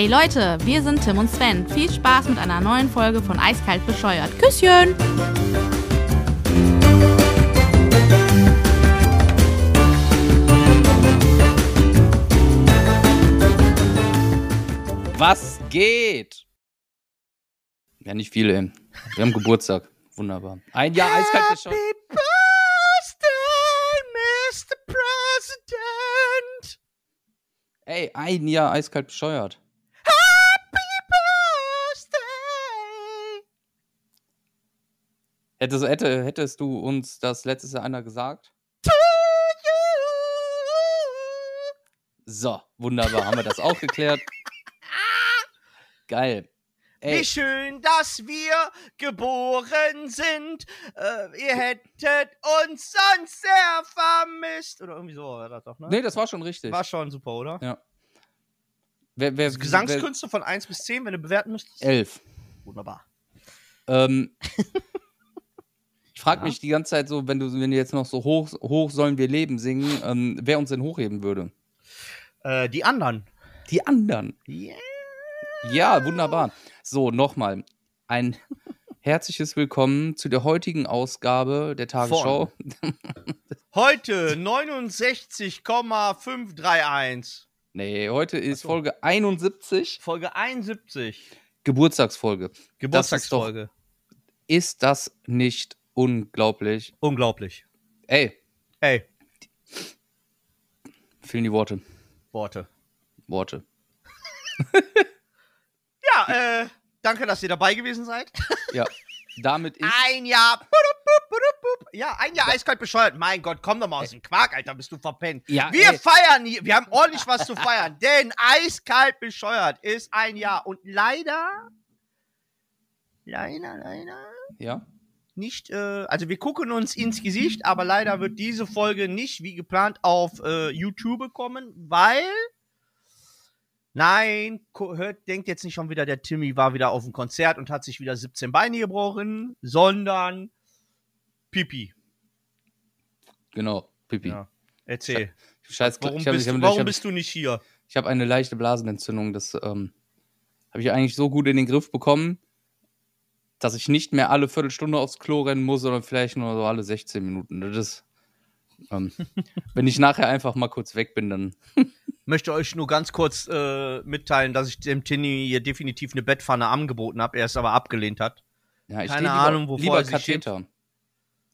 Hey Leute, wir sind Tim und Sven. Viel Spaß mit einer neuen Folge von Eiskalt bescheuert. Küsschen! Was geht? Ja, nicht viele. ey. Wir haben Geburtstag. Wunderbar. Ein Jahr eiskalt bescheuert. Birthday, Mr. President. Ey, ein Jahr eiskalt bescheuert. Hättest, hätte, hättest du uns das letztes Jahr einer gesagt? So, wunderbar. Haben wir das auch geklärt? Geil. Wie Ey, schön, dass wir geboren sind. Äh, ihr hättet uns sonst sehr vermisst. Oder irgendwie so war das doch, ne? nee, das war schon richtig. War schon super, oder? Ja. Wer, wer, Gesangskünste von 1 bis 10, wenn du bewerten müsstest? Wer, elf. Wunderbar. Ähm, ich frage Ja. mich die ganze Zeit so, wenn du, wenn du jetzt noch so hoch, hoch sollen wir leben singen, ähm, wer uns denn hochheben würde. Äh, die anderen. Die anderen. Yeah. Ja, wunderbar. So, nochmal. Ein herzliches Willkommen zu der heutigen Ausgabe der Tagesschau. Heute 69,531. Nee, heute ist so. Folge 71, Folge 71. Geburtstagsfolge. Geburtstagsfolge. Ist das nicht unglaublich? Unglaublich. Ey, Ey, fehlen die Worte. Worte. Worte. Ja, äh, danke, dass ihr dabei gewesen seid. Ja, damit ist. Ein Jahr. Ja, ein Jahr eiskalt bescheuert. Mein Gott, komm doch mal aus dem Quark, Alter, bist du verpennt. Ja, Wir ey. feiern hier. Wir haben ordentlich was zu feiern. Denn eiskalt bescheuert ist ein Jahr. Und leider. Leider, leider. Ja. Nicht, äh, also wir gucken uns ins Gesicht, aber leider wird diese Folge nicht wie geplant auf äh, YouTube kommen, weil nein, hört, denkt jetzt nicht schon wieder, der Timmy war wieder auf dem Konzert und hat sich wieder 17 Beine gebrochen, sondern Pipi. Genau. Pipi. Ja. Erzähl. Scheiß, Warum, ich hab, bist, hab, du, warum hab, bist du nicht hier? Ich habe eine leichte Blasenentzündung. Das ähm, habe ich eigentlich so gut in den Griff bekommen, dass ich nicht mehr alle Viertelstunde aufs Klo rennen muss, sondern vielleicht nur so alle 16 Minuten. Das ist, ähm, wenn ich nachher einfach mal kurz weg bin, dann. Möchte euch nur ganz kurz äh, mitteilen, dass ich dem Timmy hier definitiv eine Bettpfanne angeboten habe, er es aber abgelehnt hat. Ja, ich Keine lieber, Ahnung, wovor lieber er sich schämt. Katheter.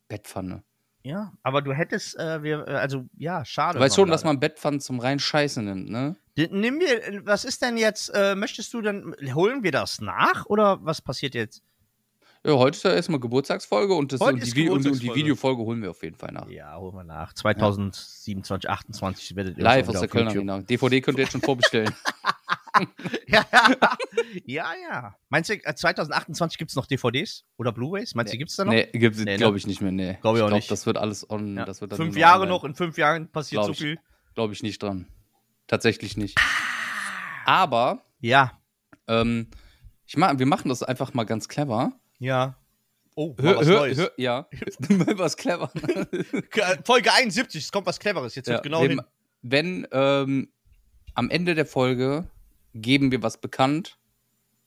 Bettpfanne. Ja, aber du hättest, äh, wir, äh, also ja, schade. Du weißt schon, dass leider. man Bettpfannen zum rein Scheiße nimmt, ne? Nimm wir, was ist denn jetzt, äh, möchtest du denn, holen wir das nach oder was passiert jetzt? Ja, heute ist ja erstmal Geburtstagsfolge und, das, und, die, Vi- und, die Geburtstagsfolge. Videofolge holen wir auf jeden Fall nach. Ja, holen wir nach. 2027, 28 werdet ihr Live aus der Kölner Arena. DVD könnt ihr jetzt schon vorbestellen. Ja, ja. ja, ja. Meinst du, äh, 2028 gibt es noch DVDs oder Blu-Rays? Meinst du, gibt es da noch? nee, gibt's, Nee, ne? glaube ich nicht mehr. Nee. Glaub ich auch glaub, nicht. Das wird alles on. Ja. Das wird fünf Jahre online. noch, in fünf Jahren passiert Glaub so viel. Glaube ich nicht dran. Tatsächlich nicht. Aber Ja, ähm, ich mach, wir machen das einfach mal ganz clever. Ja. Oh, Hör, was hör, Neues. hör, ja, was clever. Folge 71, es kommt was Cleveres. Jetzt ja, genau wir, hin. Wenn ähm, am Ende der Folge geben wir was bekannt,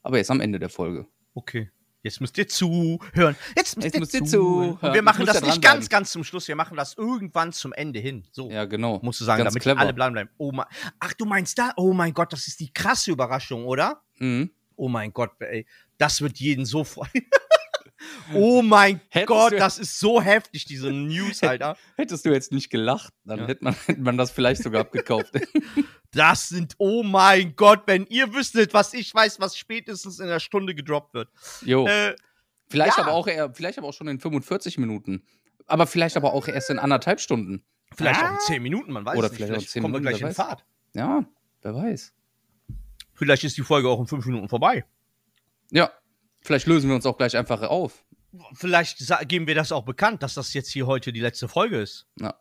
aber jetzt am Ende der Folge. Okay. Jetzt müsst ihr zuhören. Jetzt müsst, Jetzt ihr, müsst ihr zuhören. zuhören. Und wir machen das ja nicht ganz, ganz zum Schluss. Wir machen das irgendwann zum Ende hin. So. Ja, genau. Musst du sagen, Ganz damit clever. alle bleiben bleiben. Oh mein, ach, du meinst da? Oh mein Gott, das ist die krasse Überraschung, oder? Mhm. Oh mein Gott, ey, das wird jeden so freuen. oh mein Hättest Gott, das ist so heftig, diese News, Alter. Hättest du jetzt nicht gelacht, dann Ja. hätte, man, hätte man das vielleicht sogar abgekauft. Das sind, oh mein Gott, wenn ihr wüsstet, was ich weiß, was spätestens in der Stunde gedroppt wird. Jo. Äh, Vielleicht Ja. aber auch eher, vielleicht aber auch schon in 45 Minuten. Aber vielleicht aber auch erst in anderthalb Stunden. vielleicht Ah. auch in 10 Minuten, man weiß Oder es nicht. vielleicht auch in 10 kommen wir Minuten, gleich wer in. Fahrt. Ja, wer weiß. Vielleicht ist die Folge auch in 5 Minuten vorbei. Ja, vielleicht lösen wir uns auch gleich einfach auf. Vielleicht geben wir das auch bekannt, dass das jetzt hier heute die letzte Folge ist. Ja.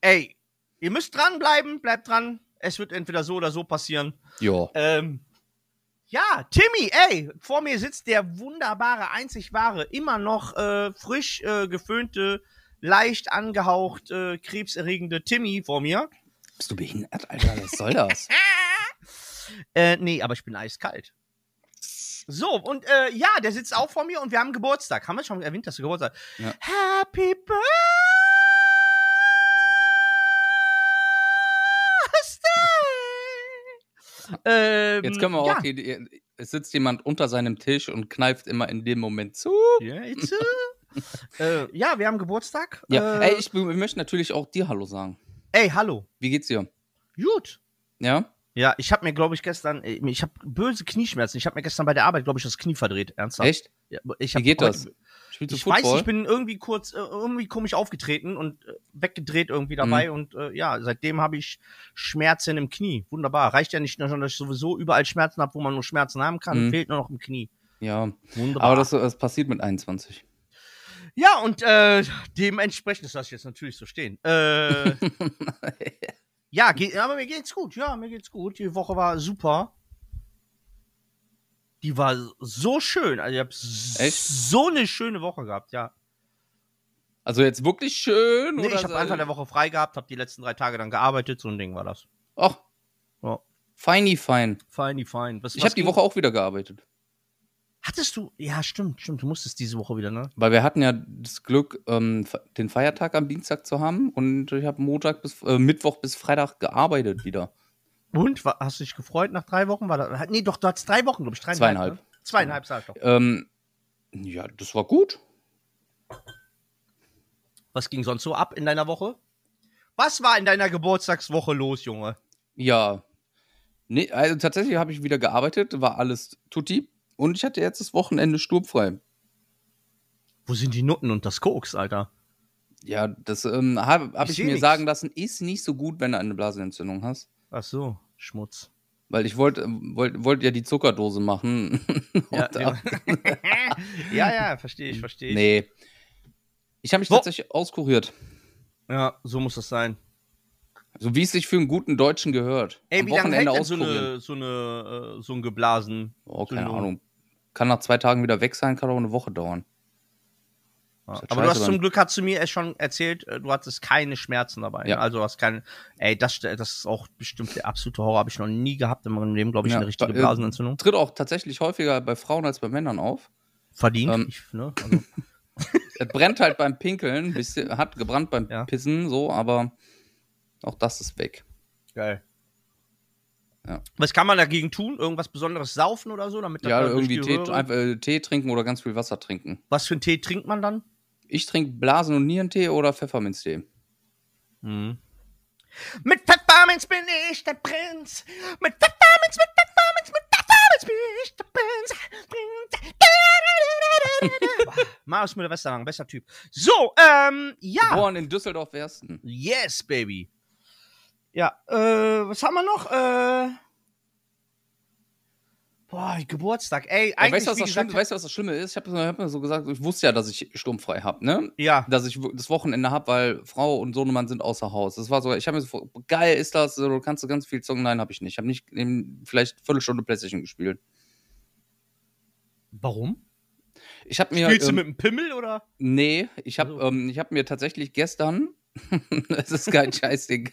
Ey, ihr müsst dranbleiben, bleibt dran. Es wird entweder so oder so passieren. Ja. Ähm, ja, Timmy, ey, vor mir sitzt der wunderbare, einzig wahre, immer noch äh, frisch äh, geföhnte, leicht angehaucht, äh, krebserregende Timmy vor mir. Bist du behindert, Alter? Was soll das? Äh, nee, aber ich bin eiskalt. So, und äh, ja, der sitzt auch vor mir und wir haben Geburtstag. Haben wir schon erwähnt, dass wir Geburtstag Ja. Happy Birthday! Ähm, Jetzt können wir auch, ja. die, es sitzt jemand unter seinem Tisch und kneift immer in dem Moment zu. Ja, jetzt, äh, äh, ja, wir haben Geburtstag. Ja, Äh, ey, ich, ich möchte natürlich auch dir Hallo sagen. ey, hallo. Wie geht's dir? Gut. Ja? Ja, ich habe mir, glaube ich, gestern, äh, ich habe böse Knieschmerzen. Ich habe mir gestern bei der Arbeit, glaube ich, das Knie verdreht. Ernsthaft. Echt? Ja, ich Wie hab geht heute- das? Spielst du Ich weiß, Football? ich bin irgendwie kurz, äh, irgendwie komisch aufgetreten und äh, weggedreht irgendwie dabei und äh, ja, seitdem habe ich Schmerzen im Knie. Wunderbar. Reicht ja nicht nur schon, dass ich sowieso überall Schmerzen habe, wo man nur Schmerzen haben kann. Mhm. Fehlt nur noch im Knie. ja, Wunderbar. aber das, das passiert mit 21. ja, und äh, dementsprechend, das lasse ich jetzt natürlich so stehen. Äh, ja, geht, aber mir geht's gut. Ja, mir geht's gut. Die Woche war super. Die war so schön. Also ich habe so eine schöne Woche gehabt, ja. Also jetzt wirklich schön? Nee, ich habe Anfang der Woche frei gehabt, habe die letzten drei Tage dann gearbeitet, so ein Ding war das. Ach, Ja. feini fein. Feini, fein. Was, Ich habe die Woche auch wieder gearbeitet. Hattest du. Ja, stimmt, stimmt. Du musstest diese Woche wieder, ne? Weil wir hatten ja das Glück, ähm, den Feiertag am Dienstag zu haben und ich habe Montag bis äh, Mittwoch bis Freitag gearbeitet wieder. Und? Wa- Hast du dich gefreut nach drei Wochen? War das, nee, doch, du hattest drei Wochen, glaube ich. Zweieinhalb. Ne? Zweieinhalb, sag ich doch. Ähm, ja, das war gut. Was ging sonst so ab in deiner Woche? Was war in deiner Geburtstagswoche los, Junge? Ja. Nee, also tatsächlich habe ich wieder gearbeitet, war alles tutti. Und ich hatte jetzt das Wochenende sturmfrei. Wo sind die Nutten und das Koks, Alter? Ja, das ähm, habe hab Ich ich, mir nix. sagen lassen, ist nicht so gut, wenn du eine Blasenentzündung hast. Ach so, Schmutz. Weil ich wollte wollt, wollt ja die Zuckerdose machen. Ja, ab- ja, ja, verstehe ich, verstehe ich. nee. Ich habe mich Wo- tatsächlich auskuriert. Ja, so muss das sein. So wie es sich für einen guten Deutschen gehört. Ey, Am wie lange hält Wochenende denn so eine, so eine, äh, so ein Geblasen? Oh, keine? Ahnung. Kann nach zwei Tagen wieder weg sein, kann auch eine Woche dauern. Ja. Aber du hast zum. Glück, hast du mir schon erzählt, äh, du hattest keine Schmerzen dabei. Ja. Ne? Also du hast keine, ey, das, das ist auch bestimmt der absolute Horror. Habe ich noch nie gehabt in meinem Leben, glaube ich, Ja, eine richtige äh, Blasenentzündung. Tritt auch tatsächlich häufiger bei Frauen als bei Männern auf. Verdient. ähm, ich, ne? also, Es brennt halt beim Pinkeln, bisschen, hat gebrannt beim Ja. Pissen, so, aber auch das ist weg. geil. Ja. Was kann man dagegen tun? Irgendwas Besonderes saufen oder so? Damit das Ja, irgendwie Tee, einfach, äh, Tee trinken oder ganz viel Wasser trinken. Was für einen Tee trinkt man dann? Ich trinke Blasen- und Nierentee oder Pfefferminztee. Mhm. Mit Pfefferminz bin ich der Prinz. Mit Pfefferminz, mit Pfefferminz, mit Pfefferminz bin ich der Prinz. Prinz. Marius Müller-Westerlang, bester Typ. So, ähm, ja. Geboren in Düsseldorf-Wersten. Yes, baby. Ja, äh, was haben wir noch? Äh, boah, Geburtstag. Ey, Ja, eigentlich, weißt, du, was wie das gesagt, Schlimme, weißt du, was das Schlimme ist? Ich habe hab mir so gesagt, ich wusste ja, dass ich sturmfrei habe, ne? ja, Dass ich das Wochenende habe, weil Frau und Sohnemann sind außer Haus. Das war so, ich habe mir so, geil ist das, du kannst du ganz viel zocken. Nein, habe ich nicht. Ich habe nicht eben, vielleicht eine Viertelstunde Playstation gespielt. warum? Ich habe mir. Spielst du ähm, mit dem Pimmel oder? Nee, ich habe Also. ähm, ich hab mir tatsächlich gestern, das ist kein Scheißding,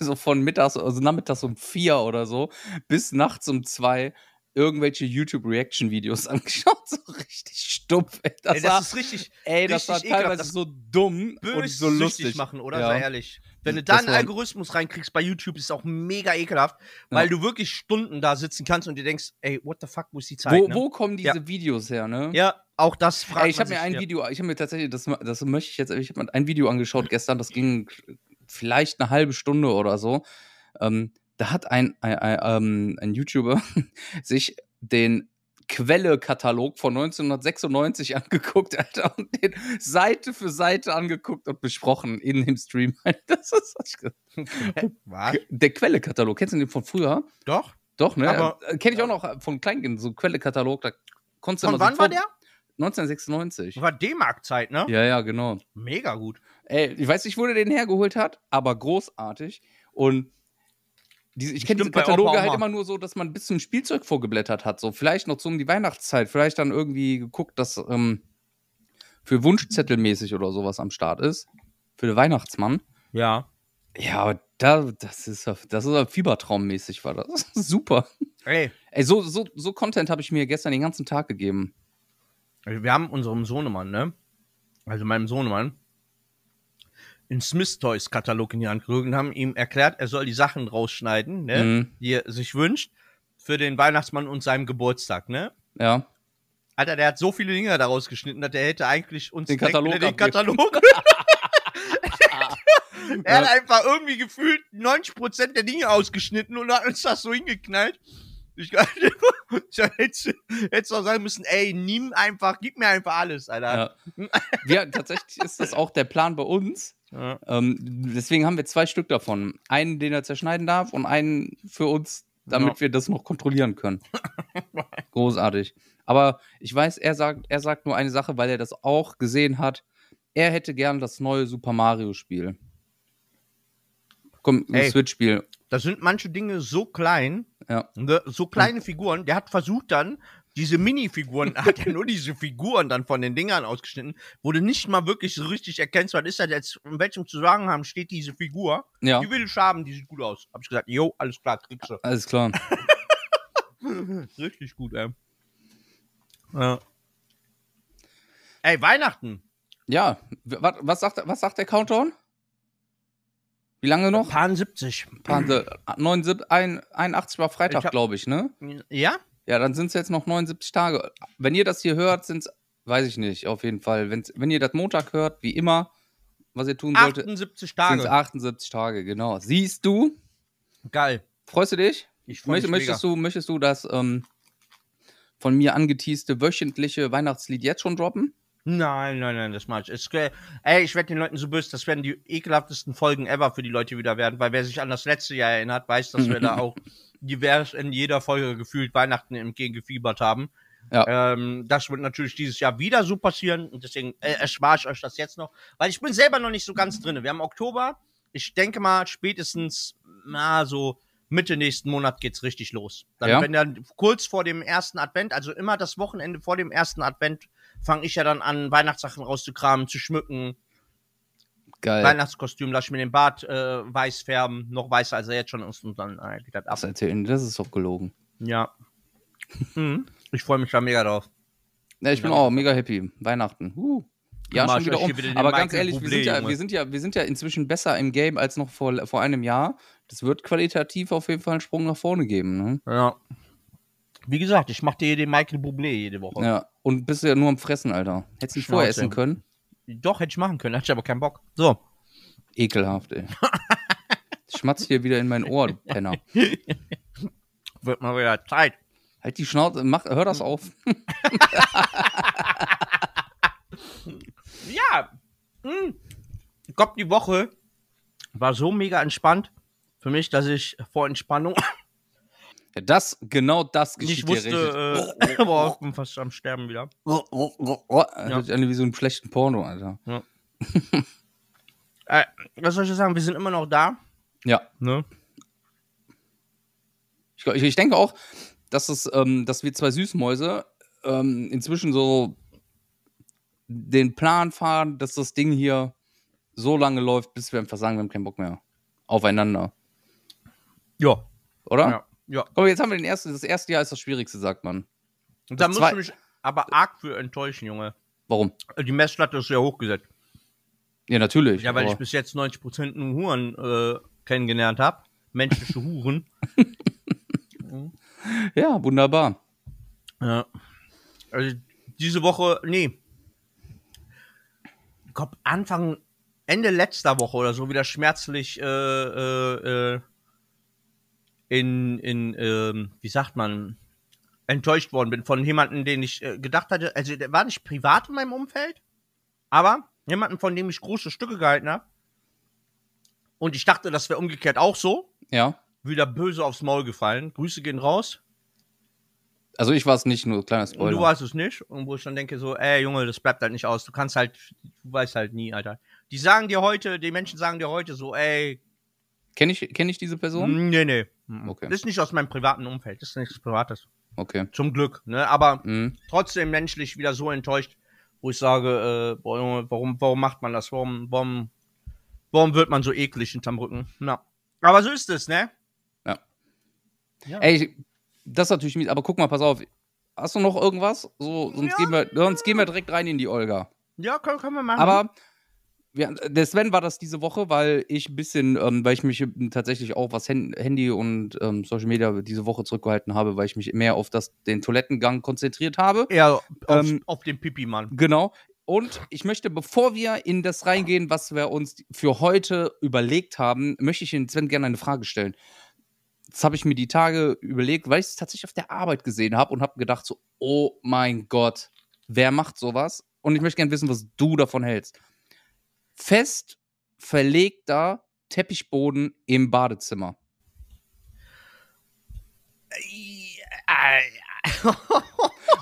so von mittags, also nachmittags um vier oder so, bis nachts um zwei irgendwelche YouTube-Reaction-Videos angeschaut. So richtig stumpf. Ey, das, Ey, das war, ist richtig ey, das war richtig ekelhaft. teilweise Das so dumm und so lustig. machen, oder? Ja. Sei ehrlich. Wenn du da einen Algorithmus reinkriegst bei YouTube, ist es auch mega ekelhaft, weil du wirklich Stunden da sitzen kannst und dir denkst, ey, what the fuck, wo ist die Zeit? Wo, ne? wo kommen diese Ja. Videos her, ne? Ja, auch das fragt Ey, ich habe mir ein ja. Video, ich habe mir tatsächlich, das, das möchte ich jetzt, ich habe mir ein Video angeschaut gestern, das ging vielleicht eine halbe Stunde oder so. Ähm, da hat ein, ein, ein, ähm, ein YouTuber sich den Quelle-Katalog von 1996 angeguckt, Alter, und den Seite für Seite angeguckt und besprochen in dem Stream. Das ist Was? der Quelle-Katalog. Kennst du den von früher? Doch? Doch, ne? Aber- Kenne ich auch noch von Kleinkind, so Quelle-Katalog. Da konntest du Von wann so war der? 1996. War D-Mark-Zeit, ne? Ja, ja, genau. Mega gut. Ey, ich weiß nicht, wo der den hergeholt hat, aber großartig. Und diese, ich kenne diese Kataloge auch halt immer nur so, dass man bis zum Spielzeug vorgeblättert hat. So, vielleicht noch so um die Weihnachtszeit. Vielleicht dann irgendwie geguckt, dass ähm, für Wunschzettelmäßig oder sowas am Start ist. Für den Weihnachtsmann. Ja. Ja, aber da, das ist das ist Fiebertraummäßig war das. Super. Ey, Ey, so, so, so Content habe ich mir gestern den ganzen Tag gegeben. wir haben unserem Sohnemann, ne? Also meinem Sohnemann, den Smith Toys Katalog in die Hand gerückt und haben ihm erklärt, er soll die Sachen rausschneiden, ne? Mhm. Die er sich wünscht für den Weihnachtsmann und seinem Geburtstag, ne? Ja. Alter, der hat so viele Dinge daraus geschnitten, dass der hätte eigentlich uns Den Katalog den. Katalog. er hat einfach irgendwie gefühlt 90% der Dinge ausgeschnitten und hat uns das so hingeknallt. Ich hätte jetzt auch sagen müssen, ey, nimm einfach, gib mir einfach alles, Alter. ja. Wir, tatsächlich ist das auch der Plan bei uns. Ja. Ähm, deswegen haben wir zwei Stück davon. Einen, den er zerschneiden darf und einen für uns, damit Ja. wir das noch kontrollieren können. Großartig. Aber ich weiß, er sagt, er sagt nur eine Sache, weil er das auch gesehen hat. Er hätte gern das neue Super Mario Spiel. Komm, Ey. Switch-Spiel. Da sind manche Dinge so klein, Ja. ne, so kleine Figuren. Der hat versucht dann, diese Mini-Figuren, hat er nur diese Figuren dann von den Dingern ausgeschnitten, wo du nicht mal wirklich so richtig erkennst, was ist das jetzt, in welchem Zusammenhang steht diese Figur. Ja, Die will ich haben, die sieht gut aus. Hab ich gesagt, jo, alles klar, kriegst du. alles klar. Richtig gut, ey. Ja. Ey, Weihnachten. Ja, was, was, sagt, was sagt der Countdown? Wie lange noch? Pan 70. Pante, 79, ein- 81 war Freitag, glaube ich, ne? Ja? Ja, dann sind es jetzt noch 79 Tage. Wenn ihr das hier hört, sind es, weiß ich nicht, auf jeden Fall. Wenn's, wenn ihr das Montag hört, wie immer, was ihr tun solltet, 78 sind es Tage. 78 Tage, genau. Siehst du? Geil. Freust du dich? Ich freu mich Möcht, möchtest, mega. du, möchtest du das ähm, von mir angeteaste wöchentliche Weihnachtslied jetzt schon droppen? Nein, nein, nein, das mach ich. Es, äh, ey, ich werde den Leuten so böse, das werden die ekelhaftesten Folgen ever für die Leute wieder werden, weil wer sich an das letzte Jahr erinnert, weiß, dass wir da auch divers in jeder Folge gefühlt Weihnachten entgegengefiebert haben. Ja. Ähm, das wird natürlich dieses Jahr wieder so passieren und deswegen äh, erspare ich euch das jetzt noch, weil ich bin selber noch nicht so ganz drin. Wir haben Oktober, ich denke mal spätestens, na, so Mitte nächsten Monat geht's richtig los. Dann, Ja. wenn dann kurz vor dem ersten Advent, also immer das Wochenende vor dem ersten Advent, fange ich ja dann an, Weihnachtssachen rauszukramen, zu schmücken. Geil. Weihnachtskostüm, lass ich mir den Bart äh, weiß färben, noch weißer als er jetzt schon ist und dann äh, geht das ab. Was erzählen? Das ist doch gelogen. Ja. Mhm. Ich freue mich da mega drauf. Ja, ich bin Ja. auch mega happy. Weihnachten. Uh. Ja, schon wieder um. wieder Aber ganz ehrlich, wir Bublé, sind, ja, wir, sind ja, wir sind ja inzwischen besser im Game als noch vor, vor einem Jahr. Das wird qualitativ auf jeden Fall einen Sprung nach vorne geben. Ne? Ja. Wie gesagt, ich mache dir den Michael Bublé jede Woche. Ja. Und bist ja nur am Fressen, Alter. Hättest du nicht vorher essen können? Doch, hätte ich machen können, hatte ich aber keinen Bock. So. Ekelhaft, ey. Schmatzt hier wieder in mein Ohr, du Penner. Wird mal wieder Zeit. Halt die Schnauze, mach, hör das auf. Ja. Mh. Ich glaub, die Woche war so mega entspannt für mich, dass ich vor Entspannung das, genau das geschieht dir wusste, richtig. äh, boah, ich bin fast am Sterben wieder. Oh, oh, oh, oh. Hört sich an wie so einen schlechten Porno, Alter. Äh, was soll ich sagen? Wir sind immer noch da. Ja. Ne? Ich, glaub- ich, ich denke auch, dass, es, ähm, dass wir zwei Süßmäuse ähm, inzwischen so den Plan fahren, dass das Ding hier so lange läuft, bis wir einfach sagen, wir haben keinen Bock mehr aufeinander. Ja. Oder? Ja. Ja. Mal, jetzt haben wir den ersten, das erste Jahr ist das Schwierigste, sagt man. Da Das musst zwei- du mich aber arg für enttäuschen, Junge. Warum? Die Messlatte ist ja hochgesetzt. Ja, natürlich. Ja, weil ich aber- bis jetzt 90% nur Huren äh, kennengelernt habe. Menschliche Huren. ja, wunderbar. Ja. Also diese Woche, nee. Ich glaub, Anfang, Ende letzter Woche oder so wieder schmerzlich äh, äh, äh, in, in ähm, wie sagt man, enttäuscht worden bin von jemandem, den ich äh, gedacht hatte, also der war nicht privat in meinem Umfeld, aber jemanden, von dem ich große Stücke gehalten habe. Und ich dachte, das wäre umgekehrt auch so. Ja. Wieder böse aufs Maul gefallen. Grüße gehen raus. Also ich war es nicht, nur kleiner Und Spoiler. du weißt es nicht. Und wo ich dann denke so, ey Junge, das bleibt halt nicht aus. Du kannst halt, du weißt halt nie, Alter. Die sagen dir heute, die Menschen sagen dir heute so, ey, Kenn ich, kenn ich diese Person? nee, nee. Mhm. Okay. Das ist nicht aus meinem privaten Umfeld. Das ist nichts Privates. Okay. Zum Glück, ne? Aber Mhm. trotzdem menschlich wieder so enttäuscht, wo ich sage, äh, warum, warum macht man das? Warum, warum, warum wird man so eklig hinterm Rücken? Na. Aber so ist es, ne? Ja. Ja. Ey, das ist natürlich mies, aber guck mal, pass auf. Hast du noch irgendwas? So, sonst, Ja. gehen wir, sonst gehen wir direkt rein in die Olga. Ja, können, können wir machen. Aber wir, der Sven war das diese Woche, weil ich ein bisschen, ähm, weil ich mich tatsächlich auch was Handy und ähm, Social Media diese Woche zurückgehalten habe, weil ich mich mehr auf das, den Toilettengang konzentriert habe. eher auf, ähm, auf den Pipi-Mann. Genau. Und ich möchte, bevor wir in das reingehen, was wir uns für heute überlegt haben, möchte ich Ihnen Sven gerne eine Frage stellen. Das habe ich mir die Tage überlegt, weil ich es tatsächlich auf der Arbeit gesehen habe und habe gedacht so, oh mein Gott, wer macht sowas? Und ich möchte gerne wissen, was du davon hältst. Fest verlegter Teppichboden im Badezimmer.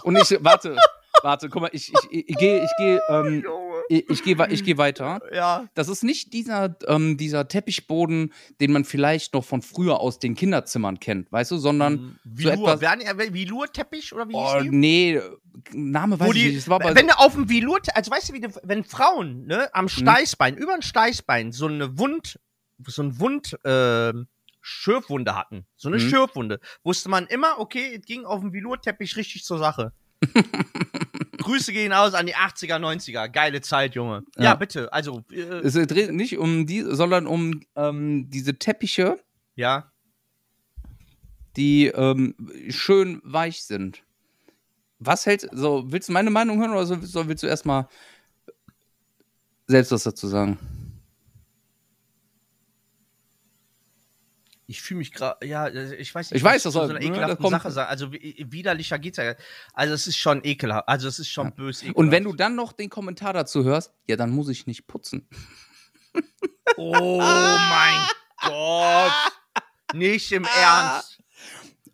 Und ich, warte, warte, guck mal, ich, ich, ich, ich gehe, ich gehe, ähm, ich, ich gehe, ich gehe weiter. ja. Das ist nicht dieser, ähm, dieser Teppichboden, den man vielleicht noch von früher aus den Kinderzimmern kennt, weißt du, sondern Wie so Velour, etwas. werden- Velour-Teppich oder wie Oh, hieß die? nee, Name weiß Wo ich die, nicht. Wenn du auf dem Velour, also weißt du, wie du, wenn Frauen ne, am Steißbein, über ein Steißbein so eine Wund, so ein Wund, ähm, Schürfwunde hatten, so eine Mhm. Schürfwunde, wusste man immer, okay, es ging auf dem Velour-Teppich richtig zur Sache. Grüße gehen aus an die 80er, 90er. Geile Zeit, Junge. Ja, Ja. bitte. Also, äh, es dreht nicht um die, sondern um ähm, diese Teppiche, ja. die ähm, schön weich sind. Was hältst so, willst du meine Meinung hören oder so willst du erstmal selbst was dazu sagen? Ich fühle mich gerade, ja, äh, ich weiß nicht, Ich weiß, das soll- so einer ne, ekelhaften das kommt- Sache sagen. Also wie- widerlicher geht's ja. Also es ist schon ekelhaft. Also es ist schon bös ekelhaft. Und wenn du dann noch den Kommentar dazu hörst, ja, dann muss ich nicht putzen. Oh mein Gott. Nicht im Ernst.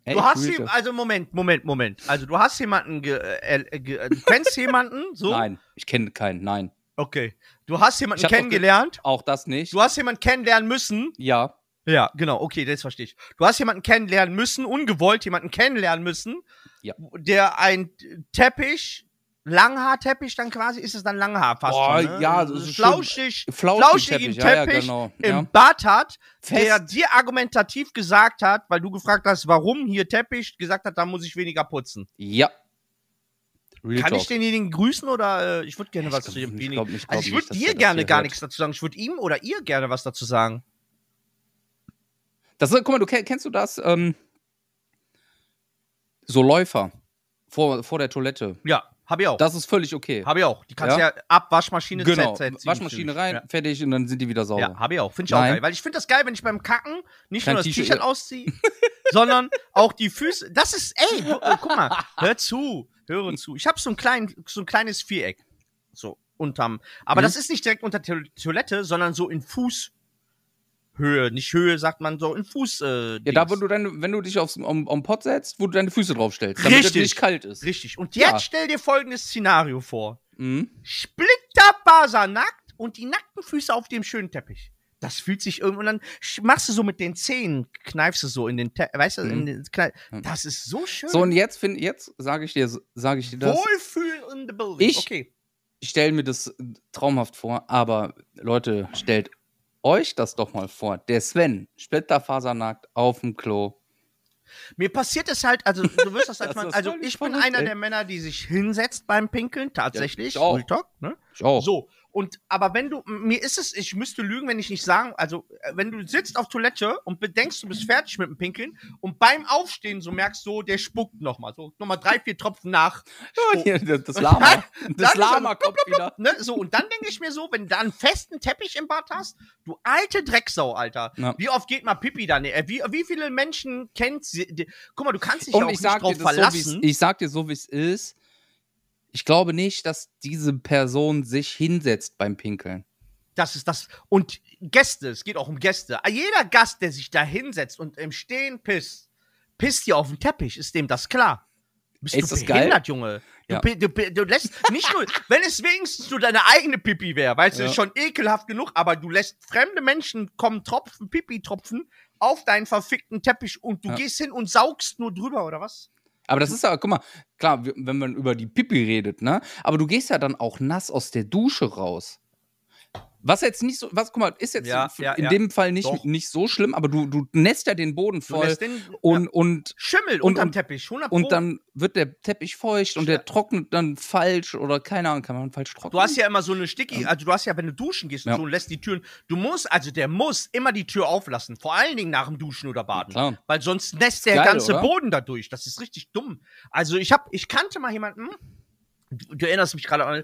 Ey, Du hast das. also Moment, Moment, Moment. Also du hast jemanden, ge, äh, äh, ge, du kennst jemanden, so? Nein, ich kenne keinen, nein. Okay. Du hast jemanden kennengelernt. Auch das nicht. Du hast jemanden kennenlernen müssen. ja. Ja, genau, okay, das verstehe ich. Du hast jemanden kennenlernen müssen, ungewollt jemanden kennenlernen müssen, Ja. der ein Teppich, Langhaarteppich dann quasi, ist es dann Langhaar fast Boah, schon, ne? ja, das ist flauschig, schon flauschigen Flauschig-Teppich, ja, ja, Teppich genau, im ja. Bad hat, der Fest. dir argumentativ gesagt hat, weil du gefragt hast, warum hier Teppich, gesagt hat, da muss ich weniger putzen. Ja. Real Kann Talk. ich denjenigen grüßen oder äh, ich würde gerne Ich was glaub- zu ich demjenigen. glaub- ich glaub also ich würde dir der gerne gar nichts dazu sagen. Ich würde ihm oder ihr gerne was dazu sagen. Das, ist- guck mal, du kenn- kennst du das? Ähm, so Läufer vor, vor der Toilette. Ja, habe ich auch. Das ist völlig okay. Habe ich auch. Die kannst du Ja? ja, ab Waschmaschine genau. Z- Z- Waschmaschine rein, Ja, fertig und dann sind die wieder sauber. ja habe ich auch. Finde ich auch Nein. geil. Weil ich finde das geil, wenn ich beim Kacken nicht Kein nur das T-Shirt- ausziehe, sondern auch die Füße. Das ist, ey, gu- äh, guck mal, hör zu, höre zu. Ich habe so ein, klein, so ein kleines Viereck. So, unterm. Aber Mhm. das ist nicht direkt unter der Toilette, sondern so in Fußhöhe. Nicht Höhe, sagt man so, in Fuß. Äh, Ja, da, wo du deine, wenn du dich aufs, am, am Pott setzt, wo du deine Füße draufstellst, damit es nicht kalt ist. Richtig. Und jetzt Ja. stell dir folgendes Szenario vor. Mhm. Splitterfaser nackt und die nackten Füße auf dem schönen Teppich. Das fühlt sich irgendwann dann machst du so mit den Zähnen, kneifst du so in den, Te weißt du, in Mhm. den Ja. Das ist so schön. So, und jetzt, find, jetzt sage ich dir, sage ich dir das. Wohlfühl in the building. Ich- okay. Ich stelle mir das traumhaft vor, aber Leute, stellt euch das doch mal vor. Der Sven, splitterfasernackt auf dem Klo. Mir passiert es halt, also du wirst das Das manchmal, ist also ich bin verrückt, einer ey. der Männer, die sich hinsetzt beim Pinkeln, tatsächlich. ich auch. Talk, ne? Ich auch. So, und aber wenn du, mir ist es, ich müsste lügen, wenn ich nicht sagen, also äh, wenn du sitzt auf Toilette und bedenkst, du bist fertig mit dem Pinkeln und beim Aufstehen so merkst so, der spuckt nochmal, so nochmal drei, vier Tropfen nach. Ja, das Lama. Dann Das Lama er- kommt wieder. Ne? So, und dann denke ich mir so, wenn du da einen festen Teppich im Bad hast, du alte Drecksau, Alter. Ja. Wie oft geht mal Pipi da? ne- äh, Wie, wie viele Menschen kennt sie? Die, guck mal, du kannst dich ja Und auch ich nicht drauf dir so, verlassen. wie's- ich sag dir so, wie es ist. Ich glaube nicht, dass diese Person sich hinsetzt beim Pinkeln. Das ist das. Und Gäste, es geht auch um Gäste. Jeder Gast, der sich da hinsetzt und im Stehen pisst, pisst dir auf den Teppich, ist dem das klar. Bist Ey, du ist das behindert, geil? Junge? Du, Ja. du, pi- du lässt nicht nur, wenn es wenigstens nur deine eigene Pipi wäre, weißt du, Ja. ist schon ekelhaft genug, aber du lässt fremde Menschen kommen, Tropfen, Pipi-Tropfen auf deinen verfickten Teppich und du Ja. gehst hin und saugst nur drüber, oder was? Aber das ist ja, guck mal, klar, wenn man über die Pipi redet, ne? Aber du gehst ja dann auch nass aus der Dusche raus. Was jetzt nicht so, was, guck mal, ist jetzt Ja, ja, in ja. dem Fall nicht, Doch. nicht so schlimm, aber du, du nässt ja den Boden voll den, und, und, Schimmel und- unterm Teppich, 100 Pro. und dann wird der Teppich feucht und der trocknet dann falsch oder keine Ahnung, kann man falsch trocknen? Du hast ja immer so eine Sticky, also du hast ja, wenn du duschen gehst und so und lässt die Türen, du musst, also der muss immer die Tür auflassen, vor allen Dingen nach dem Duschen oder Baden. Klar. Weil sonst nässt der Geil, ganze oder? Boden dadurch. Das ist richtig dumm. Also ich hab, ich kannte mal jemanden, du, du erinnerst mich gerade an,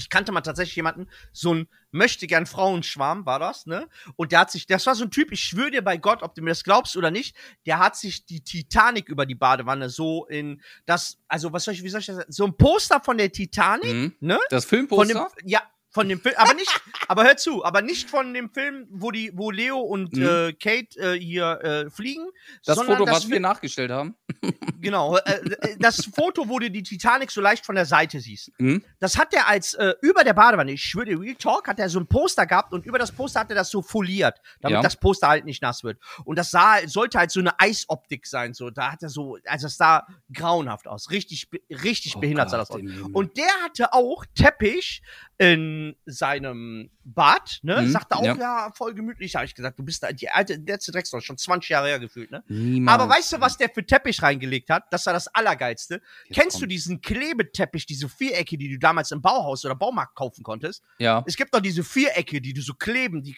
ich kannte mal tatsächlich jemanden, so ein möchte gern Frauenschwarm war das, ne? Und der hat sich, das war so ein Typ, ich schwöre dir bei Gott, ob du mir das glaubst oder nicht, der hat sich die Titanic über die Badewanne so in das, also was soll ich, wie soll ich das sagen? So ein Poster von der Titanic, Mhm. ne? Das Von dem, Filmposter? ja, von dem Film, aber nicht, aber hör zu, aber nicht von dem Film, wo die, wo Leo und Mhm. äh, Kate äh, hier äh, fliegen. das Foto, das was wir nachgestellt haben? Genau, äh, äh, das Foto, wo du die Titanic so leicht von der Seite siehst. Mhm. Das hat er als äh, über der Badewanne, ich schwöre Real Talk, hat er so ein Poster gehabt und über das Poster hat er das so foliert, damit Ja. das Poster halt nicht nass wird. Und das sah, sollte halt so eine Eisoptik sein, so. Da hat er so, also es sah grauenhaft aus. Richtig, richtig Oh behindert sah das Gott, aus. Und der hatte auch Teppich in seinem Bad, ne? Mhm, Sagte auch, ja. ja. voll gemütlich. Habe ich gesagt, du bist da, die alte, letzte Drecksau, schon 20 Jahre her gefühlt, ne? Niemals. Aber weißt du, was der für Teppich reingelegt hat? Das war das Allergeilste. Jetzt Kennst du kommt. diesen Klebeteppich, diese Vierecke, die du damals im Bauhaus oder Baumarkt kaufen konntest? Ja. Es gibt doch diese Vierecke, die du so kleben, die,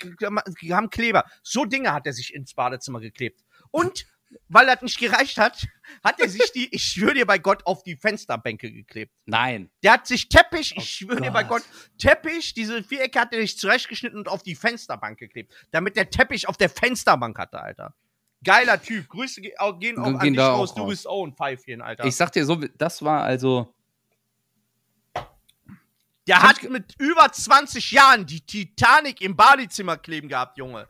die haben Kleber. So Dinge hat er sich ins Badezimmer geklebt. Und weil das nicht gereicht hat, hat er sich die, ich schwöre dir bei Gott, auf die Fensterbänke geklebt. Nein. Der hat sich Teppich, Oh ich schwöre dir bei Gott. Teppich, diese Vierecke hat er sich zurechtgeschnitten und auf die Fensterbank geklebt. Damit der Teppich auf der Fensterbank hatte, Alter. Geiler Typ. Grüße gehen auch Gehen an dich raus. Du bist auch ein Pfeifchen, Alter. Ich sag dir so, das war also. der hat mit über 20 Jahren die Titanic im Badezimmer kleben gehabt, Junge.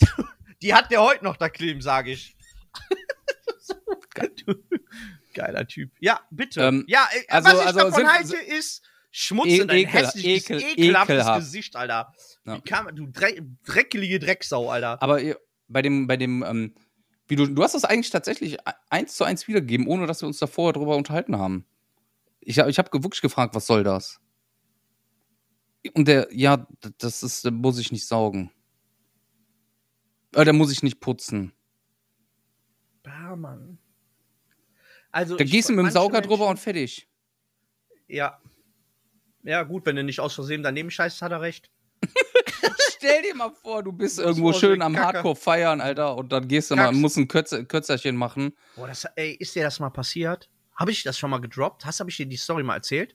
Die hat der heute noch da kleben, sage ich. Geiler Typ. Ja, bitte. Ähm, ja, äh, also- was ich also davon sind- halte, ist Schmutz E- und ein ekel- hässliches, ekel- ekelhaftes ekelhaft. Gesicht, Alter. Ja. Wie kam, du Dre dreckige Drecksau, Alter. Aber bei dem, bei dem, ähm, wie du, du hast das eigentlich tatsächlich e- eins zu eins wiedergegeben, ohne dass wir uns davor darüber unterhalten haben. Ich, ich habe wirklich gefragt, was soll das? Und der, ja, das ist, da muss ich nicht saugen. Äh, da muss ich nicht putzen. Mann. Also, Da gehst du mit dem Sauger Menschen- drüber und fertig. Ja. Ja, gut, wenn du nicht aus Versehen daneben scheißt, hat er recht. Stell dir mal vor, du bist irgendwo schön am Kacke. Hardcore feiern, Alter, und dann gehst du mal, Kackst. musst ein Kürzer, Kürzerchen machen. Boah, das, ey, ist dir das mal passiert? Habe ich das schon mal gedroppt? Hast ich dir die Story mal erzählt?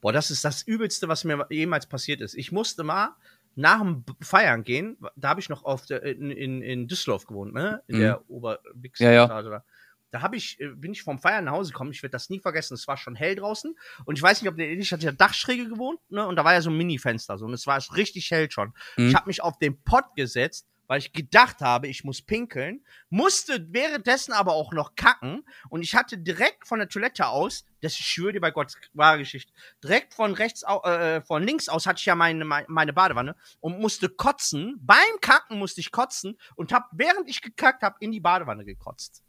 Boah, das ist das Übelste, was mir jemals passiert ist. Ich musste mal nach dem Feiern gehen. Da habe ich noch auf der, in, in, in Düsseldorf gewohnt, ne? In Mhm. der Oberwix. Ja, ja. Da, da hab ich, äh, bin ich vom Feiern nach Hause gekommen. Ich werde das nie vergessen. Es war schon hell draußen. Und ich weiß nicht, ob der ich hatte ja Dachschräge gewohnt, ne? Und da war ja so ein Mini-Fenster. So, und es war richtig hell schon. Mhm. Ich habe mich auf den Pott gesetzt, weil ich gedacht habe, ich muss pinkeln, musste währenddessen aber auch noch kacken und ich hatte direkt von der Toilette aus, das ich schwöre dir bei Gott, wahre Geschichte, direkt von rechts, äh, von links aus hatte ich ja meine, meine, meine Badewanne und musste kotzen. Beim Kacken musste ich kotzen und habe, während ich gekackt habe, in die Badewanne gekotzt.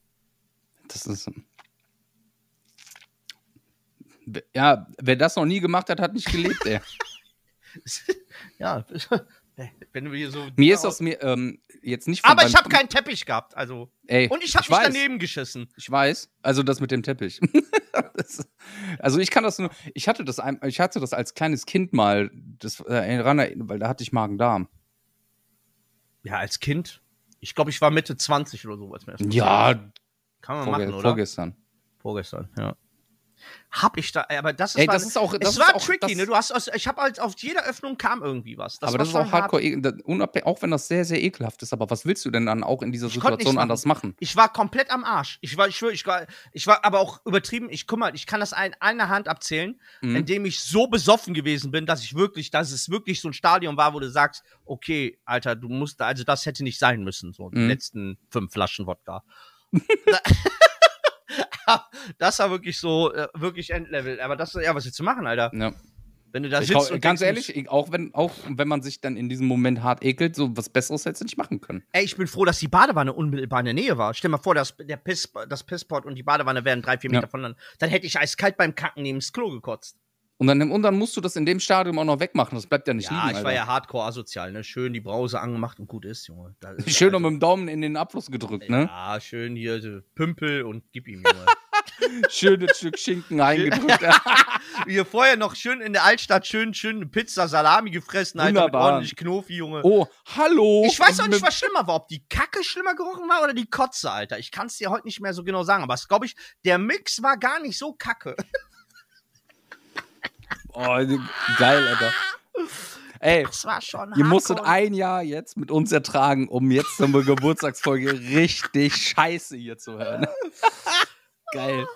Das ist. Ja, wer das noch nie gemacht hat, hat nicht gelebt, ey. ja, wenn du hier so. Mir ist das mir ähm, jetzt nicht Aber ich habe keinen Teppich gehabt, also. Ey, Und ich habe mich weiß, daneben geschissen. Ich weiß, also das mit dem Teppich. das, also ich kann das nur, ich hatte das, ich hatte das als kleines Kind mal, das äh, ran, weil da hatte ich Magen-Darm. Ja, als Kind. Ich glaube, ich war Mitte 20 oder so, als mir das Ja. Kann man vorge machen, oder? vorgestern. Vorgestern, ja. Hab ich da, aber das ist, Ey, das ist auch, das es war auch, tricky, das, ne? Du hast, aus- ich habe halt auf jeder Öffnung kam irgendwie was. aber war das ist auch hart. hardcore, e- da- unabhängig- auch wenn das sehr, sehr ekelhaft ist. Aber was willst du denn dann auch in dieser Ich Situation anders machen? Ich war komplett am Arsch. Ich war, ich schwöre, ich war, ich war aber auch übertrieben. Ich guck mal, ich kann das ein, einer Hand abzählen, Mhm. indem ich so besoffen gewesen bin, dass ich wirklich, dass es wirklich so ein Stadion war, wo du sagst, okay, Alter, du musst, also das hätte nicht sein müssen, so die Mhm. letzten fünf Flaschen Wodka. das war wirklich so, äh, wirklich Endlevel. Aber das, ja, was willst du machen, Alter? Ja. Wenn du da Ich, sitzt ganz ehrlich, ich- auch wenn, auch wenn man sich dann in diesem Moment hart ekelt, so was Besseres hättest du nicht machen können. Ey, ich bin froh, dass die Badewanne unmittelbar in der Nähe war. Stell mal vor, dass der Piss, das Pisspot und die Badewanne wären drei, vier Ja. Meter voneinander. Dann hätte ich eiskalt beim Kacken neben das Klo gekotzt. Und dann, und dann musst du das in dem Stadium auch noch wegmachen. Das bleibt ja nicht Ja, liegen. ich Alter. war ja hardcore asozial, ne? Schön die Brause angemacht und gut ist, Junge. Ist Schön noch also- mit dem Daumen in den Abfluss gedrückt, ne? Ja, schön hier Pümpel und gib ihm, Junge. Schönes Stück Schinken eingedrückt. hier vorher noch schön in der Altstadt schön, schön Pizza Salami gefressen, Alter, mit Wunderbar. ordentlich Knofi, Junge. oh, hallo. Ich weiß auch nicht, mit- was schlimmer war, ob die Kacke schlimmer gerochen war oder die Kotze, Alter. Ich kann es dir heute nicht mehr so genau sagen, aber es glaube ich, der Mix war gar nicht so kacke. Oh, geil, Alter. Ey, Das war schon ihr musstet ein Jahr jetzt mit uns ertragen, um jetzt zur Geburtstagsfolge richtig scheiße hier zu hören. Geil.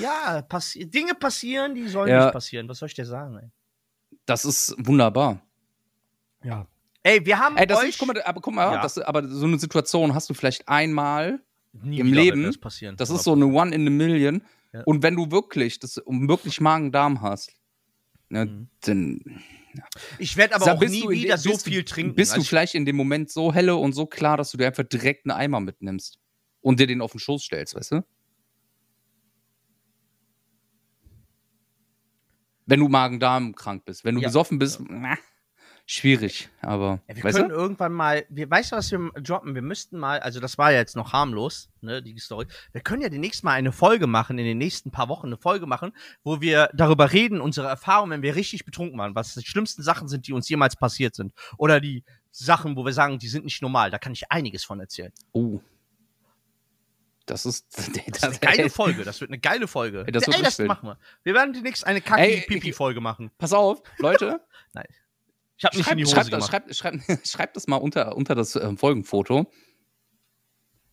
Ja, passi Dinge passieren, die sollen Ja. nicht passieren. Was soll ich dir sagen, ey? Das ist wunderbar. Ja. Ey, wir haben Ey, das euch ist, guck mal, aber guck mal, Ja. das, aber so eine Situation hast du vielleicht einmal. nie im Leben, das passieren. Das ist so eine One in a Million. Ja. Und wenn du wirklich, das, wirklich Magen-Darm hast, ne, Mhm. dann Ich werde aber Sag, auch nie du wieder so du- viel trinken. Bist du Also ich- vielleicht in dem Moment so helle und so klar, dass du dir einfach direkt einen Eimer mitnimmst und dir den auf den Schoß stellst, weißt du? Wenn du Magen-Darm krank bist. Wenn du Ja. besoffen bist, na, schwierig. Aber, Ja, wir können du? irgendwann mal, wir, weißt du, was wir droppen? Wir müssten mal, also das war ja jetzt noch harmlos, ne, die Story. Wir können ja demnächst mal eine Folge machen, in den nächsten paar Wochen eine Folge machen, wo wir darüber reden, unsere Erfahrungen, wenn wir richtig betrunken waren, was die schlimmsten Sachen sind, die uns jemals passiert sind. Oder die Sachen, wo wir sagen, die sind nicht normal. Da kann ich einiges von erzählen. Oh. Das ist. Das ist eine geile Folge. Das wird eine geile Folge. Das Ey, das machen wir. Wir werden demnächst eine Ey, Kaki-Pipi-Folge machen. Pass auf, Leute. Ich habe nicht in die Hose schreibt, gemacht. schreibt, schreibt, schreibt das mal unter, unter das ähm, Folgenfoto.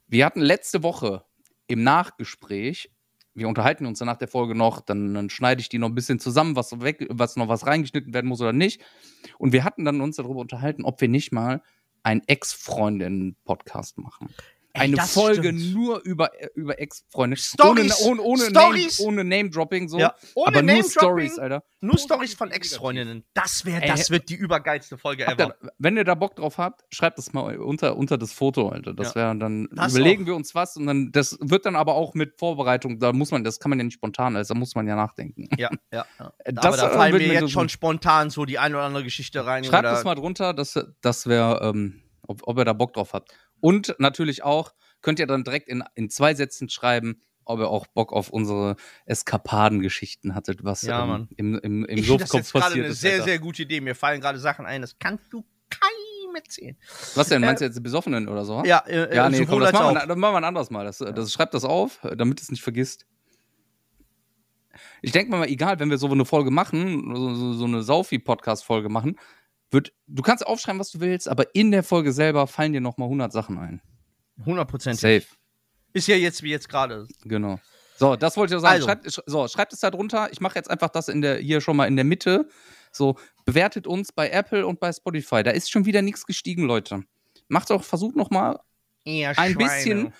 Wir hatten letzte Woche im Nachgespräch, wir unterhalten uns nach der Folge noch, dann, dann schneide ich die noch ein bisschen zusammen, was weg, was noch was reingeschnitten werden muss oder nicht. Und wir hatten dann uns darüber unterhalten, ob wir nicht mal einen Ex-Freundinnen-Podcast machen. Eine das Folge stimmt. nur über, über Ex-Freunde. Stories, Ohne, ohne, ohne, Stories. Name, ohne Name-Dropping so. Ja, ohne aber nur Name-Dropping. Stories, Alter. Nur Stories von Ex-Freundinnen. Das wäre, das wird die übergeilste Folge ever. ihr, wenn ihr da Bock drauf habt, schreibt das mal unter, unter das Foto, Alter. Das Ja. wäre dann, Das überlegen auch. wir uns was und dann, das wird dann aber auch mit Vorbereitung, da muss man, das kann man ja nicht spontan, also da muss man ja nachdenken. Ja, ja. ja. Äh, Aber da äh, fallen mir jetzt so- schon spontan so die eine oder andere Geschichte rein. Schreibt das mal drunter, das, das wäre, ähm, ob, ob ihr da Bock drauf habt. Und natürlich auch, könnt ihr dann direkt in, in zwei Sätzen schreiben, ob ihr auch Bock auf unsere Eskapadengeschichten hattet, was Ja, ähm, im, im, im ich finde das Suffkopf jetzt gerade passiert eine ist. sehr, Alter. sehr gute Idee. Mir fallen gerade Sachen ein, das kannst du keinem erzählen. Was denn, meinst du jetzt die Besoffenen oder so? Ja, äh, Ja, äh, nee, komm, das machen, wir, das machen wir ein anderes Mal. Das, das schreibt das auf, damit es nicht vergisst. Ich denke mal, egal, wenn wir so eine Folge machen, so, so eine Saufi-Podcast-Folge machen, wird, du kannst aufschreiben, was du willst, aber in der Folge selber fallen dir nochmal 100 Sachen ein. 100 Prozent. Safe, Ist ja jetzt wie jetzt gerade. genau. So, das wollte ich auch sagen. Also. Schreibt, sch- so, schreibt es da drunter. Ich mache jetzt einfach das in der, hier schon mal in der Mitte. So, bewertet uns bei Apple und bei Spotify. Da ist schon wieder nichts gestiegen, Leute. Macht doch, versucht noch mal Ihr ein Schweine. bisschen.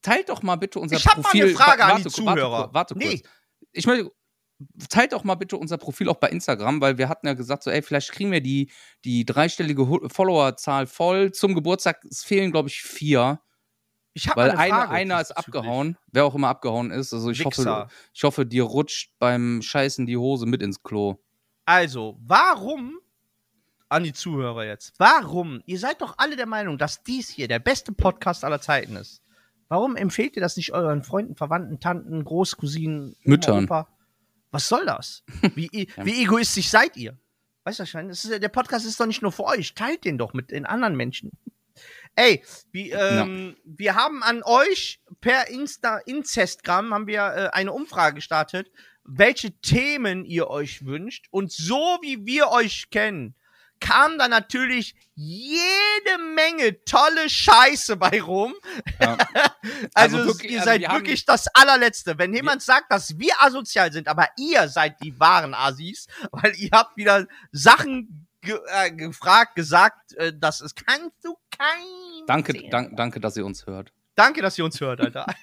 Teilt doch mal bitte unser Ich hab mal Profil. eine Frage Wa- an die Zuhörer. Warte, warte kurz. Nee. Ich möchte. Teilt doch mal bitte unser Profil auch bei Instagram, weil wir hatten ja gesagt, so, ey, vielleicht kriegen wir die, die dreistellige Followerzahl voll. Zum Geburtstag es fehlen, glaube ich, vier. Ich hab Weil eine einer, Frage einer ist abgehauen, wer auch immer abgehauen ist. Also ich hoffe, Wichser. ich hoffe, dir rutscht beim Scheißen die Hose mit ins Klo. Also, warum, an die Zuhörer jetzt, warum, ihr seid doch alle der Meinung, dass dies hier der beste Podcast aller Zeiten ist. Warum empfehlt ihr das nicht euren Freunden, Verwandten, Tanten, Großcousinen, Müttern. Opa? Was soll das? Wie, e- wie egoistisch seid ihr? Weißt du, ist, ja- der Podcast ist doch nicht nur für euch. Teilt den doch mit den anderen Menschen. Ey, wie, ähm, wir haben an euch per Insta, Inzestgramm haben wir äh, eine Umfrage gestartet, welche Themen ihr euch wünscht. Und so wie wir euch kennen, kam da natürlich jede Menge tolle Scheiße bei rum. Ja. Also, Also wirklich, ihr also seid wir haben- wirklich das allerletzte. Wenn jemand sagt, dass wir asozial sind, aber ihr seid die wahren Assis, weil ihr habt wieder Sachen ge äh, gefragt, gesagt, äh, das ist, kannst du kein. Danke, dank, danke, dass ihr uns hört. Danke, dass ihr uns hört, Alter.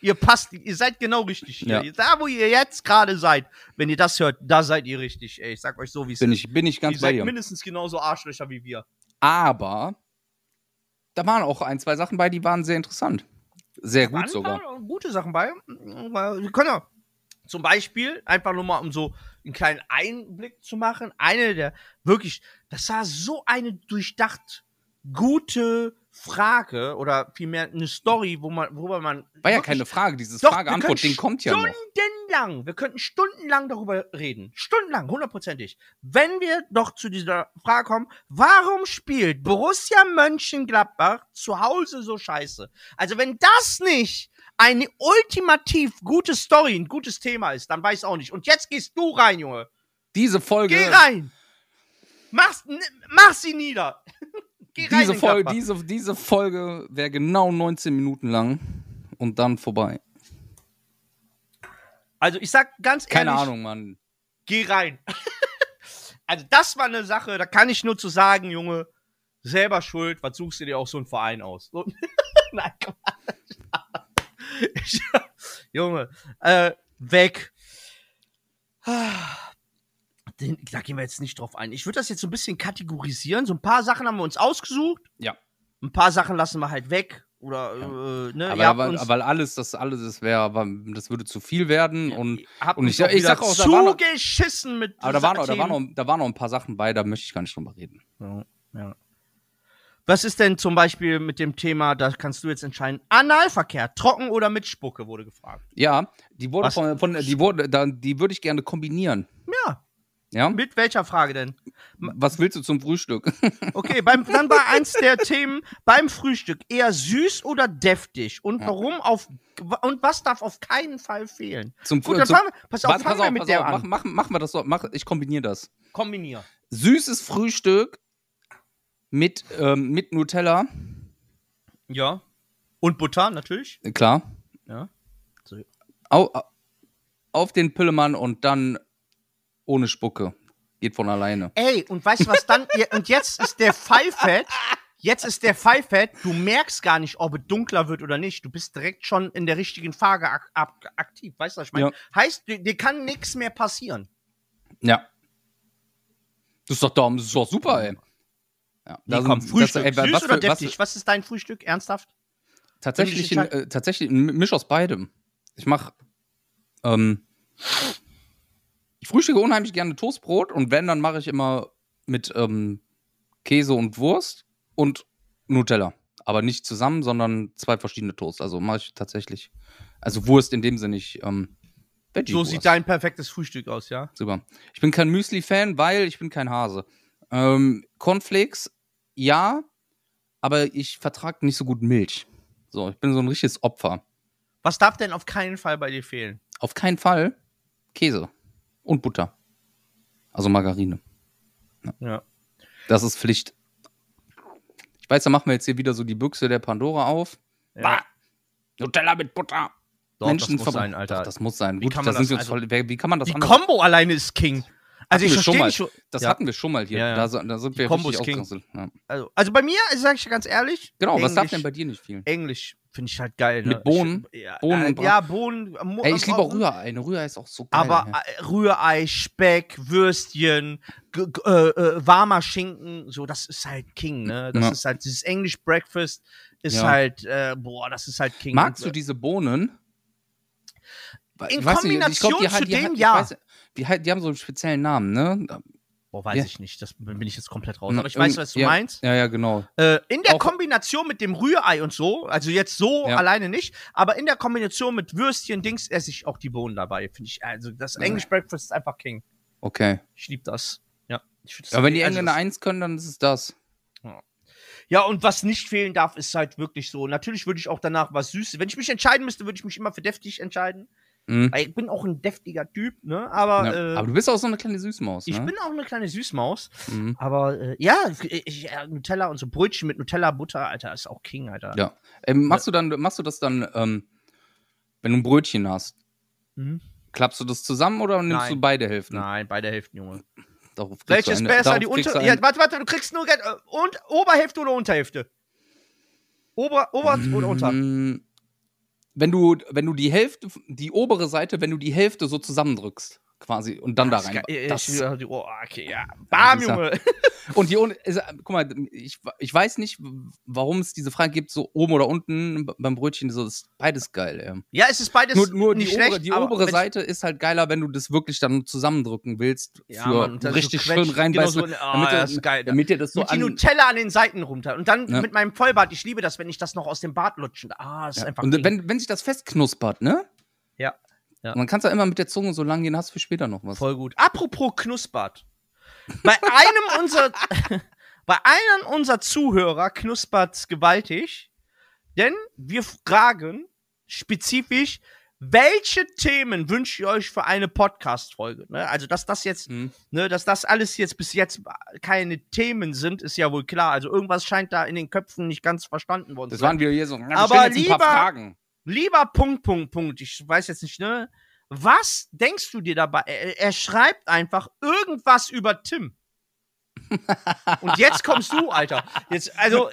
ihr passt, ihr seid genau richtig hier. Ja. Da, wo ihr jetzt gerade seid, wenn ihr das hört, da seid ihr richtig, ey. Ich sag euch so, wie es Bin ist. ich, bin ich ganz ihr bei seid dir. mindestens genauso Arschlöcher wie wir. Aber da waren auch ein, zwei Sachen bei, die waren sehr interessant. Sehr gut waren sogar. da Gute Sachen bei. Wir können ja zum Beispiel, einfach nur mal um so einen kleinen Einblick zu machen. Eine der wirklich, das war so eine durchdacht gute Frage oder vielmehr eine Story, wo man, worüber man. War ja keine Frage, dieses Frage-Antwort-Ding kommt ja noch. Stundenlang, wir könnten stundenlang darüber reden. Stundenlang, hundertprozentig. Wenn wir doch zu dieser Frage kommen, warum spielt Borussia Mönchengladbach zu Hause so scheiße? Also wenn das nicht eine ultimativ gute Story, ein gutes Thema ist, dann weiß ich auch nicht. Und jetzt gehst du rein, Junge. Diese Folge, Geh rein. Mach's, mach sie nieder. Geh rein diese Folge, diese, diese Folge wäre genau 19 Minuten lang und dann vorbei. Also ich sag ganz Keine ehrlich, Ahnung, Mann. geh rein. also das war eine Sache, da kann ich nur zu sagen, Junge, selber schuld, was suchst du dir auch so einen Verein aus? So, Nein, komm. Ich, Junge, äh, weg. Den, da gehen wir jetzt nicht drauf ein. Ich würde das jetzt so ein bisschen kategorisieren. So ein paar Sachen haben wir uns ausgesucht. Ja. Ein paar Sachen lassen wir halt weg. Oder, äh, ne, Aber, aber, weil alles, das alles, das wäre, aber das würde zu viel werden und habt und uns ich- ich sag auch, da war noch- zugeschissen mit aber da waren, noch, da, waren noch, da waren noch ein paar Sachen bei, da möchte ich gar nicht drüber reden. Ja, ja. Was ist denn zum Beispiel mit dem Thema, da kannst du jetzt entscheiden, Analverkehr, trocken oder mit Spucke, wurde gefragt. Ja, die wurde Was? von, von die wurde, da, die würde ich gerne kombinieren. Ja, Ja? mit welcher Frage denn? Was willst du zum Frühstück? Okay, beim, dann war eins der Themen beim Frühstück eher süß oder deftig und warum auf und was darf auf keinen Fall fehlen? Zum Gut, dann zum, fangen wir, pass auf, warte, fangen pass wir auf, mit pass der auf, an. mach, mach, machen wir das so, mach, ich kombiniere das. Kombinier. Süßes Frühstück mit, ähm, mit Nutella, Ja. Und Butter natürlich. klar. Ja. Au, au- auf den Pillemann und dann ohne Spucke. Geht von alleine. Ey, und weißt du was dann? Und jetzt ist der Pfeifett. Jetzt ist der Pfeifett, du merkst gar nicht, ob es dunkler wird oder nicht. Du bist direkt schon in der richtigen Phase ak ak aktiv. Weißt du, was ich meine? Ja. Heißt, dir, kann nichts mehr passieren. Ja. Das ist doch, da- das ist doch super, ey. Ja, Nee, da komm, sind- Frühstück. das- ey, Süß was oder was-? Was, ist dein Frühstück? Ernsthaft? Tatsächlich, ein, äh, tatsächlich ein Misch aus beidem. Ich mache, ähm, ich frühstücke unheimlich gerne Toastbrot und wenn, dann mache ich immer mit ähm, Käse und Wurst und Nutella. Aber nicht zusammen, sondern zwei verschiedene Toasts. Also mache ich tatsächlich, also Wurst in dem Sinne nicht, ähm, So Veggie-Wurst. sieht dein perfektes Frühstück aus, ja? Super. Ich bin kein Müsli-Fan, weil ich bin kein Hase. Ähm, Cornflakes, ja, aber ich vertrage nicht so gut Milch. So, ich bin so ein richtiges Opfer. Was darf denn auf keinen Fall bei dir fehlen? Auf keinen Fall Käse und Butter. Also Margarine. Ja. Das ist Pflicht. Ich weiß, da machen wir jetzt hier wieder so die Büchse der Pandora auf. Bah! Nutella mit Butter. Doch, Menschen das muss sein, Alter. Doch, das muss sein. Wie Gut, kann da man sind wir das- uns voll, wie kann man das Die Combo alleine ist King. Also ich Hatten schon verstehe mal. nicht. schon- Das Ja. hatten wir schon mal hier. Ja, ja. Da, da sind wir Combo richtig ist King. Ja. Also, also bei mir, sage ich ganz ehrlich. Genau, was darf Englisch- denn bei dir nicht fehlen? Englisch finde ich halt geil. Ne? Mit Bohnen? Ich, ja, Bohnen äh, ja, Bohnen. äh, Ey, ich äh, liebe auch Rührei. Eine Rührei ist auch so geil. Aber ey. äh, Rührei, Speck, Würstchen, äh, äh, warmer Schinken, so, das ist halt King, ne? Das Ja. ist halt, dieses English Breakfast ist Ja. halt, äh, boah, das ist halt King. Magst du diese Bohnen? In Ich weiß nicht, ich glaub, Kombination zu die, dem, ich ja. weiß- die, die haben so einen speziellen Namen, ne? Boah, weiß Ja. ich nicht, das bin ich jetzt komplett raus. Mhm, Aber ich weiß, was du ja, meinst. Ja, ja, genau. Äh, in der Auch- Kombination mit dem Rührei und so, also jetzt so Ja. alleine nicht, aber in der Kombination mit Würstchen, Dings, esse ich auch die Bohnen dabei, finde ich. Also das. English Breakfast ist einfach King. Okay. Ich liebe das. Ja. Das Aber wenn die also Engländer eins können, dann ist es das. Ja, und was nicht fehlen darf, ist halt wirklich so. Natürlich würde ich auch danach was Süßes. Wenn ich mich entscheiden müsste, würde ich mich immer für deftig entscheiden. Mhm. Weil ich bin auch ein deftiger Typ, ne? Aber, Ja. äh, Aber du bist auch so eine kleine Süßmaus, ich ne? bin auch eine kleine Süßmaus. Mhm. Aber äh, ja, ich, ja, Nutella und so Brötchen mit Nutella, Butter, Alter, ist auch King, Alter. Ja. Ähm, machst du dann, machst du das dann, ähm, wenn du ein Brötchen hast? Mhm. Klappst du das zusammen oder nimmst Nein. du beide Hälften? Nein, beide Hälften, Junge. Darauf Welches ist eine- besser? Die kriegst unter. du Ja, warte, warte, du kriegst nur Geld. äh, Und Oberhälfte oder Unterhälfte? Ober, Ober oder unter? Wenn du, wenn du die Hälfte, die obere Seite, wenn du die Hälfte so zusammendrückst. Quasi und dann da Das ist rein. geil. Das, Ich- oh, okay, ja. Bam, Junge. und die ohne, ist, guck mal, ich, ich weiß nicht, warum es diese Frage gibt, so oben oder unten beim Brötchen, so ist beides geil. Ey. Ja, es ist beides Nur, nur die nicht obere, schlecht, die obere Seite ist halt geiler, wenn du das wirklich dann zusammendrücken willst Ja, für Mann, und dann so richtig schön reinbeißen, genau so, ah, damit, das dir- ist geil. damit dir das so mit die an, Nutella an den Seiten runter. Und dann Ja. mit meinem Vollbart. Ich liebe das, wenn ich das noch aus dem Bart lutschen. Ah, das ist Ja. einfach. Und wenn, wenn sich das festknuspert, ne? Ja. Ja. Und dann kannst du immer mit der Zunge so lang gehen, hast für später noch was. Voll gut. Apropos Knuspert. Bei einem unserer, bei einem unserer Zuhörer knuspert's gewaltig, denn wir fragen spezifisch, welche Themen wünscht ihr euch für eine Podcast-Folge? Ne? Also, dass das jetzt, Hm. ne, dass das alles jetzt bis jetzt keine Themen sind, ist ja wohl klar. Also, irgendwas scheint da in den Köpfen nicht ganz verstanden worden Das zu sein. waren wir hier so. Na, wir Aber lieber- paar Fragen. Lieber Punkt, Punkt, Punkt. Ich weiß jetzt nicht, ne? Was denkst du dir dabei? Er, er schreibt einfach irgendwas über Tim. Und jetzt kommst du, Alter. Jetzt, also,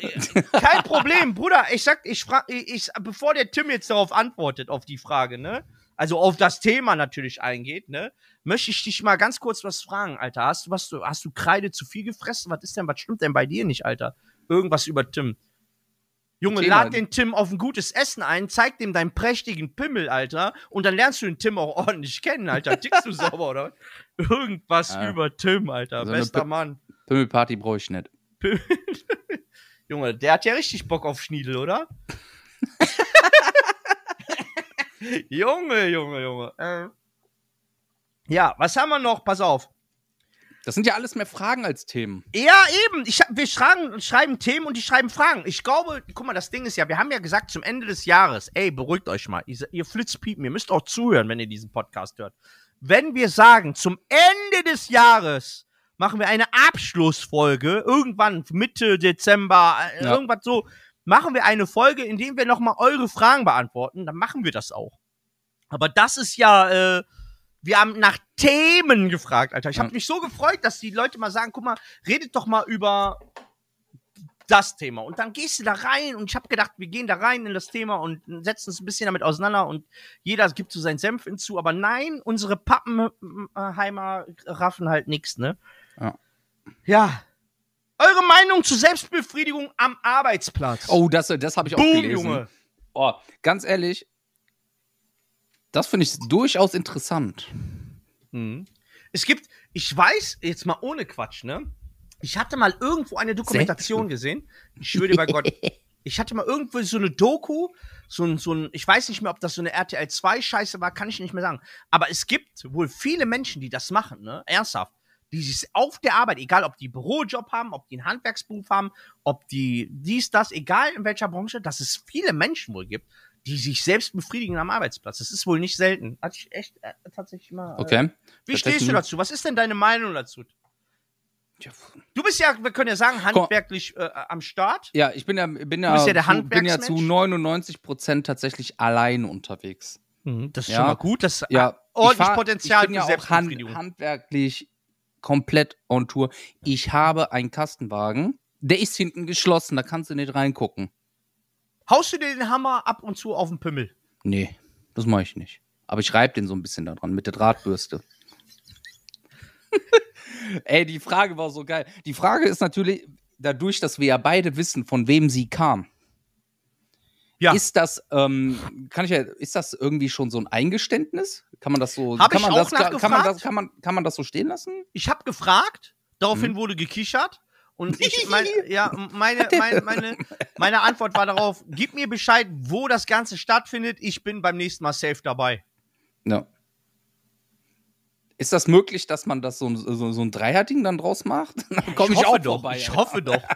kein Problem, Bruder. Ich sag, ich frag, ich, bevor der Tim jetzt darauf antwortet, auf die Frage, ne? Also auf das Thema natürlich eingeht, ne? Möchte ich dich mal ganz kurz was fragen, Alter. Hast du was, du, hast du Kreide zu viel gefressen? Was ist denn, was stimmt denn bei dir nicht, Alter? Irgendwas über Tim. Junge, Thema. lad den Tim auf ein gutes Essen ein, zeig dem deinen prächtigen Pimmel, Alter, und dann lernst du den Tim auch ordentlich kennen, Alter. Tickst du sauber, oder? Irgendwas Ja. über Tim, Alter. So Bester Mann. Pimmelparty brauche ich nicht. Junge, der hat ja richtig Bock auf Schniedel, oder? Junge, Junge, Junge. Äh. Ja, was haben wir noch? Pass auf. Das sind ja alles mehr Fragen als Themen. Ja, eben. Ich, wir schreiben, schreiben Themen und die schreiben Fragen. Ich glaube, guck mal, das Ding ist ja, wir haben ja gesagt, zum Ende des Jahres, ey, beruhigt euch mal. Ihr, ihr Flitzpiepen, ihr müsst auch zuhören, wenn ihr diesen Podcast hört. Wenn wir sagen, zum Ende des Jahres machen wir eine Abschlussfolge, irgendwann Mitte Dezember, äh, Ja. irgendwas so, machen wir eine Folge, in dem wir nochmal eure Fragen beantworten, dann machen wir das auch. Aber das ist ja, äh, wir haben nach Themen gefragt, Alter. Ich habe mich so gefreut, dass die Leute mal sagen, guck mal, redet doch mal über das Thema. Und dann gehst du da rein und ich habe gedacht, wir gehen da rein in das Thema und setzen uns ein bisschen damit auseinander und jeder gibt so seinen Senf hinzu. Aber nein, unsere Pappenheimer raffen halt nichts, ne? Ja. Ja. Eure Meinung zur Selbstbefriedigung am Arbeitsplatz. Oh, das, das habe ich auch Boom, gelesen. Junge. Oh, ganz ehrlich, das finde ich durchaus interessant. Mhm. Es gibt, ich weiß, jetzt mal ohne Quatsch, ne? Ich hatte mal irgendwo eine Dokumentation gesehen. Ich schwöre bei Gott. Ich hatte mal irgendwo so eine Doku, so ein, so ein, ich weiß nicht mehr, ob das so eine RTL 2 Scheiße war, kann ich nicht mehr sagen. Aber es gibt wohl viele Menschen, die das machen, ne? Ernsthaft. Die sich auf der Arbeit, egal ob die Bürojob haben, ob die einen Handwerksberuf haben, ob die dies, das, egal in welcher Branche, dass es viele Menschen wohl gibt, die sich selbst befriedigen am Arbeitsplatz. Das ist wohl nicht selten. Hatte ich echt äh, tatsächlich mal. Äh, Okay. wie stehst du dazu? Was ist denn deine Meinung dazu? Ja, Du bist ja, wir können ja sagen, handwerklich äh, am Start. Ja, ich bin ja, bin ja, ja der zu, bin ja zu Handwerksmensch. 99 Prozent tatsächlich allein unterwegs. Das ist Ja. schon mal gut. Das Ja, hat ordentlich ich fahr- Potenzial ich bin ja auch hand, handwerklich komplett on Tour. Ich habe einen Kastenwagen, der ist hinten geschlossen, da kannst du nicht reingucken. Haust du dir den Hammer ab und zu auf den Pimmel? Nee, das mache ich nicht. Aber ich reibe den so ein bisschen da dran mit der Drahtbürste. Ey, die Frage war so geil. Die Frage ist natürlich, dadurch, dass wir ja beide wissen, von wem sie kam. Ja. Ist das, ähm, kann ich ja, ist das irgendwie schon so ein Eingeständnis? Kann man das so, Hab kann ich man auch das, kann man das, kann man, kann man das so stehen lassen? Ich habe gefragt, daraufhin Mhm. wurde gekichert. Und ich, mein, ja, meine, meine, meine, meine Antwort war darauf, gib mir Bescheid, wo das Ganze stattfindet. Ich bin beim nächsten Mal safe dabei. Ja. Ist das möglich, dass man das so, so, so ein Dreierding dann draus macht? Dann komme ich, hoffe auch doch. vorbei. ich Alter. hoffe doch.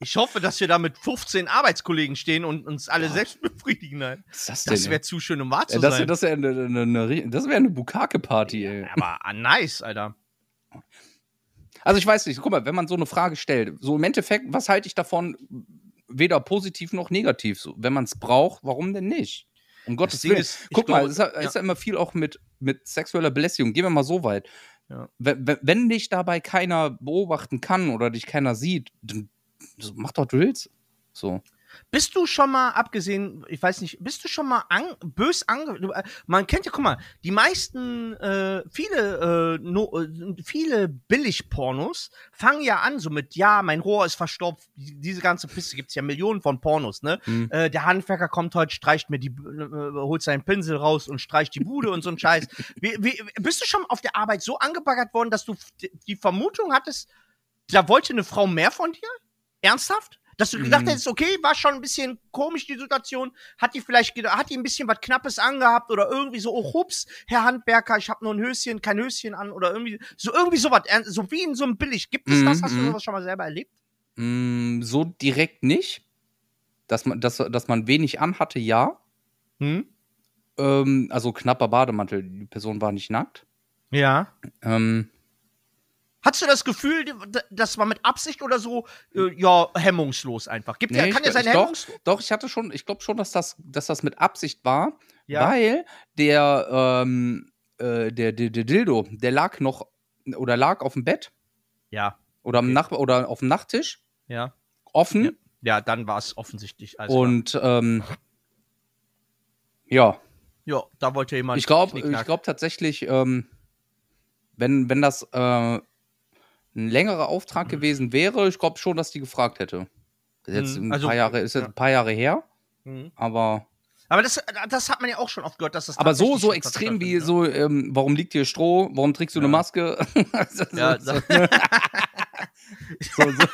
Ich hoffe, dass wir da mit 15 Arbeitskollegen stehen und uns alle selbst befriedigen. Nein. Was ist das denn? Das wäre zu schön, um wahr zu ey? das sein. das wäre eine, eine, eine, eine Bukake-Party, ey. Aber ah, nice, Alter. Also ich weiß nicht, guck mal, wenn man so eine Frage stellt, so im Endeffekt, was halte ich davon, weder positiv noch negativ? So, wenn man es braucht, warum denn nicht? Um Gottes Willen. ist, Guck mal, glaube, es ist, ja, ist ja immer viel auch mit, mit sexueller Belästigung. Gehen wir mal so weit. Ja. Wenn, wenn- dich dabei keiner beobachten kann oder dich keiner sieht, dann mach doch, du willst. So. Bist du schon mal, abgesehen, ich weiß nicht, bist du schon mal an, bös ange... äh, Man kennt ja, guck mal, die meisten, äh, viele, äh, no, äh, viele Billigpornos fangen ja an so mit, ja, mein Rohr ist verstopft, die- diese ganze Piste gibt's ja Millionen von Pornos, ne? Mhm. Äh, der Handwerker kommt heute, streicht mir die, äh, holt seinen Pinsel raus und streicht die Bude und so ein Scheiß. Wie, wie, bist du schon auf der Arbeit so angebaggert worden, dass du die Vermutung hattest, da wollte eine Frau mehr von dir? Ernsthaft? Dass du gedacht Mhm. hättest, okay, war schon ein bisschen komisch die Situation, hat die vielleicht hat die ein bisschen was Knappes angehabt oder irgendwie so, oh hups, Herr Handwerker, ich habe nur ein Höschen, kein Höschen an oder irgendwie so irgendwie sowas, so wie in so einem Billig. Gibt es das? Mhm, Hast du mhm. sowas schon mal selber erlebt? Mm, so direkt nicht. Dass man, dass, dass man wenig anhatte, ja. Hm? Ähm, also knapper Bademantel, die Person war nicht nackt. Ja. Ähm, Hast du das Gefühl, das war mit Absicht oder so, äh, ja, hemmungslos einfach? Gibt ja, Nee, kann ich- ja sein doch. hemmungslos. doch, ich hatte schon, ich glaube schon, dass das, dass das mit Absicht war, Ja. weil der, ähm, äh, der, der, der Dildo, der lag noch oder lag auf dem Bett Ja, oder, am Okay. Nach oder auf dem Nachttisch ja. offen Ja. Ja, dann war es offensichtlich. klar. und ähm, ja, ja, da wollte jemand. ich glaube, glaube tatsächlich, ähm, wenn, wenn das äh, ein längerer Auftrag gewesen wäre, ich glaube schon, dass die gefragt hätte. Jetzt Mhm, ein also, paar Jahre, ist jetzt ja. ein paar Jahre her, Mhm. aber Aber das, das hat man ja auch schon oft gehört, dass das Aber so, so extrem wie stattfindet, so, ähm, warum liegt hier Stroh, warum trägst du Ja. eine Maske? so, Ja, so, so.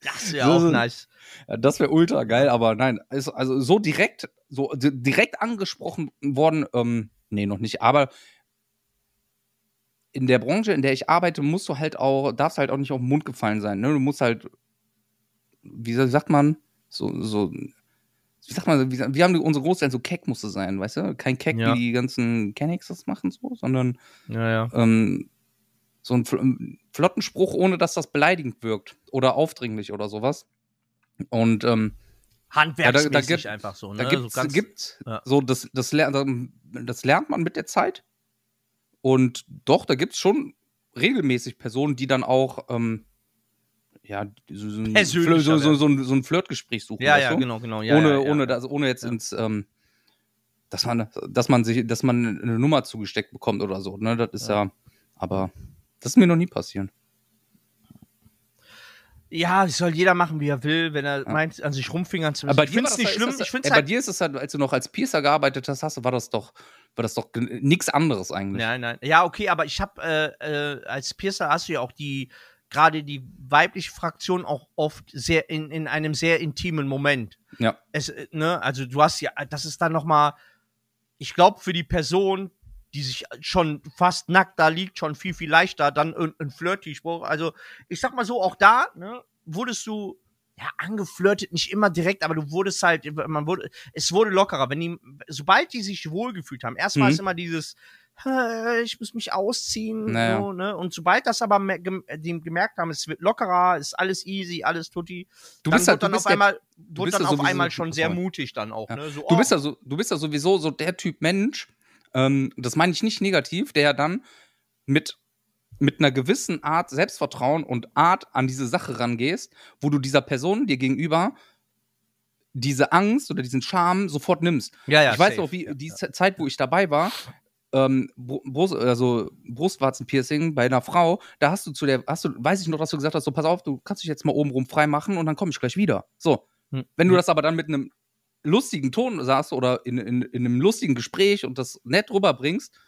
Das wäre auch nice. Das wäre ultra geil, aber nein, ist also so direkt, so di- direkt angesprochen worden, ähm, nee, noch nicht, aber in der Branche, in der ich arbeite, musst du halt auch, darfst halt auch nicht auf den Mund gefallen sein, ne? Du musst halt, wie sagt man, so, so, wie sagt man, wie, wie haben unsere Großeltern, so keck musst du sein, weißt du? Kein keck, Ja. wie die ganzen Kennex das machen, so, sondern Ja, ja. ähm, so ein fl- flotten Spruch, ohne dass das beleidigend wirkt oder aufdringlich oder sowas. Und ähm, Handwerksmäßig Ja, da- da gibt- einfach so, ne? da gibt's, so ganz, gibt so das, das, lernt, das lernt man mit der Zeit. Und doch, da gibt es schon regelmäßig Personen, die dann auch ähm, ja, so, so, ein, so, so, so, ein, so ein Flirtgespräch suchen. ja, ja, du? genau, genau. Ja, ohne, ja, ja. ohne, das, ohne jetzt ins, ähm, dass man, dass man sich, dass man eine Nummer zugesteckt bekommt oder so. Ne? Das ist ja, aber das ist mir noch nie passieren. Ja, das soll jeder machen, wie er will, wenn er Ja. meint, an sich rumfingern zu Aber müssen. bei Ich finde es nicht schlimm. das- Ich finde ey, es Bei halt. dir ist es halt, als du noch als Piercer gearbeitet hast, hast war das doch, war das doch nichts anderes eigentlich. Nein, nein. Ja, okay, aber ich habe äh, äh, als Piercer hast du ja auch die gerade die weibliche Fraktion auch oft sehr in, in einem sehr intimen Moment. Ja. Es, äh, ne, also du hast ja, das ist dann noch mal, ich glaube für die Person, die sich schon fast nackt da liegt, schon viel viel leichter dann ein, Flirty-Spruch. Also ich sag mal so, auch da ne, wurdest du ja angeflirtet, nicht immer direkt, aber du wurdest halt, man wurde, es wurde lockerer, wenn die, sobald die sich wohlgefühlt haben. Erst war Mhm. es immer dieses "Äh, ich muss mich ausziehen. Naja. So, ne? Und sobald das aber die gemerkt haben, es wird lockerer, ist alles easy, alles tutti, Du dann bist wird dann auf einmal, du wird dann auf einmal schon sehr mutig dann auch. Ja. Ne? So, du bist ja so, du bist ja sowieso so der Typ Mensch, ähm, das meine ich nicht negativ, der dann mit, mit einer gewissen Art Selbstvertrauen und Art an diese Sache rangehst, wo du dieser Person dir gegenüber diese Angst oder diesen Charme sofort nimmst. ja, ja, ich weiß safe. noch, wie die Z- Zeit, wo ich dabei war, ähm, Bru- Brust, also Brustwarzenpiercing bei einer Frau, da hast du zu der, hast du, weiß ich noch, dass du gesagt hast, so pass auf, du kannst dich jetzt mal oben rum frei machen und dann komme ich gleich wieder. So. Hm. Wenn du Hm. das aber dann mit einem lustigen Ton sagst oder in, in, in einem lustigen Gespräch und das nett rüberbringst,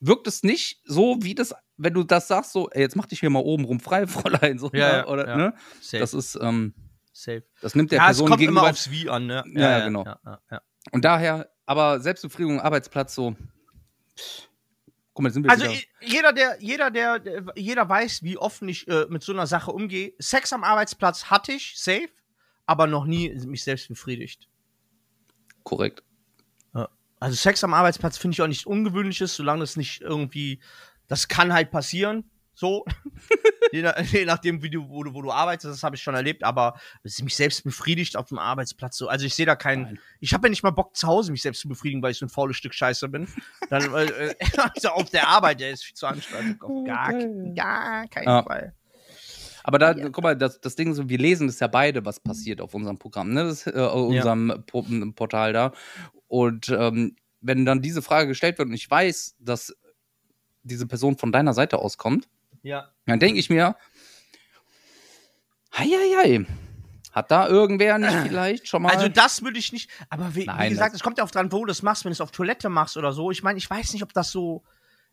wirkt es nicht so, wie das, wenn du das sagst, so, ey, jetzt mach dich hier mal oben rum frei, Fräulein, so, Ja, ne? ja, oder, ja. ne? safe, Das ist, ähm, safe. das nimmt der Ja, es Person kommt immer aufs Wie an, ne? Ja, ja, genau. Ja, ja, ja. Und daher, aber Selbstbefriedigung, Arbeitsplatz, so. Guck mal, sind wir Also jeder, der, jeder, der, der, jeder weiß, wie offen ich äh, mit so einer Sache umgehe. Sex am Arbeitsplatz hatte ich, safe, aber noch nie mich selbst befriedigt. Korrekt. Also Sex am Arbeitsplatz finde ich auch nicht ungewöhnliches, solange es nicht irgendwie, das kann halt passieren, so. je, nach, je nachdem, wie du, wo du, wo du arbeitest, das habe ich schon erlebt, aber es mich selbst befriedigt auf dem Arbeitsplatz so. Also ich sehe da keinen, Nein. ich habe ja nicht mal Bock zu Hause mich selbst zu befriedigen, weil ich so ein faules Stück Scheiße bin. Dann äh, äh, also auf der Arbeit, der ist viel zu anstrengend. Gar, gar keinen Ja. Fall. Aber da, guck mal, das, das Ding ist, so, wir lesen es ja beide, was passiert auf unserem Programm, ne? Das, äh, auf unserem Po- Portal da. Und ähm, wenn dann diese Frage gestellt wird und ich weiß, dass diese Person von deiner Seite aus kommt, Ja. dann denke ich mir, hei, hei, hei, hat da irgendwer nicht vielleicht schon mal. Also das würde ich nicht, aber wie, wie Nein, gesagt, das- es kommt ja auch dran, wo du das machst, wenn du es auf Toilette machst oder so. Ich meine, ich weiß nicht, ob das so,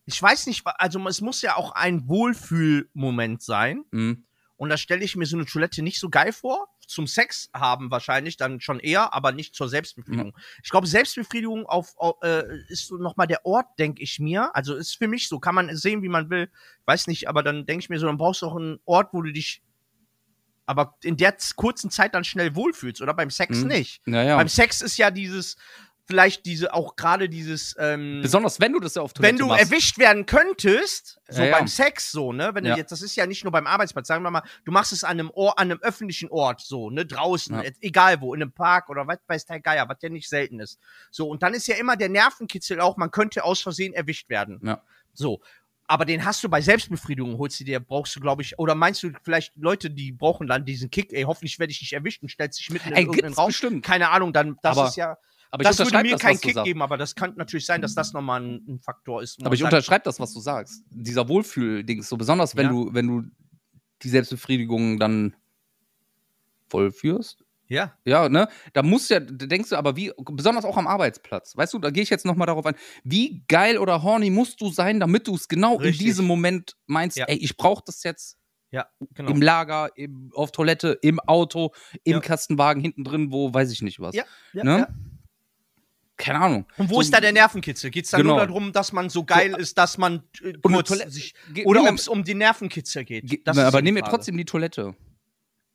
ich weiß nicht, also es muss ja auch ein Wohlfühlmoment sein. Hm. Und da stelle ich mir so eine Toilette nicht so geil vor. Zum Sex haben wahrscheinlich dann schon eher, aber nicht zur Selbstbefriedigung. Ich glaube, Selbstbefriedigung auf, auf äh, ist so nochmal der Ort, denke ich mir. Also ist für mich so, kann man sehen, wie man will. Weiß nicht, aber dann denke ich mir so, dann brauchst du auch einen Ort, wo du dich aber in der kurzen Zeit dann schnell wohlfühlst, oder? Beim Sex Mhm. nicht. Naja. Beim Sex ist ja dieses, vielleicht diese, auch gerade dieses, ähm, Besonders wenn du das ja auf Toilette wenn du machst. erwischt werden könntest, so Ja, ja. beim Sex so, ne, wenn Ja. du jetzt, das ist ja nicht nur beim Arbeitsplatz, sagen wir mal, du machst es an einem Ort, an einem öffentlichen Ort, so, ne, draußen, egal wo, in einem Park oder was weiß der Geier, was ja nicht selten ist. So, und dann ist ja immer der Nervenkitzel auch, man könnte aus Versehen erwischt werden. Ja. So. Aber den hast du bei Selbstbefriedigung, holst du dir, brauchst du, glaube ich, oder meinst du vielleicht Leute, die brauchen dann diesen Kick, ey, hoffentlich werde ich nicht erwischt und stellst dich mitten in Ey, irgendeinen gibt's Raum. bestimmt. Keine Ahnung, dann, das Aber- ist ja, Aber das würde mir das, keinen Kick geben, aber das könnte natürlich sein, dass das nochmal ein, ein Faktor ist. Aber ich unterschreibe das, was du sagst. Dieser Wohlfühl-Ding ist so besonders, wenn Ja. du, wenn du die Selbstbefriedigung dann vollführst. Ja. Ja, ne? Da musst du ja, da denkst du aber wie, besonders auch am Arbeitsplatz. Weißt du, da gehe ich jetzt nochmal darauf ein, wie geil oder horny musst du sein, damit du es genau Richtig. in diesem Moment meinst, Ja. ey, ich brauche das jetzt Ja, genau. im Lager, im, auf Toilette, im Auto, im Ja. Kastenwagen hinten drin, wo weiß ich nicht was. Ja, ja, ne? ja. Keine Ahnung. Und wo So- ist da der Nervenkitzel? Geht es dann Genau. nur darum, dass man so geil ist, dass man äh, kurz Toilette- sich, oder ob es um den Nervenkitzel geht? Ge- Das Na, aber ja nehmen wir trotzdem die Toilette.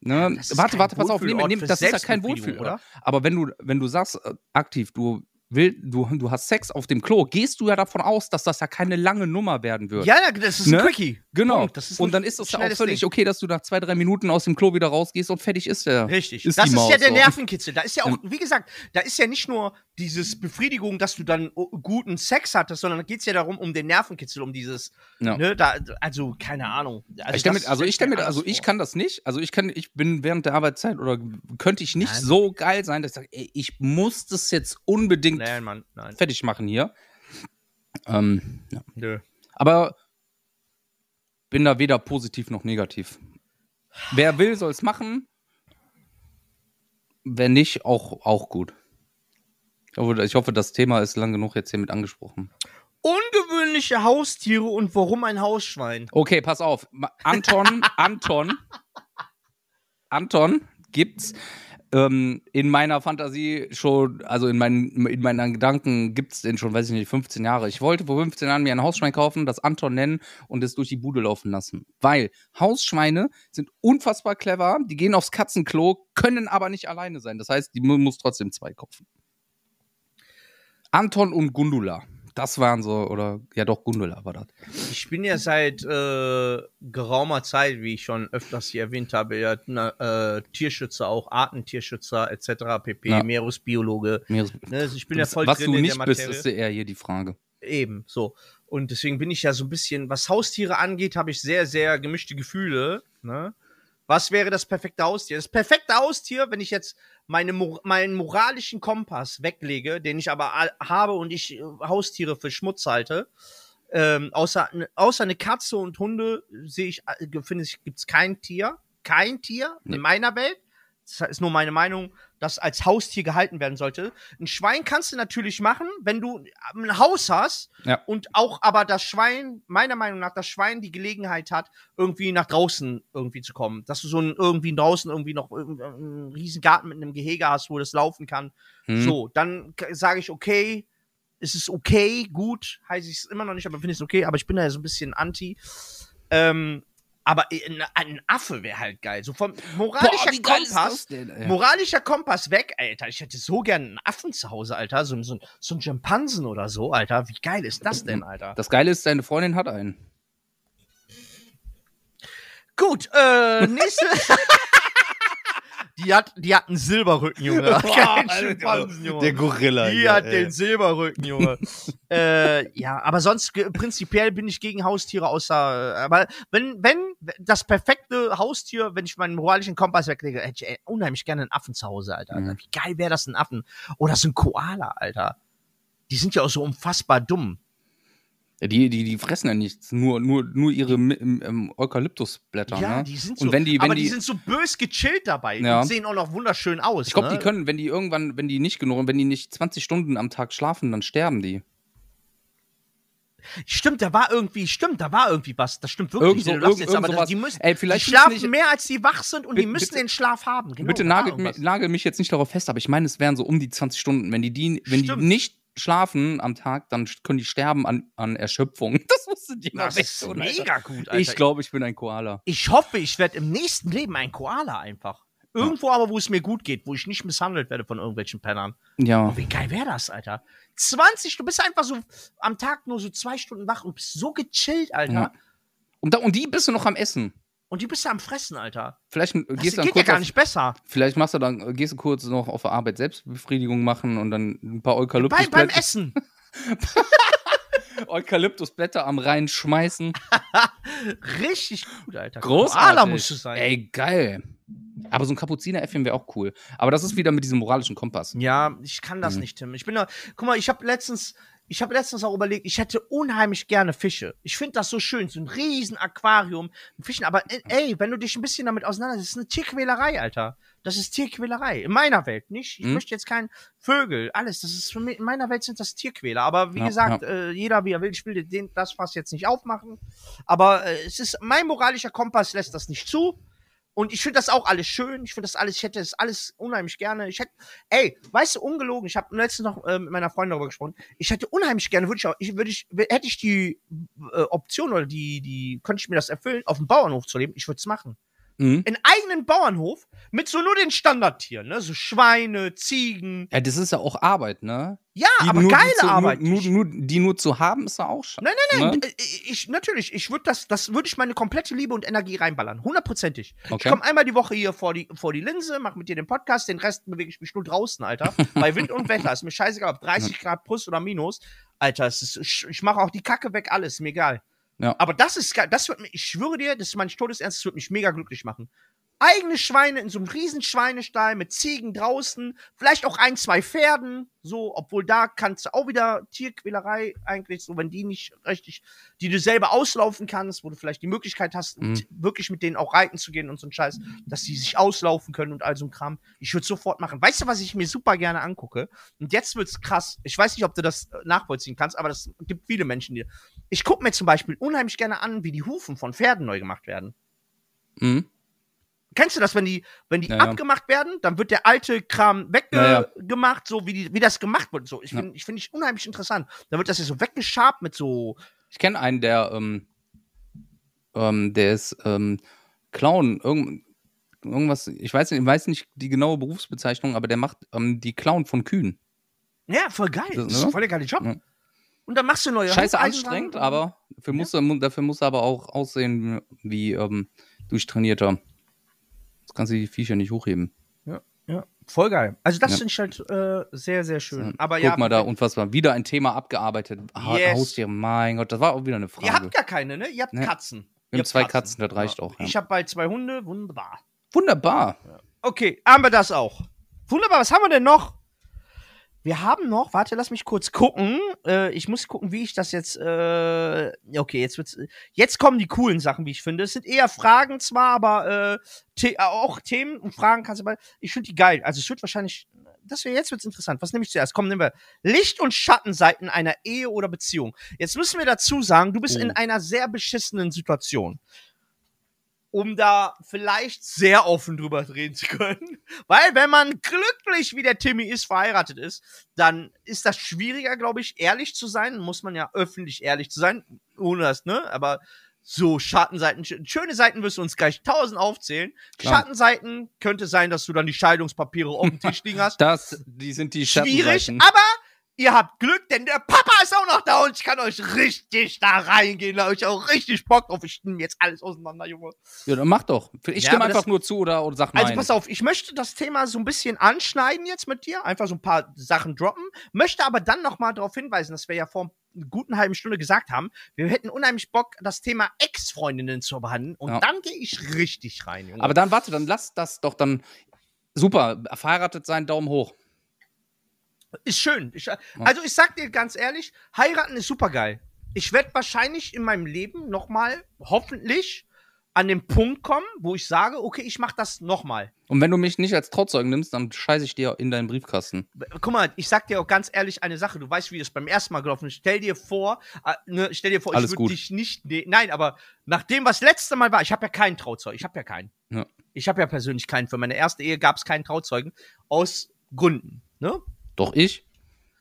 Ne? ist Warte, warte, pass auf, nehmen, nehmen, für das ist ja kein Wohlfühl, oder? Aber wenn du, wenn du sagst, äh, aktiv, du willst, du, du hast Sex auf dem Klo, gehst du ja davon aus, dass das ja keine lange Nummer werden wird. Ja, ja, das ist Ne? ein Quickie. Genau. Punkt. Das ist und dann ist es ja auch völlig Ding. okay, dass du nach zwei, drei Minuten aus dem Klo wieder rausgehst und fertig ist der. Richtig. Ist das ist Maus ja der so. Nervenkitzel. Da ist ja auch, wie gesagt, da ist ja nicht nur dieses Befriedigung, dass du dann oh, guten Sex hattest, sondern da geht es ja darum, um den Nervenkitzel, um dieses, Ja. ne, da, also, keine Ahnung. Also, ich das also ich anders also ich kann das nicht. Also ich kann, ich bin während der Arbeitszeit oder könnte ich nicht Nein. so geil sein, dass ich sage, ey, ich muss das jetzt unbedingt Nein, Mann, nein. fertig machen hier. Ähm, ja. Nö. Aber bin da weder positiv noch negativ. Wer will, soll es machen. Wer nicht, auch, auch gut. Ich hoffe, das Thema ist lang genug jetzt hier mit angesprochen. Ungewöhnliche Haustiere und warum ein Hausschwein? Okay, pass auf. Anton, Anton, Anton gibt's ähm, in meiner Fantasie schon, also in meinen, in meinen Gedanken gibt's den schon, weiß ich nicht, 15 Jahre. Ich wollte vor 15 Jahren mir ein Hausschwein kaufen, das Anton nennen und es durch die Bude laufen lassen. Weil Hausschweine sind unfassbar clever, die gehen aufs Katzenklo, können aber nicht alleine sein. Das heißt, die mu- muss trotzdem zwei kaufen. Anton und Gundula. Das waren so, oder ja doch, Gundula war das. Ich bin ja seit äh, geraumer Zeit, wie ich schon öfters hier erwähnt habe, ja, na, äh, Tierschützer, auch Artentierschützer etc. pp, Ja. Meeresbiologe. Meeres Ne, also ich bin ja bist- voll was drin du in nicht der bist, Materie. ist eher hier die Frage. Eben, so. Und deswegen bin ich ja so ein bisschen, was Haustiere angeht, habe ich sehr, sehr gemischte Gefühle. Ne? Was wäre das perfekte Haustier? Das perfekte Haustier, wenn ich jetzt meine, meinen moralischen Kompass weglege, den ich aber habe und ich äh, Haustiere für Schmutz halte, ähm, außer, außer eine Katze und Hunde sehe ich, äh, finde ich, gibt es kein Tier, kein Tier Nee. in meiner Welt. Das ist nur meine Meinung, das als Haustier gehalten werden sollte. Ein Schwein kannst du natürlich machen, wenn du ein Haus hast Ja. und auch aber das Schwein, meiner Meinung nach, das Schwein die Gelegenheit hat, irgendwie nach draußen irgendwie zu kommen. Dass du so ein, irgendwie draußen irgendwie noch irgend- einen riesen Garten mit einem Gehege hast, wo das laufen kann. Hm. So, dann sage ich, okay, es ist okay, gut, heiße ich es immer noch nicht, aber finde ich es okay, aber ich bin da ja so ein bisschen anti. Ähm, aber ein, ein Affe wäre halt geil. So vom moralischer ist Kompass. denn, ey? Moralischer Kompass weg, Alter. Ich hätte so gern einen Affen zu Hause, Alter. So, so, so einen Schimpansen oder so, Alter. Wie geil ist das denn, Alter? Das Geile ist, deine Freundin hat einen. Gut, äh, nächste. Die hat, die hat einen Silberrücken, Junge. Boah, Alter, Junge. Der Gorilla. Die hier, hat ey. den Silberrücken, Junge. äh, ja, aber sonst prinzipiell bin ich gegen Haustiere, außer. Äh, aber wenn, wenn das perfekte Haustier, wenn ich meinen moralischen Kompass weglege, hätte ich ey, unheimlich gerne einen Affen zu Hause, Alter. Mhm. Wie geil wäre das, ein Affen? Oder so ein Koala, Alter. Die sind ja auch so unfassbar dumm. Die, die, die fressen ja nichts, nur, nur, nur ihre ähm, Eukalyptusblätter. Ja, ne? die sind Und so. wenn die- wenn aber die, die- sind so bös gechillt dabei Ja. und sehen auch noch wunderschön aus. Ich glaube, ne? die können, wenn die irgendwann, wenn die nicht genug, wenn die nicht 20 Stunden am Tag schlafen, dann sterben die. Stimmt, da war irgendwie, stimmt, da war irgendwie was. Das stimmt wirklich. Irgend so- du lachst irgend- jetzt, aber die müssen, Ey, vielleicht die schlafen nicht- mehr, als die wach sind und die Bitte- müssen bitte- den Schlaf haben. Genau, Bitte irgendwas. nagel mich jetzt nicht darauf fest, aber ich meine, es wären so um die 20 Stunden. Wenn die, die, wenn Stimmt. die nicht schlafen am Tag, dann können die sterben an, an Erschöpfung. Das musste die Das ist Alter. mega gut, Alter. Ich glaube, ich bin ein Koala. Ich hoffe, ich werde im nächsten Leben ein Koala einfach. Irgendwo aber, wo es mir gut geht, wo ich nicht misshandelt werde von irgendwelchen Pennern. Ja. Oh, wie geil wäre das, Alter? 20, du bist einfach so am Tag nur so zwei Stunden wach und bist so gechillt, Alter. Ja. Und, da, und die bist du noch am Essen. Und die bist du am Fressen, Alter. Vielleicht Das gehst du dann geht ja kurz gar auf, nicht besser. Vielleicht machst du dann, gehst du kurz noch auf der Arbeit Selbstbefriedigung machen und dann ein paar Bei, beim Essen. Eukalyptusblätter am Rhein schmeißen. Richtig gut, Alter. Großartig. Musst du sein. Ey, geil. Aber so ein Kapuzineräffchen wäre auch cool. Aber das ist wieder mit diesem moralischen Kompass. Ja, ich kann das Mhm. nicht, Tim. Ich bin da, guck mal, ich habe letztens, ich habe letztens auch überlegt, ich hätte unheimlich gerne Fische. Ich finde das so schön, so ein riesen Aquarium mit Fischen. Aber äh, ey, wenn du dich ein bisschen damit auseinandersetzt, das ist eine Tierquälerei, Alter. Das ist Tierquälerei. In meiner Welt, nicht? Ich Mhm. möchte jetzt kein Vögel, alles. Das ist für mich, in meiner Welt sind das Tierquäler. Aber wie Ja, gesagt, äh, jeder wie er will. Ich will den, das Fass jetzt nicht aufmachen. Aber äh, es ist, mein moralischer Kompass lässt das nicht zu. Und ich finde das auch alles schön. Ich finde das alles, ich hätte das alles unheimlich gerne. Ich hätte, ey, weißt du, ungelogen, ich habe letztens noch äh, mit meiner Freundin darüber gesprochen. Ich hätte unheimlich gerne, würde ich auch, ich, würde ich, hätte ich die äh, Option oder die, die, könnte ich mir das erfüllen, auf dem Bauernhof zu leben, ich würde es machen. Mhm. Einen eigenen Bauernhof mit so nur den Standardtieren, ne? So Schweine, Ziegen. Ja, das ist ja auch Arbeit, ne? Ja, Die aber nur, geile die zu, Arbeit. Nur, Ich- nur, die nur zu haben, ist ja auch schade. Nein, nein, nein. Ne? äh, Ich, natürlich, ich würde das, das würde ich meine komplette Liebe und Energie reinballern. Hundertprozentig. Ich Okay. komme einmal die Woche hier vor die, vor die Linse, mache mit dir den Podcast, den Rest bewege ich mich nur draußen, Alter. Bei Wind und Wetter. Ist mir scheißegal, ob 30 Grad plus oder minus. Alter, ist, ich, ich mache auch die Kacke weg, alles, mir egal. Ja. Aber das ist geil. Das wird mich, ich schwöre dir, das ist mein Todesernst, das wird mich mega glücklich machen. Eigene Schweine in so einem riesen Schweinestall mit Ziegen draußen, vielleicht auch ein, zwei Pferden, so, obwohl da kannst du auch wieder Tierquälerei eigentlich, so, wenn die nicht richtig, die du selber auslaufen kannst, wo du vielleicht die Möglichkeit hast, Mhm. wirklich mit denen auch reiten zu gehen und so ein Scheiß, dass die sich auslaufen können und all so ein Kram. Ich würde sofort machen. Weißt du, was ich mir super gerne angucke? Und jetzt wird's krass. Ich weiß nicht, ob du das äh, nachvollziehen kannst, aber das gibt viele Menschen, die. Ich gucke mir zum Beispiel unheimlich gerne an, wie die Hufen von Pferden neu gemacht werden. Mhm. Kennst du das, wenn die, wenn die Ja, ja. abgemacht werden, dann wird der alte Kram Ja, weggemacht, so wie, die, wie das gemacht wird. So, ich Ja. finde ich finde ich unheimlich interessant. Da wird das ja so weggeschabt mit so. Ich kenne einen, der, ähm, ähm, der ist ähm, Clown, irgend, irgendwas, ich weiß, nicht, ich weiß nicht die genaue Berufsbezeichnung, aber der macht ähm, die Clown von Kühen. Ja, voll geil. Das, Das, ist ne? voll der geile Job. Ja. Und dann machst du neue Scheiße anstrengend, aber dafür muss, er, mu- dafür muss er aber auch aussehen wie ähm, durchtrainierter. Das kannst du die Viecher nicht hochheben. Ja, voll geil. Also das Ja. finde ich halt äh, sehr, sehr schön. So, Aber Guck ja, mal da, unfassbar. Wieder ein Thema abgearbeitet. Ha Yes. Haustiere, mein Gott, das war auch wieder eine Frage. ihr habt gar keine, ne? Ihr habt Ne. Katzen. Wir haben zwei Katzen, das reicht auch, ja. Ich habe bald zwei Hunde, wunderbar. Wunderbar. Okay, haben wir das auch. Wunderbar, was haben wir denn noch? Wir haben noch, warte, lass mich kurz gucken. Äh, ich muss gucken, wie ich das jetzt. Äh, okay, jetzt wird's. Jetzt kommen die coolen Sachen, wie ich finde. Es sind eher Fragen zwar, aber äh, The äh, auch Themen und Fragen kannst du bei. Ich finde die geil. Also es wird wahrscheinlich. Das wäre jetzt wird's interessant. Was nehme ich zuerst? Komm, nehmen wir Licht- und Schattenseiten einer Ehe oder Beziehung. Jetzt müssen wir dazu sagen, du bist Oh. in einer sehr beschissenen Situation um da vielleicht sehr offen drüber reden zu können. Weil wenn man glücklich wie der Timmy ist, verheiratet ist, dann ist das schwieriger, glaube ich, ehrlich zu sein. Muss man ja öffentlich ehrlich zu sein, ohne das, ne? Aber so Schattenseiten, sch- schöne Seiten wirst du uns gleich tausend aufzählen. Klar. Schattenseiten könnte sein, dass du dann die Scheidungspapiere auf dem Tisch liegen hast. Das, die sind die Schwierig, Schattenseiten. aber ihr habt Glück, denn der Papa ist auch noch da und ich kann euch richtig da reingehen. Da hab ich auch richtig Bock drauf. Ich nehme jetzt alles auseinander, Junge. Ja, dann mach doch. Ich Ja, stimme aber einfach nur zu oder, oder sag nein. Also pass auf, ich möchte das Thema so ein bisschen anschneiden jetzt mit dir, einfach so ein paar Sachen droppen, möchte aber dann noch mal darauf hinweisen, dass wir ja vor einer guten halben Stunde gesagt haben, wir hätten unheimlich Bock, das Thema Ex-Freundinnen zu behandeln und Ja. dann gehe ich richtig rein, Junge. Aber dann, warte, dann lass das doch dann. Super, verheiratet sein, Daumen hoch. Ist schön. Ich, also ich sag dir ganz ehrlich, heiraten ist super geil. Ich werde wahrscheinlich in meinem Leben noch mal, hoffentlich, an den Punkt kommen, wo ich sage, okay, ich mache das noch mal. Und wenn du mich nicht als Trauzeugen nimmst, dann scheiße ich dir in deinen Briefkasten. Guck mal, ich sag dir auch ganz ehrlich eine Sache. Du weißt, wie es beim ersten Mal gelaufen ist. Stell dir vor, äh, ne, stell dir vor, Alles ich würde dich nicht. Ne nein, aber nach dem, was letzte Mal war, ich habe ja keinen Trauzeug. Ich habe ja keinen. Ja. Ich habe ja persönlich keinen. Für meine erste Ehe gab es keinen Trauzeugen. Aus Gründen. Ne? Doch ich?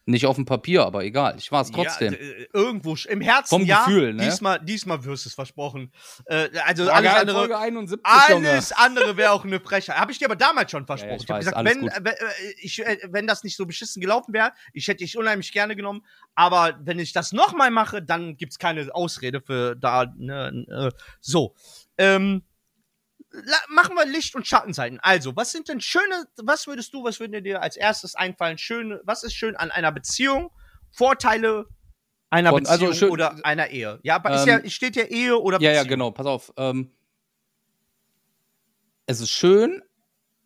Nicht auf dem Papier, aber egal. Ich war es trotzdem. Ja, äh, irgendwo im Herzen Vom ja. Gefühl, ne? Diesmal, diesmal wirst du es versprochen. Äh, also alles andere. Folge 71, Junge. Alles andere wäre auch eine Frechheit. Habe ich dir aber damals schon versprochen. Ja, ich ich habe gesagt, alles wenn, gut. äh, äh, ich, äh, wenn das nicht so beschissen gelaufen wäre, ich hätte dich unheimlich gerne genommen. Aber wenn ich das nochmal mache, dann gibt's keine Ausrede für da. Ne, so. Ähm, machen wir Licht- und Schattenseiten. Also, was sind denn schöne, was würdest du, was würde dir als erstes einfallen? Schöne, was ist schön an einer Beziehung? Vorteile einer Von- also Beziehung schön- oder einer Ehe? Ja, aber ist Ähm, ja, steht ja Ehe oder Ja, ja, Beziehung. genau. Pass auf. Ähm, es ist schön,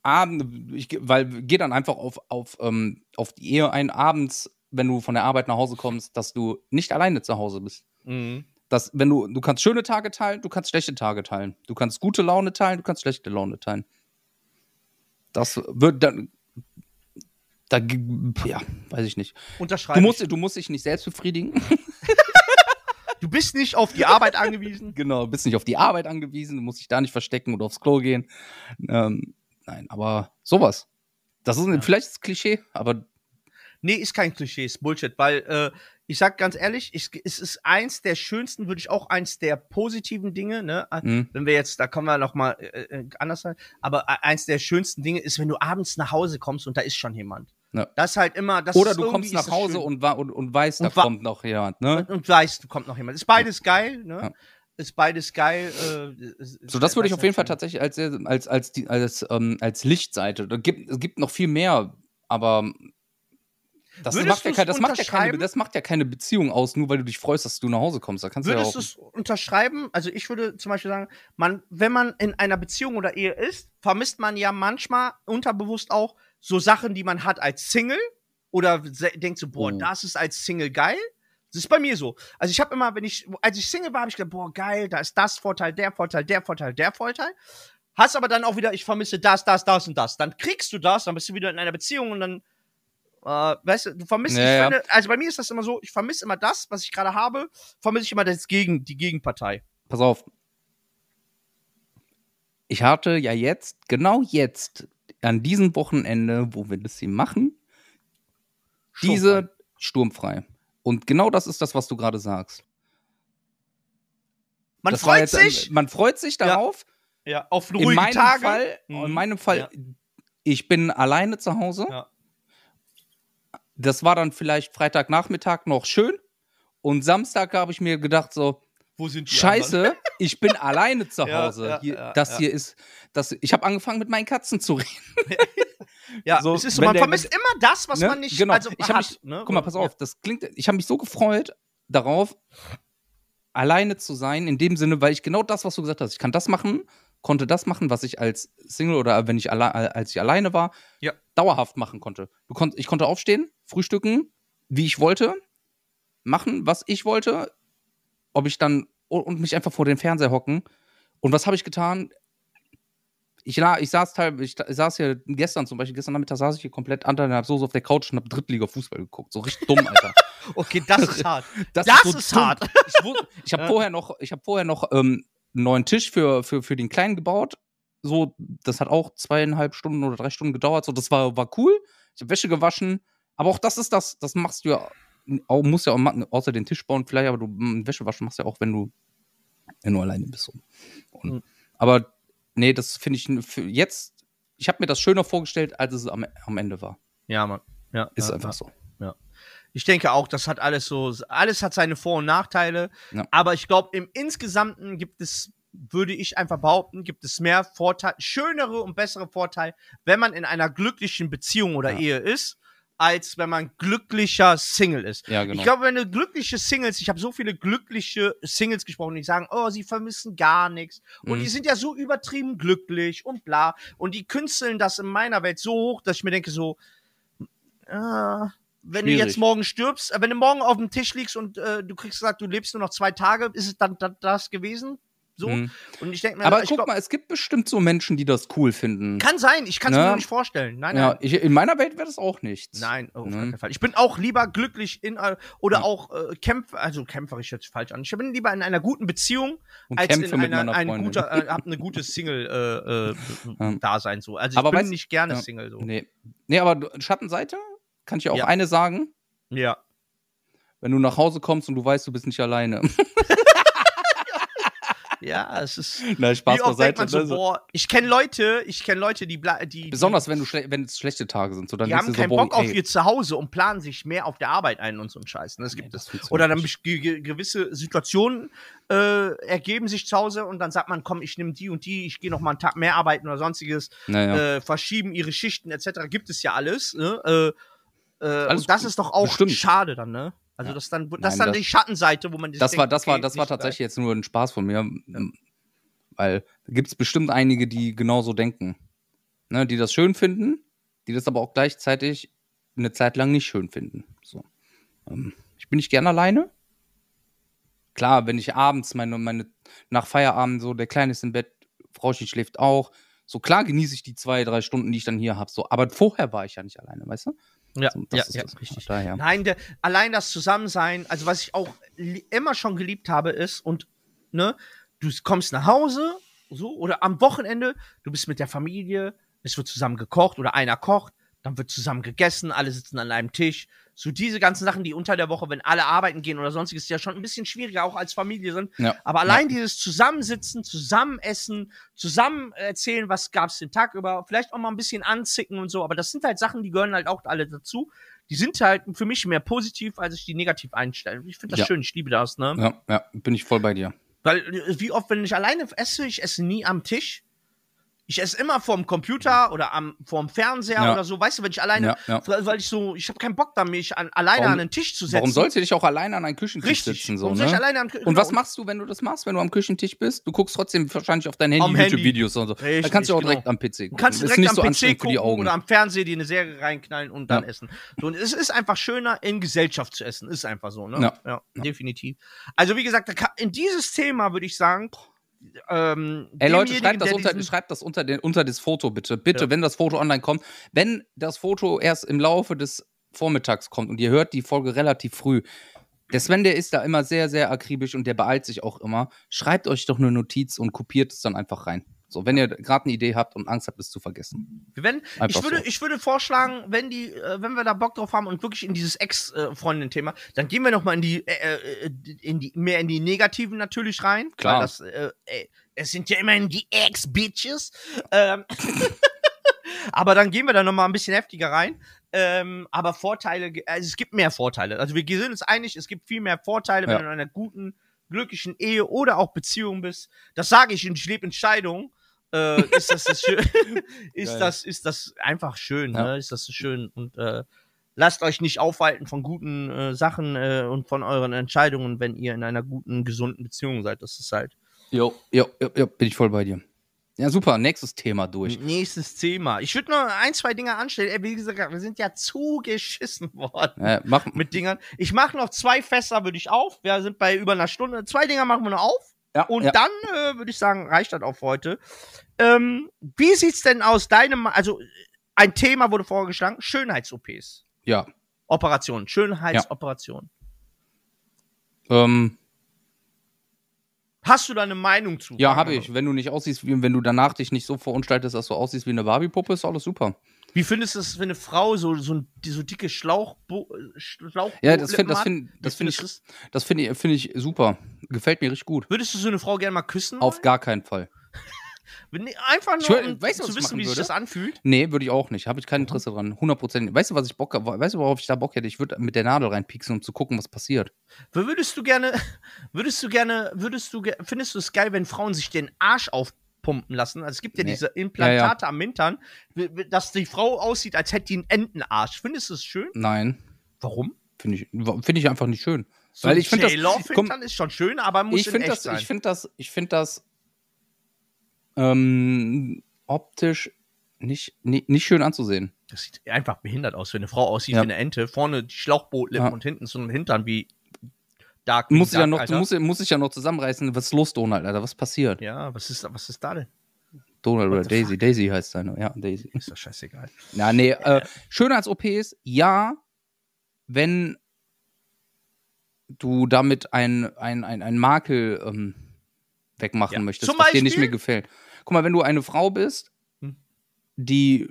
abend, ich, weil geh dann einfach auf, auf, ähm, auf die Ehe ein, abends, wenn du von der Arbeit nach Hause kommst, dass du nicht alleine zu Hause bist. Mhm. Dass, wenn du, du kannst schöne Tage teilen, du kannst schlechte Tage teilen. Du kannst gute Laune teilen, du kannst schlechte Laune teilen. Das wird dann. Da, ja, weiß ich nicht. Unterschreibe. Du musst, du musst dich nicht selbst befriedigen. Du bist nicht auf die Arbeit angewiesen. Genau, bist nicht auf die Arbeit angewiesen, du musst dich da nicht verstecken oder aufs Klo gehen. Ähm, nein, aber sowas. Das ist ein, vielleicht ist Klischee, aber Nee, ist kein Klischee, ist Bullshit, weil äh, ich sag ganz ehrlich, ich, es ist eins der schönsten, würde ich auch eins der positiven Dinge, ne? äh, mh, Wenn wir jetzt, da kommen wir noch mal äh, äh, anders sein, aber äh, eins der schönsten Dinge ist, wenn du abends nach Hause kommst und da ist schon jemand. Ja. Das ist halt immer, das oder ist du kommst nach Hause und, und, und weißt, da Und wa- kommt noch jemand, ne? und, und weißt, du kommt noch jemand. Ist beides geil, ne? Ja. Ist beides geil. Äh, ist- So, das würde ich ist auf jeden Fall tatsächlich als, als, als, die, als, ähm, als Lichtseite. Da gibt, es gibt noch viel mehr, aber das macht, ja du's kein, das, macht ja keine, das macht ja keine Beziehung aus, nur weil du dich freust, dass du nach Hause kommst. Da kannst Würdest du ja es unterschreiben? Also ich würde zum Beispiel sagen, man, wenn man in einer Beziehung oder Ehe ist, vermisst man ja manchmal unterbewusst auch so Sachen, die man hat als Single oder denkt so, boah, Oh. das ist als Single geil. Das ist bei mir so. Also ich habe immer, wenn ich, als ich Single war, habe ich gedacht, boah, geil, da ist das Vorteil, der Vorteil, der Vorteil, der Vorteil. Hast aber dann auch wieder, ich vermisse das, das, das und das. Dann kriegst du das, dann bist du wieder in einer Beziehung und dann, äh, weißt du, du vermisst, Ja, ich ja. finde, also bei mir ist das immer so, ich vermisse immer das, was ich gerade habe, vermisse ich immer das Gegen, die Gegenpartei. Pass auf. Ich hatte ja jetzt, genau jetzt, an diesem Wochenende, wo wir das hier machen, diese sturmfrei. Und genau das ist das, was du gerade sagst. Man das freut jetzt, sich Man freut sich darauf. ja, auf In ruhige meinem Tage. Fall, Mhm. in meinem Fall, Ja. ich bin alleine zu Hause. Ja. Das war dann vielleicht Freitagnachmittag noch schön. Und Samstag habe ich mir gedacht, so, Wo sind die Scheiße, ich bin alleine zu Ja, Hause. ja, hier, ja, das ja. hier ist, das, ich habe angefangen mit meinen Katzen zu reden. Ja, So, es ist so, man der- vermisst immer das, was Ne? man nicht Genau. also Ich hat. mich- ne? Guck mal, pass auf, das klingt, ich habe mich so gefreut darauf, alleine zu sein, in dem Sinne, weil ich genau das, was du gesagt hast, ich kann das machen, konnte das machen, was ich als Single oder wenn ich alle, als ich alleine war, Ja. dauerhaft machen konnte. Konnt, ich konnte aufstehen, frühstücken, wie ich wollte, machen, was ich wollte, ob ich dann und mich einfach vor den Fernseher hocken. Und was habe ich getan? Ich, ich saß teil, ich, ich saß hier gestern zum Beispiel, gestern Nachmittag saß ich hier komplett anderthalb so, so auf der Couch und habe Drittliga-Fußball geguckt. So richtig dumm, Alter. Okay, das ist hart. Das, Das so ist hart. Ich, ich habe Ja. vorher noch, ich habe vorher noch ähm, einen neuen Tisch für, für, für den Kleinen gebaut. So, das hat auch zweieinhalb Stunden oder drei Stunden gedauert. So, das war, war cool. Ich habe Wäsche gewaschen. Aber auch das ist das, das machst du ja, auch, musst ja auch außer den Tisch bauen vielleicht, aber du mm, Wäsche waschen machst ja auch, wenn du, wenn du alleine bist. Und, Mhm. Aber nee, das finde ich für jetzt, ich habe mir das schöner vorgestellt, als es am, am Ende war. Ja, Mann. Ja, Ist ja, einfach ja. so. Ich denke auch, das hat alles so, alles hat seine Vor- und Nachteile. Ja. Aber ich glaube, im Insgesamten gibt es, würde ich einfach behaupten, gibt es mehr Vorteile, schönere und bessere Vorteile, wenn man in einer glücklichen Beziehung oder Ja. Ehe ist, als wenn man glücklicher Single ist. Ja, genau. Ich glaube, wenn du glückliche Singles, ich habe so viele glückliche Singles gesprochen, die sagen, oh, sie vermissen gar nichts. Und Mhm. die sind ja so übertrieben glücklich und bla. Und die künsteln das in meiner Welt so hoch, dass ich mir denke, so, äh, wenn du Schwierig. jetzt morgen stirbst, äh, wenn du morgen auf dem Tisch liegst und äh, du kriegst gesagt, du lebst nur noch zwei Tage, ist es dann da- das gewesen? So? Mhm. Und ich denke mir, Aber ich guck glaub, mal, es gibt bestimmt so Menschen, die das cool finden. kann sein, ich kann es mir Ne? nur nicht vorstellen. Nein, ja, nein. ich, in meiner Welt wäre das auch nichts. Nein, oh, auf Ne? keinen Fall. Ich bin auch lieber glücklich in äh, oder Ja. auch äh, kämpf, also kämpferisch jetzt falsch an. Ich bin lieber in einer guten Beziehung Und als in einer ein guter, äh, hab eine gute Single äh, äh. Dasein so. Also ich Aber bin nicht gerne ja. Single so. Nee. Nee, aber du- Schattenseite kann ich dir auch Ja. eine sagen. Ja. Wenn du nach Hause kommst und du weißt, du bist nicht alleine. Ja, es ist Na, Spaß wie oft denkt beiseite. so, ne? So- boah, ich kenne Leute, ich kenne Leute, die die Besonders wenn du schle wenn es schlechte Tage sind. So, dann die haben so, keinen boah, Bock auf ey, ihr Zuhause und planen sich mehr auf der Arbeit ein und so ein Scheiß. ne? Das nee, gibt es. funktioniert Oder dann ge gewisse Situationen äh, ergeben sich zu Hause und dann sagt man, komm, ich nehme die und die, ich gehe noch mal einen Tag mehr arbeiten oder sonstiges, Naja. äh, verschieben ihre Schichten etc. Gibt es ja alles. Ne? Äh, äh, und das gut. ist doch auch Bestimmt. schade dann, ne? Also Ja. das dann, das Nein, ist dann das- die Schattenseite, wo man das war, denkt, das war, okay, das war nicht geil. tatsächlich jetzt nur ein Spaß von mir. ähm, Weil gibt es bestimmt einige, die genauso denken. Ne, die das schön finden, die das aber auch gleichzeitig eine Zeit lang nicht schön finden. So. Ähm, ich bin nicht gern alleine. Klar, wenn ich abends meine, meine, nach Feierabend so, der Kleine ist im Bett, Frauchen schläft auch. So klar genieße ich die zwei, drei Stunden, die ich dann hier habe. So, aber vorher war ich ja nicht alleine, weißt du? Ja, So, ja, ist ja, das. richtig. Daher. Nein, der, allein das Zusammensein, also was ich auch immer schon geliebt habe, ist, und ne, du kommst nach Hause, so, oder am Wochenende, du bist mit der Familie, es wird zusammen gekocht oder einer kocht, dann wird zusammen gegessen, alle sitzen an einem Tisch. So diese ganzen Sachen, die unter der Woche, wenn alle arbeiten gehen oder sonstiges, ja schon ein bisschen schwieriger auch als Familie sind. Ja. Aber allein dieses Zusammensitzen, zusammen essen, zusammen erzählen, was gab's den Tag über, vielleicht auch mal ein bisschen anzicken und so. Aber das sind halt Sachen, die gehören halt auch alle dazu. Die sind halt für mich mehr positiv, als ich die negativ einstelle. Ich finde das Ja. schön, ich liebe das, ne? Ja, ja, bin ich voll bei dir. Weil, äh, wie oft, wenn ich alleine esse, ich esse nie am Tisch. Ich esse immer vorm Computer oder am, vorm Fernseher Ja. oder so. Weißt du, wenn ich alleine, Ja, ja. weil ich so, ich habe keinen Bock da, mich an, alleine Warum- an den Tisch zu setzen. Warum sollst du dich auch alleine an einen Küchentisch Richtig. sitzen? So, Warum soll ich ne? alleine am Und was genau. machst du, wenn du das machst, wenn du am Küchentisch bist? Du guckst trotzdem wahrscheinlich auf dein Handy. YouTube-Videos und so. Richtig, Dann kannst du auch direkt genau. am PC gucken. Du kannst ist direkt am so PC gucken die Augen. oder am Fernseher dir eine Serie reinknallen und dann essen. So, und es ist einfach schöner, in Gesellschaft zu essen. Ist einfach so, ne? Ja. definitiv. Also, wie gesagt, in dieses Thema würde ich sagen, ähm, Ey Leute, schreibt das, unter, schreibt das unter, den, unter das Foto bitte. Bitte, Ja. wenn das Foto online kommt. Wenn das Foto erst im Laufe des Vormittags kommt und ihr hört die Folge relativ früh, der Sven, der ist da immer sehr, sehr akribisch und der beeilt sich auch immer. Schreibt euch doch eine Notiz und kopiert es dann einfach rein. So, wenn ihr gerade eine Idee habt und Angst habt, es zu vergessen. Wenn, ich, würde, so. ich würde vorschlagen, wenn die, äh, wenn wir da Bock drauf haben und wirklich in dieses Ex-Freundin-Thema, dann gehen wir noch mal in die, äh, äh, in die, mehr in die Negativen natürlich rein. Klar. Weil das, äh, äh, es sind ja immerhin die Ex-Bitches. Ähm, aber dann gehen wir da noch mal ein bisschen heftiger rein. Ähm, aber Vorteile, also es gibt mehr Vorteile. Also wir sind uns einig, es gibt viel mehr Vorteile, wenn Ja. du in einer guten, glücklichen Ehe oder auch Beziehung bist. Das sage ich und ich lebe in Scheidung. Äh, ist das, das schön, ist Geil. das ist das einfach schön, Ja. ne? Ist das so schön und äh, lasst euch nicht aufhalten von guten äh, Sachen äh, und von euren Entscheidungen, wenn ihr in einer guten, gesunden Beziehung seid. Das ist halt Jo, jo, jo, jo, bin ich voll bei dir. Ja, super. Nächstes Thema durch. nächstes Thema. Ich würde noch ein, zwei Dinge anstellen. Ey, wie gesagt, wir sind ja zugeschissen worden. Äh, mach, mit Dingern. Ich mache noch zwei Fässer, würde ich auf. Wir sind bei über einer Stunde. Zwei Dinger machen wir noch auf. Ja, Und ja. dann äh, würde ich sagen, reicht das auch für heute. Ähm, wie sieht's denn aus deinem, also ein Thema wurde vorgeschlagen, Schönheits-OPs. ja. Operationen, Schönheitsoperationen. Ähm, Hast du da eine Meinung zu? ja, habe ich. Wenn du nicht aussiehst, wie, wenn du danach dich nicht so verunstaltest, dass du aussiehst wie eine Barbie-Puppe, ist alles super. Wie findest du es, wenn eine Frau so, so, so dicke Schlauch, Schlauch Ja, das finde das find, das find ich, das find ich, find ich super. Gefällt mir richtig gut. Würdest du so eine Frau gerne mal küssen? Auf wollen? gar keinen Fall. Einfach nur, um weißt du, zu wissen, wie sich das anfühlt. Nee, würde ich auch nicht. Habe ich kein Interesse dran. 100%. Weißt du, was ich Bock habe? Weißt du, worauf ich da Bock hätte? Ich würde mit der Nadel reinpieksen, um zu gucken, was passiert. Würdest du gerne, würdest du gerne, würdest du, findest du es geil, wenn Frauen sich den Arsch aufpumpen lassen? Also es gibt ja Nee. diese Implantate am Hintern, w- w- dass die Frau aussieht, als hätte die einen Entenarsch. Findest du es schön? Nein, Warum? finde ich, finde ich einfach nicht schön. So Weil ich finde das- J-Lo-Hintern ist schon schön, aber muss ich in finde echt das, sein. ich finde das, ich finde das ähm, optisch nicht, nicht, nicht schön anzusehen. das sieht einfach behindert aus, wenn eine Frau aussieht Ja. wie eine Ente. Vorne die Schlauchbootlippen Ja. und hinten so ein Hintern wie Dark. Muss ich ja noch, Alter. muss, muss ich ja noch zusammenreißen. Was ist los, Donald, Alter? Was passiert? Ja, was ist, was ist da denn? Donald What oder Daisy. Daisy heißt seine. Ja, Daisy. Ist doch scheißegal. Ja, nee, äh, Schönheits-OPs, ja, wenn du damit ein, ein, ein, ein Makel ähm, wegmachen Ja. möchtest, Zum was dir nicht mehr gefällt. Guck mal, wenn du eine Frau bist, Hm. die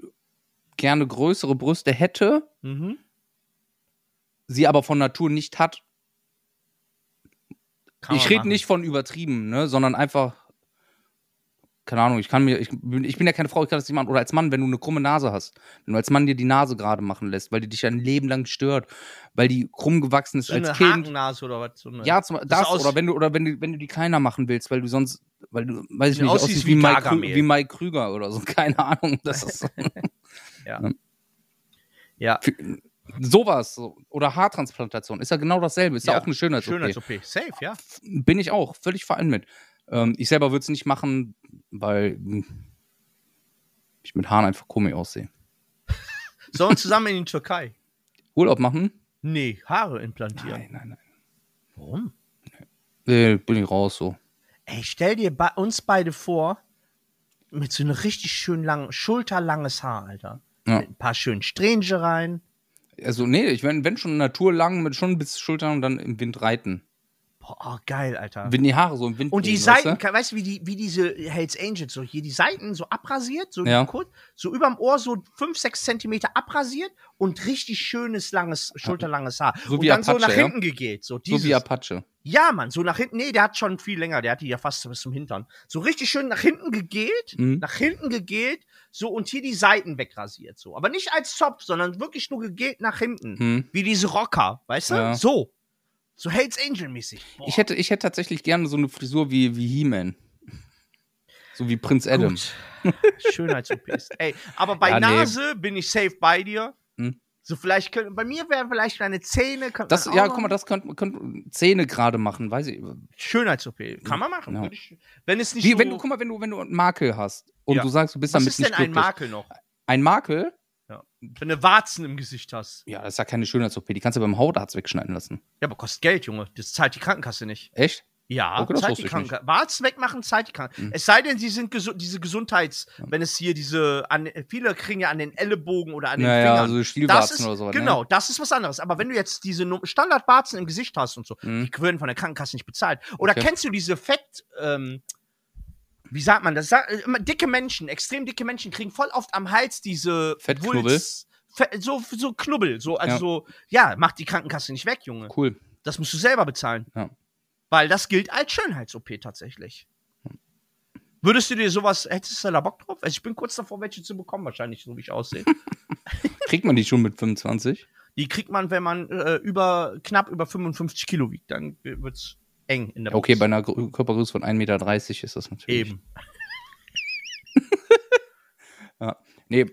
gerne größere Brüste hätte, Mhm. sie aber von Natur nicht hat. Kann ich rede nicht von übertrieben, ne, sondern einfach, keine Ahnung, ich kann mir, ich bin, ich bin ja keine Frau, ich kann das nicht machen. Oder als Mann, wenn du eine krumme Nase hast, wenn du als Mann dir die Nase gerade machen lässt, weil die dich ja ein Leben lang stört, weil die krumm gewachsen ist So als eine Kind. Hakennase oder was? So eine Ja, zum, das, aus- oder wenn du, oder wenn du, wenn du die kleiner machen willst, weil du sonst, weil du, weiß ich nicht, aussiehst wie wie, Mike, Krü wie Mike Krüger oder so, keine Ahnung. Das ist ja. Sowas. So. Oder Haartransplantation, ist ja genau dasselbe, ist ja, auch eine Schönheits-OP. Schönheits-OP. Safe, ja. bin ich auch völlig fein mit. Ähm, ich selber würde es nicht machen, weil ich mit Haaren einfach komisch aussehe. Sollen wir zusammen in die Türkei? Urlaub machen? Nee, Haare implantieren. Nein, nein, nein. Warum? Nee, bin ich raus so. Ey, stell dir bei uns beide vor, mit so einem richtig schön langen, schulterlanges Haar, Alter. Ja. Mit ein paar schönen Strähne rein. Also, nee, ich wenn, wenn schon naturlang, mit schon bis Schultern und dann im Wind reiten. Boah, oh, geil, Alter. Wenn die Haare so im Wind Und die wehen, Seiten, weißt ka- weißt du, wie, die, wie diese Hells Angels, so hier die Seiten so abrasiert, so Ja. kurz, so überm Ohr so 5, 6 Zentimeter abrasiert und richtig schönes, langes, schulterlanges Haar. So und wie dann so Apache, nach ja? hinten gegelt. So, du? dieses, So wie Apache. Ja, Mann, so nach hinten. Nee, der hat schon viel länger. Der hat die ja fast bis zum Hintern. So richtig schön nach hinten gegelt, Mhm. nach hinten gegelt, so und hier die Seiten wegrasiert. So. Aber nicht als Zopf, sondern wirklich nur gegelt nach hinten. Hm. Wie diese Rocker, weißt du? Ja. So. So Hells Angel-mäßig. Ich hätte, ich hätte tatsächlich gerne so eine Frisur wie, wie He-Man. So wie Prinz Adam. Schönheits-OPs. Ey, aber bei Ja, nee. Nase bin ich safe bei dir. Hm. So vielleicht können, bei mir wären vielleicht meine Zähne. Das, ja, guck mal, das könnte könnt Zähne gerade machen, weiß ich. Schönheits-OP. Kann man machen. Ja. Ich, wenn es nicht Wie, so, wenn du, guck mal, wenn du, wenn du einen Makel hast und Ja. du sagst, du bist Was damit ist nicht denn ein. Makel noch? Ein Makel? Wenn du Warzen im Gesicht hast. Ja, das ist ja keine Schönheits-OP. Die kannst du beim Hautarzt wegschneiden lassen. Ja, aber kostet Geld, Junge. Das zahlt die Krankenkasse nicht. Echt? Ja, Okay, wusste die. Krankenkasse. Warzen wegmachen, zahlt die Krankenkasse. Hm. Es sei denn, sie sind gesu diese Gesundheits-, wenn es hier diese, an, viele kriegen ja an den Ellenbogen oder an den Naja, Fingern. so das Stielwarzen ist, oder sowas. genau, das ist was anderes. Aber wenn du jetzt diese Standardwarzen im Gesicht hast und so, Ne? die werden von der Krankenkasse nicht bezahlt. Oder Okay. kennst du diese Fett, ähm, wie sagt man das? Äh, Dicke Menschen, extrem dicke Menschen kriegen voll oft am Hals diese Fettknubbel? So, so Knubbel, so, also Ja. so, ja, macht die Krankenkasse nicht weg, Junge. Cool. Das musst du selber bezahlen. Ja. Weil das gilt als Schönheits-OP tatsächlich. Würdest du dir sowas, hättest du da Bock drauf? Also ich bin kurz davor, welche zu bekommen, wahrscheinlich, so wie ich aussehe. Kriegt man die schon mit 25? die kriegt man, wenn man äh, über, knapp über 55 Kilo wiegt. Dann wird's eng in der Okay, bei einer Gr- Körpergröße von 1,30 Meter ist das natürlich. Eben. Nee,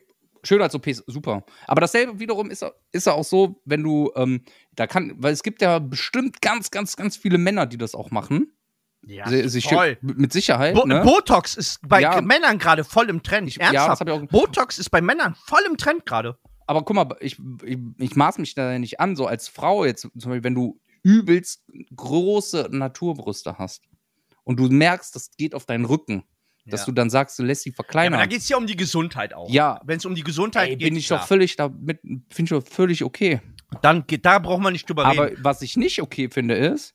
Schönheits-OPs, super. Aber dasselbe wiederum ist, ist ja auch so, wenn du, ähm, da kann, weil es gibt ja bestimmt ganz, ganz, ganz viele Männer, die das auch machen. Ja, sich schön- mit Sicherheit. Bo ne? Botox ist bei Ja. Männern gerade voll im Trend. Ich- ja, Ernsthaft. auch- Botox ist bei Männern voll im Trend gerade. Aber guck mal, ich, ich, ich maß mich da ja nicht an, so als Frau jetzt, zum Beispiel, wenn du übelst große Naturbrüste hast und du merkst, das geht auf deinen Rücken, dass Ja. du dann sagst, du lässt sie Ja, aber verkleinern. da geht es ja um die Gesundheit auch. Ja. Wenn es um die Gesundheit Ey, geht, bin ich klar. doch völlig damit, finde ich doch völlig okay. dann geht, da braucht man nicht drüber Aber reden. was ich nicht okay finde, ist,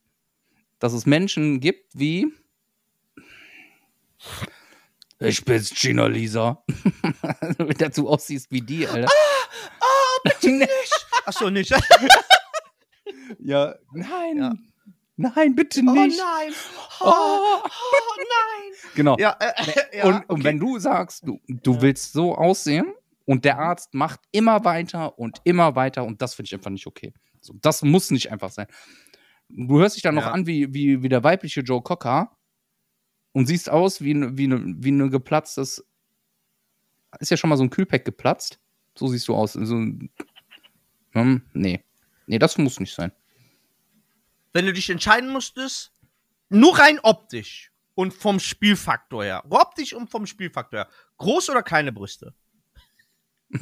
dass es Menschen gibt wie. Ich bin's, Gina Lisa. Wenn du dazu aussiehst wie die, Alter. Oh, bitte nicht. Achso, nicht. Ja, nein. Ja. Nein, bitte Oh nicht. nein. oh, oh nein. Genau. Ja, äh, ja, und, und okay. wenn du sagst, du, du Ja. willst so aussehen und der Mhm. Arzt macht immer weiter und immer weiter und das finde ich einfach nicht okay. So, das muss nicht einfach sein. Du hörst dich dann noch an wie, wie, wie der weibliche Joe Cocker und siehst aus wie, ne- wie, ne, wie ein geplatztes. Ist ja schon mal so ein Kühlpack geplatzt. So siehst du aus. So, hm, nee. Nee, das muss nicht sein. Wenn du dich entscheiden musstest, nur rein optisch und vom Spielfaktor her, optisch und vom Spielfaktor her, groß oder kleine Brüste?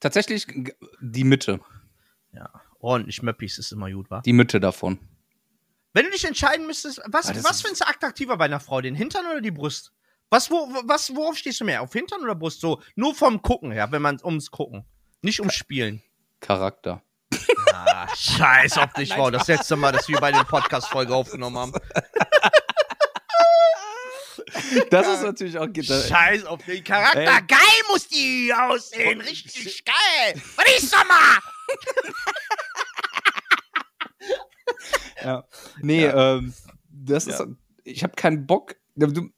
Tatsächlich die Mitte. Ja, ordentlich Möppis ist immer gut, wa? Die Mitte davon. Wenn du dich entscheiden müsstest, was, Ah, was findest du attraktiver bei einer Frau, den Hintern oder die Brust? Was, wo, was, worauf stehst du mehr? Auf Hintern oder Brust? So, nur vom Gucken her, wenn man ums Gucken. Nicht ums Spielen. Charakter. Ah, scheiß auf dich, Frau. Das letzte Mal, dass wir bei den Podcast-Folge aufgenommen haben. Das ist natürlich auch. Scheiß auf den Charakter. Ey. Geil muss die aussehen. Richtig geil. Was ist mal? Ja. Nee, ähm, das ist. Ich habe keinen Bock. Du,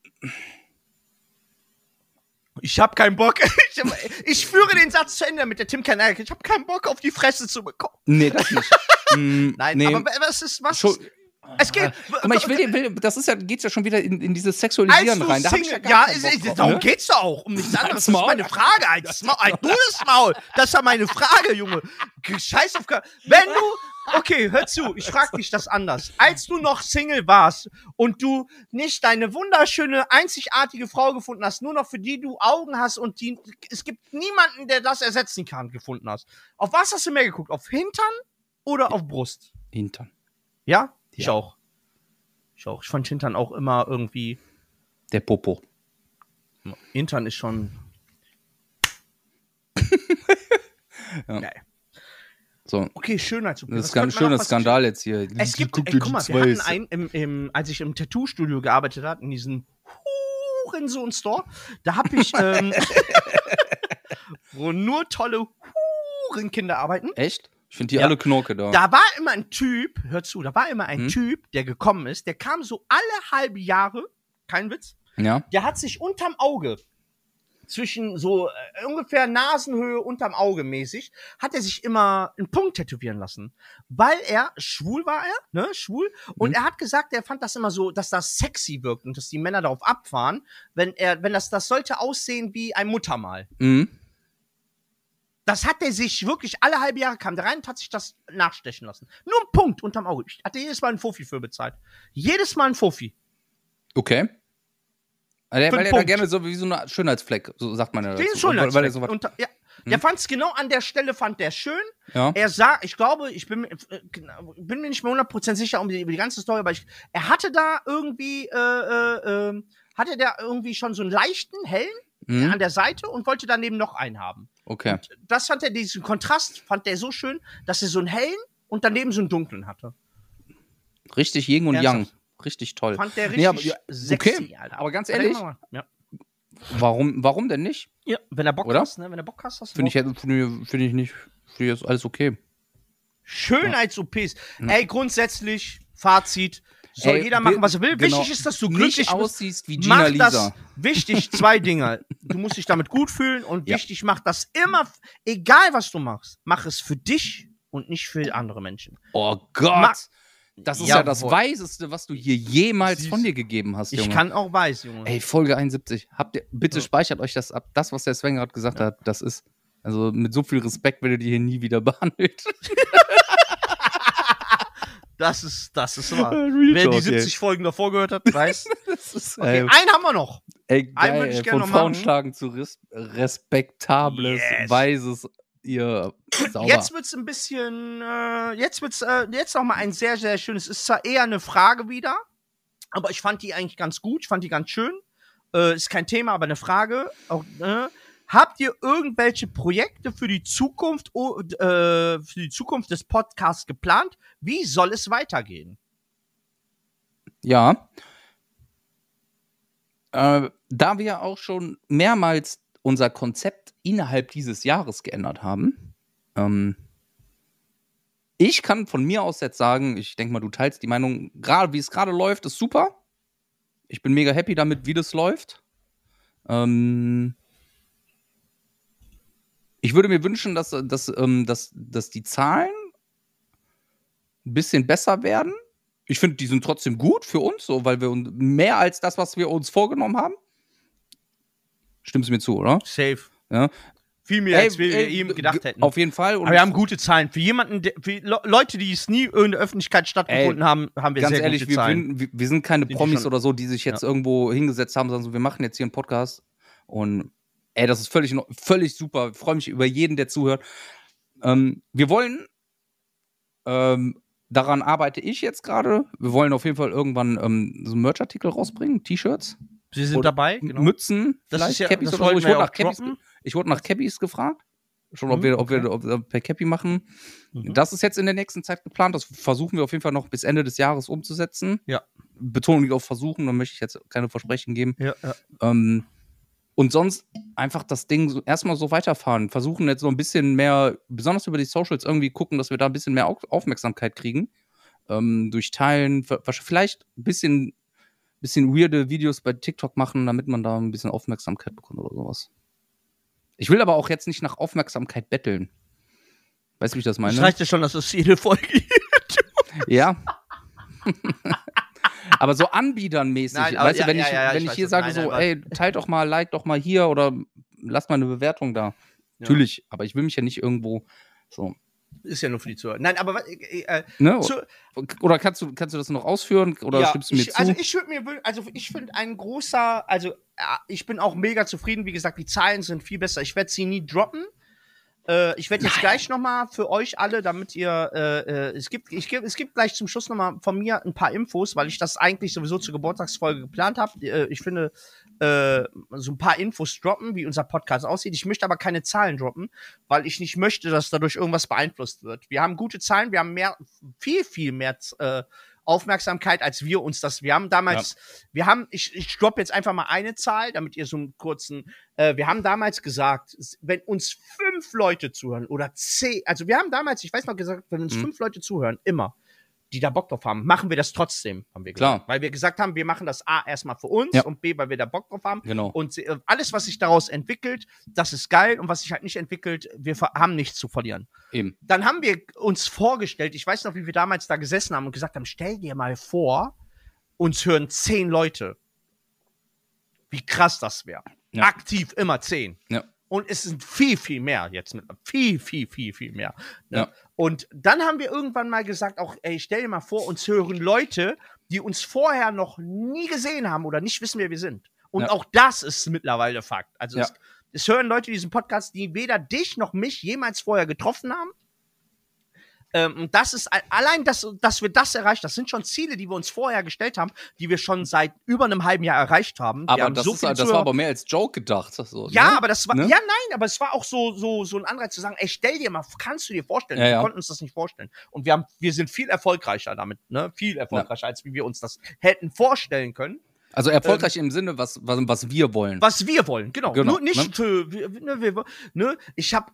Ich hab keinen Bock. Ich, ich führe den Satz zu Ende mit der Tim Kanal. Ich hab keinen Bock auf die Fresse zu bekommen. nee, das nicht. Mm, Nein, nee. aber was ist, was Schon- ist, es geht, Guck mal, ich will, will das ist ja, geht's ja schon wieder in, in dieses als Sexualisieren rein. Da ja Single, ja, keinen ist, drauf, darum ne? geht's doch auch. Um nichts anderes. Das ist meine Frage. Als Maul, halt du das Maul. Das ist ja meine Frage, Junge. Scheiß auf, wenn du, okay, hör zu, ich frag dich das anders. Als du noch Single warst und du nicht deine wunderschöne, einzigartige Frau gefunden hast, nur noch für die du Augen hast und die, es gibt niemanden, der das ersetzen kann, gefunden hast. Auf was hast du mehr geguckt? Auf Hintern oder auf Brust? Hintern. Ja? Ich Ja. auch. Ich auch. Ich fand Hintern auch immer irgendwie. Der Popo. Hintern ist schon. Ja. Geil. So, Okay, Schönheits. das ist ganz schöner Skandal jetzt hier. Es gibt, Guck ey, guck die mal, wir hatten einen, im, im, als ich im Tattoo-Studio gearbeitet habe, in diesem Hurensohn-Store, da habe ich, ähm, wo nur tolle Hurenkinder arbeiten. Echt? Ich finde die Ja. alle Knorke da. Da war immer ein Typ, hör zu, da war immer ein Hm? Typ, der gekommen ist, der kam so alle halbe Jahre, kein Witz, Ja. der hat sich unterm Auge, zwischen so äh, ungefähr Nasenhöhe unterm Auge mäßig, hat er sich immer einen Punkt tätowieren lassen. Weil er, schwul war er, ne, schwul, und Mhm. er hat gesagt, er fand das immer so, dass das sexy wirkt und dass die Männer darauf abfahren, wenn er, wenn das, das sollte aussehen wie ein Muttermal. Mhm. Das hat er sich wirklich alle halbe Jahre kam der rein und hat sich das nachstechen lassen. Nur ein Punkt unterm Auge. Ich hatte jedes Mal einen Fofi für bezahlt. Jedes Mal ein Fofi. Okay. Weil er, Für weil einen er da gerne so wie so eine Schönheitsfleck, so sagt man ja. Den dazu. Weil, weil er so Unter, ja. Der fand es genau an der Stelle, fand der schön. ja. Er sah, ich glaube, ich bin, mir- äh, genau, bin mir nicht mehr 100% sicher um die, über die ganze Story, aber ich, er hatte da irgendwie, äh, äh, äh, hatte der irgendwie schon so einen leichten, hellen Mhm. an der Seite und wollte daneben noch einen haben. Okay. Das fand er, diesen Kontrast fand er so schön, dass er so einen hellen und daneben so einen dunklen hatte. Richtig Yin und Yang. Ernsthaft? Richtig toll. Fand der richtig Nee, aber, ja, sexy, okay. Alter. Aber ganz ehrlich, Ja. warum, warum denn nicht? ja, wenn er Bock Oder? hast, ne? Wenn er Bock hast, hast du Finde ich, finde ich, finde ich nicht. Finde ich jetzt alles okay. Schönheits-OPs. Ey, grundsätzlich, Fazit, soll Ey, jeder machen, was er will. genau. Wichtig ist, dass du Nicht glücklich bist. aussiehst wie Gina Mach Lisa. das wichtig, zwei Dinge. Du musst dich damit gut fühlen und Ja. wichtig, mach das immer, egal was du machst, mach es für dich und nicht für andere Menschen. Oh Gott. Ma- das ist ja das Jawohl. Weiseste, was du hier jemals Siehst- von dir gegeben hast, Ich Junge. kann auch weiß, Junge. Ey, Folge 71. Habt ihr, bitte Ja. speichert euch das ab. Das, was der Sven gerade gesagt hat, das ist. Also mit so viel Respekt werdet ihr hier nie wieder behandelt. Das ist, das ist wahr. Wer die Talk, 70 Folgen davor gehört hat, weiß. Ist, Okay, ey, einen haben wir noch. ey, einen geil, würd ich ey, gerne noch Frauen machen. schlagen zu res respektables, Yes. weises, ihr sauber. Jetzt wird's ein bisschen, äh, jetzt wird's, äh, jetzt noch mal ein sehr, sehr schönes, ist zwar eher eine Frage wieder, aber ich fand die eigentlich ganz gut, ich fand die ganz schön. Äh, ist kein Thema, aber eine Frage. Auch, äh, habt ihr irgendwelche Projekte für die Zukunft, äh, für die Zukunft des Podcasts geplant? Wie soll es weitergehen? Ja. Äh, da wir auch schon mehrmals unser Konzept innerhalb dieses Jahres geändert haben, ähm, Ich kann von mir aus jetzt sagen, ich denke mal, du teilst die Meinung, gerade wie es gerade läuft, ist super. Ich bin mega happy damit, wie das läuft. Ähm, ich würde mir wünschen, dass, dass, ähm, dass, dass die Zahlen ein bisschen besser werden. Ich finde, die sind trotzdem gut für uns, so, weil wir uns mehr als das, was wir uns vorgenommen haben. Stimmst du mir zu, oder? Safe. Ja. Viel mehr, Ey, als wir ey, ihm gedacht hätten. Auf jeden Fall. Und Aber wir haben gute Zahlen. Für jemanden, der, für Le Leute, die es nie in der Öffentlichkeit stattgefunden haben, haben wir ganz sehr ehrlich, gute wir, Zahlen. wir, wir sind keine Sind Promis oder so, die sich jetzt irgendwo hingesetzt haben, sondern so, wir machen jetzt hier einen Podcast. Und ey, das ist völlig, völlig super. Ich freue mich über jeden, der zuhört. Ähm, wir wollen, ähm, daran arbeite ich jetzt gerade. Wir wollen auf jeden Fall irgendwann ähm, so Merch-Artikel rausbringen, T-Shirts, Sie sind Oder dabei, genau. Mützen, Das vielleicht ja- Cappies oder so. Ich wurde nach Cappies, ich wurde nach Cappies gefragt. Schon, ob Mhm, wir, ob okay. wir ob wir per Cappy machen. Mhm. Das ist jetzt in der nächsten Zeit geplant. Das versuchen wir auf jeden Fall noch bis Ende des Jahres umzusetzen. Ja. Betonung auf Versuchen, da möchte ich jetzt keine Versprechen geben. Ja, ja. Ähm, und sonst einfach das Ding so, erstmal so weiterfahren. Versuchen jetzt so ein bisschen mehr, besonders über die Socials, irgendwie gucken, dass wir da ein bisschen mehr Au Aufmerksamkeit kriegen. Ähm, durch Teilen, vielleicht ein bisschen, bisschen weirde Videos bei TikTok machen, damit man da ein bisschen Aufmerksamkeit bekommt oder sowas. Ich will aber auch jetzt nicht nach Aufmerksamkeit betteln. Weißt du, wie ich das meine? Das reicht ja schon, dass es jede Folge Ja. aber so anbiedernmäßig. Nein, weißt ja, du, wenn ja, ich, ja, wenn ich ich hier sage nein, so, ey, teilt doch mal, like doch mal hier oder lasst mal eine Bewertung da. Natürlich, aber ich will mich ja nicht irgendwo so. Ist ja nur für die Zuhörer. Nein, aber äh, äh, Ne? zu, Oder kannst du, kannst du das noch ausführen? Oder ja, stimmst du mir ich, zu? Also ich würde mir, also ich finde ein großer, also ja, ich bin auch mega zufrieden. Wie gesagt, die Zahlen sind viel besser. Ich werde sie nie droppen. Äh, ich werde jetzt gleich noch mal für euch alle, damit ihr, äh, äh, es gibt, ich geb, es gibt gleich zum Schluss noch mal von mir ein paar Infos, weil ich das eigentlich sowieso zur Geburtstagsfolge geplant habe. Äh, ich finde, äh, so ein paar Infos droppen, wie unser Podcast aussieht. Ich möchte aber keine Zahlen droppen, weil ich nicht möchte, dass dadurch irgendwas beeinflusst wird. Wir haben gute Zahlen, wir haben mehr, viel, viel mehr äh, Aufmerksamkeit, als wir uns das. Wir haben damals, wir haben, ich, ich droppe jetzt einfach mal eine Zahl, damit ihr so einen kurzen, äh, wir haben damals gesagt, wenn uns fünf Leute zuhören oder zehn, also wir haben damals, ich weiß noch gesagt, wenn uns Mhm. fünf Leute zuhören, immer, die da Bock drauf haben, machen wir das trotzdem, haben wir gesagt. Klar. Weil wir gesagt haben, wir machen das A erstmal für uns Ja. und B, weil wir da Bock drauf haben. Genau. Und äh, alles, was sich daraus entwickelt, das ist geil und was sich halt nicht entwickelt, wir haben nichts zu verlieren Eben. dann haben wir uns vorgestellt, ich weiß noch, wie wir damals da gesessen haben und gesagt haben, stell dir mal vor, uns hören zehn Leute. Wie krass das wäre. Ja. Aktiv immer zehn. Ja. Und es sind viel, viel mehr jetzt mit viel, viel, viel, viel mehr. Ne? Ja. Und dann haben wir irgendwann mal gesagt, auch, ey, stell dir mal vor, uns hören Leute, die uns vorher noch nie gesehen haben oder nicht wissen, wer wir sind. Und Ja. auch das ist mittlerweile Fakt. Also Ja. es, es hören Leute diesen Podcast, die weder dich noch mich jemals vorher getroffen haben. Ähm, und das ist allein, dass, dass wir das erreicht, das sind schon Ziele, die wir uns vorher gestellt haben, die wir schon seit über einem halben Jahr erreicht haben. Wir Aber haben das, so ist, das war aber mehr als Joke gedacht. So, ja, ne? aber das war, Ne? ja, nein, aber es war auch so, so, so ein Anreiz zu sagen, ey, stell dir mal, kannst du dir vorstellen? Ja, wir ja. konnten uns das nicht vorstellen. Und wir haben, wir sind viel erfolgreicher damit, ne? Viel erfolgreicher, als wie wir uns das hätten vorstellen können. Also erfolgreich im Sinne, was, was, was wir wollen. Was wir wollen, genau. Genau, Nur nicht ne? wir- ne, ne, ich habe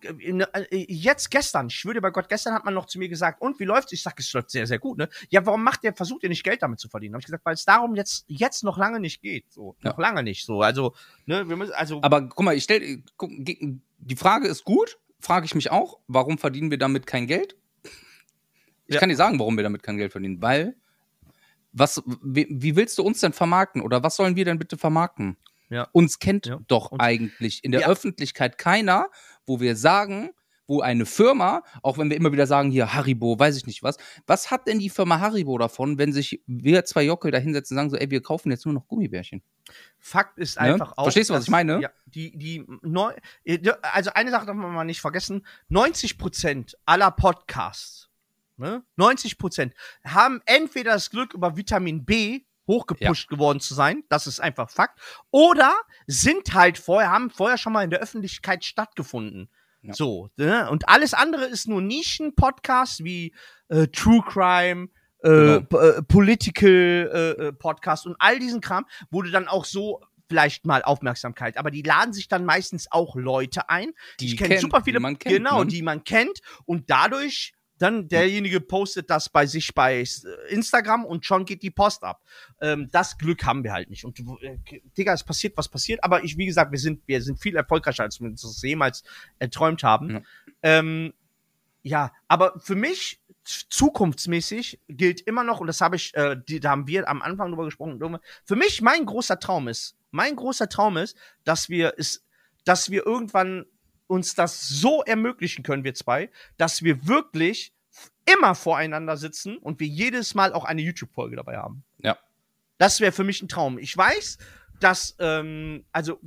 jetzt gestern, ich dir bei Gott, gestern hat man noch zu mir gesagt, und wie läuft's? Ich sag, es läuft sehr, sehr gut, ne? Ja, warum macht ihr, versucht ihr nicht Geld damit zu verdienen? Hab ich gesagt, weil es darum jetzt, jetzt noch lange nicht geht, so. Ja. Noch lange nicht, so. Also, ne, wir müssen, also, Aber guck mal, ich stell, guck, die Frage ist gut, frage ich mich auch, warum verdienen wir damit kein Geld? Ich Ja. kann dir sagen, warum wir damit kein Geld verdienen, weil was, wie, wie willst du uns denn vermarkten oder was sollen wir denn bitte vermarkten? Ja. Uns kennt Ja. doch Und- eigentlich in der Ja. Öffentlichkeit keiner, wo wir sagen, wo eine Firma, auch wenn wir immer wieder sagen, hier Haribo, weiß ich nicht was, was hat denn die Firma Haribo davon, wenn sich wir zwei Jockel da hinsetzen und sagen so, ey, wir kaufen jetzt nur noch Gummibärchen? Fakt ist Ne? einfach auch. Verstehst du, was ich meine? Ja, die, die, neu, also eine Sache darf man mal nicht vergessen: 90% aller Podcasts, ne, 90% haben entweder das Glück, über Vitamin B hochgepusht geworden zu sein, das ist einfach Fakt, oder sind halt vorher, haben vorher schon mal in der Öffentlichkeit stattgefunden. Ja. So, ne? Und alles andere ist nur Nischen-Podcasts wie äh, True Crime, äh, Genau. äh, Political äh, äh, Podcast und all diesen Kram, wo du dann auch so vielleicht mal Aufmerksamkeit, aber die laden sich dann meistens auch Leute ein. Die ich kenne super viele, man kennt, genau, ne? die man kennt und dadurch dann derjenige postet das bei sich bei äh, Instagram und schon geht die Post ab. Ähm, das Glück haben wir halt nicht. Und äh, Digga, es passiert, was passiert. Aber ich, wie gesagt, wir sind, wir sind viel erfolgreicher, als wir uns jemals erträumt haben. Ja. Ähm, ja, aber für mich zukunftsmäßig gilt immer noch, und das habe ich, äh, die, da haben wir am Anfang drüber gesprochen, für mich mein großer Traum ist, mein großer Traum ist, dass wir es, dass wir irgendwann uns das so ermöglichen können, wir zwei, dass wir wirklich immer voreinander sitzen und wir jedes Mal auch eine YouTube-Folge dabei haben. Ja. Das wäre für mich ein Traum. Ich weiß, dass, ähm, also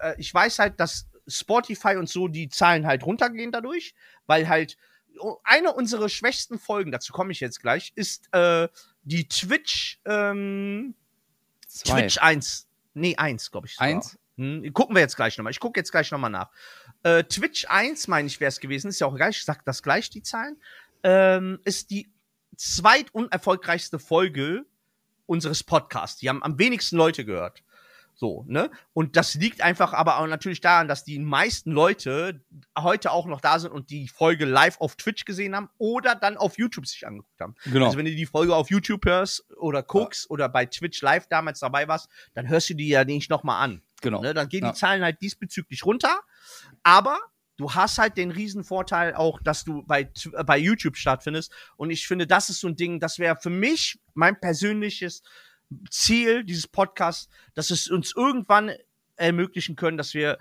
äh, ich weiß halt, dass Spotify und so die Zahlen halt runtergehen dadurch, weil halt eine unserer schwächsten Folgen, dazu komme ich jetzt gleich, ist äh, die Twitch, ähm, Zwei. Twitch 1. Nee, 1, glaube ich. sogar. Eins? Hm, gucken wir jetzt gleich nochmal. Ich gucke jetzt gleich nochmal nach. Äh, Twitch 1, meine ich, wäre es gewesen. Ist ja auch egal, ich sag das gleich, die Zahlen. Ähm, ist die zweitunerfolgreichste Folge unseres Podcasts. Die haben am wenigsten Leute gehört. So, ne? Und das liegt einfach aber auch natürlich daran, dass die meisten Leute heute auch noch da sind und die Folge live auf Twitch gesehen haben oder dann auf YouTube sich angeguckt haben. Genau. Also wenn du die Folge auf YouTube hörst oder guckst oder bei Twitch live damals dabei warst, dann hörst du die ja nicht nochmal an. Genau. Ne? Dann gehen Ja. die Zahlen halt diesbezüglich runter. Aber du hast halt den riesen Vorteil auch, dass du bei, äh, bei YouTube stattfindest. Und ich finde, das ist so ein Ding, das wäre für mich mein persönliches Ziel dieses Podcasts, dass es uns irgendwann ermöglichen können, dass wir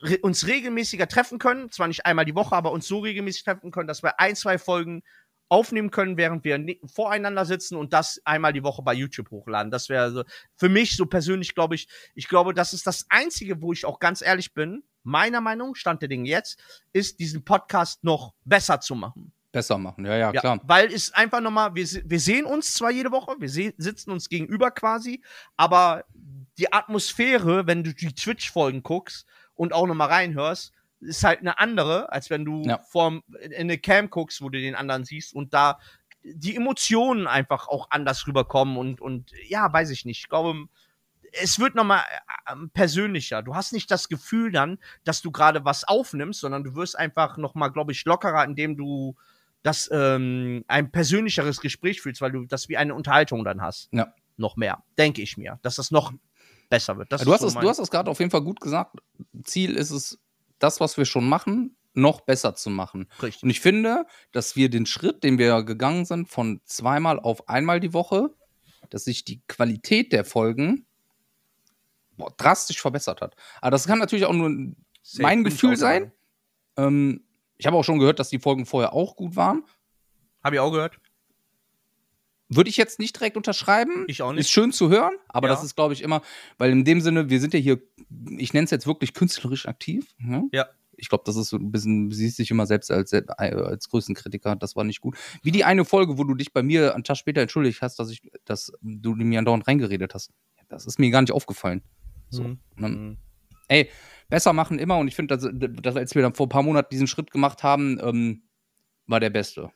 re uns regelmäßiger treffen können. Zwar nicht einmal die Woche, aber uns so regelmäßig treffen können, dass wir ein, zwei Folgen aufnehmen können, während wir voreinander sitzen und das einmal die Woche bei YouTube hochladen. Das wäre so für mich so persönlich, glaube ich, ich glaube, das ist das Einzige, wo ich auch ganz ehrlich bin. Meiner Meinung, Stand der Dinge jetzt, ist diesen Podcast noch besser zu machen. Besser machen. Ja, ja, Ja, klar. weil es einfach nochmal, wir, wir sehen uns zwar jede Woche, wir sitzen uns gegenüber quasi, aber die Atmosphäre, wenn du die Twitch-Folgen guckst und auch nochmal reinhörst, ist halt eine andere, als wenn du Ja. vorm, in eine Cam guckst, wo du den anderen siehst und da die Emotionen einfach auch anders rüberkommen und, und ja, weiß ich nicht. Ich glaube, es wird nochmal persönlicher. Du hast nicht das Gefühl dann, dass du gerade was aufnimmst, sondern du wirst einfach nochmal, glaube ich, lockerer, indem du das ähm, ein persönlicheres Gespräch fühlst, weil du das wie eine Unterhaltung dann hast. Ja. Noch mehr, denke ich mir, dass das noch besser wird. Das du, hast so es, du hast es gerade auf jeden Fall gut gesagt. Ziel ist es, das, was wir schon machen, noch besser zu machen. richtig. Und ich finde, dass wir den Schritt, den wir gegangen sind, von zweimal auf einmal die Woche, dass sich die Qualität der Folgen boah, drastisch verbessert hat. Aber das kann natürlich auch nur Safe, mein Gefühl sein. Ähm, ich habe auch schon gehört, dass die Folgen vorher auch gut waren. Habe ich auch gehört. Würde ich jetzt nicht direkt unterschreiben. Ich auch nicht. Ist schön zu hören, aber Ja. das ist, glaube ich, immer, weil in dem Sinne, wir sind ja hier, ich nenne es jetzt wirklich künstlerisch aktiv. Ne? Ja. Ich glaube, das ist so ein bisschen, du siehst dich immer selbst als, als größten Kritiker, das war nicht gut. Wie die eine Folge, wo du dich bei mir einen Tag später entschuldigt hast, dass ich, dass du mir andauernd reingeredet hast. Das ist mir gar nicht aufgefallen. So. Mhm. Dann, Mhm. ey, besser machen immer und ich finde, dass, dass als wir dann vor ein paar Monaten diesen Schritt gemacht haben, ähm, war der beste.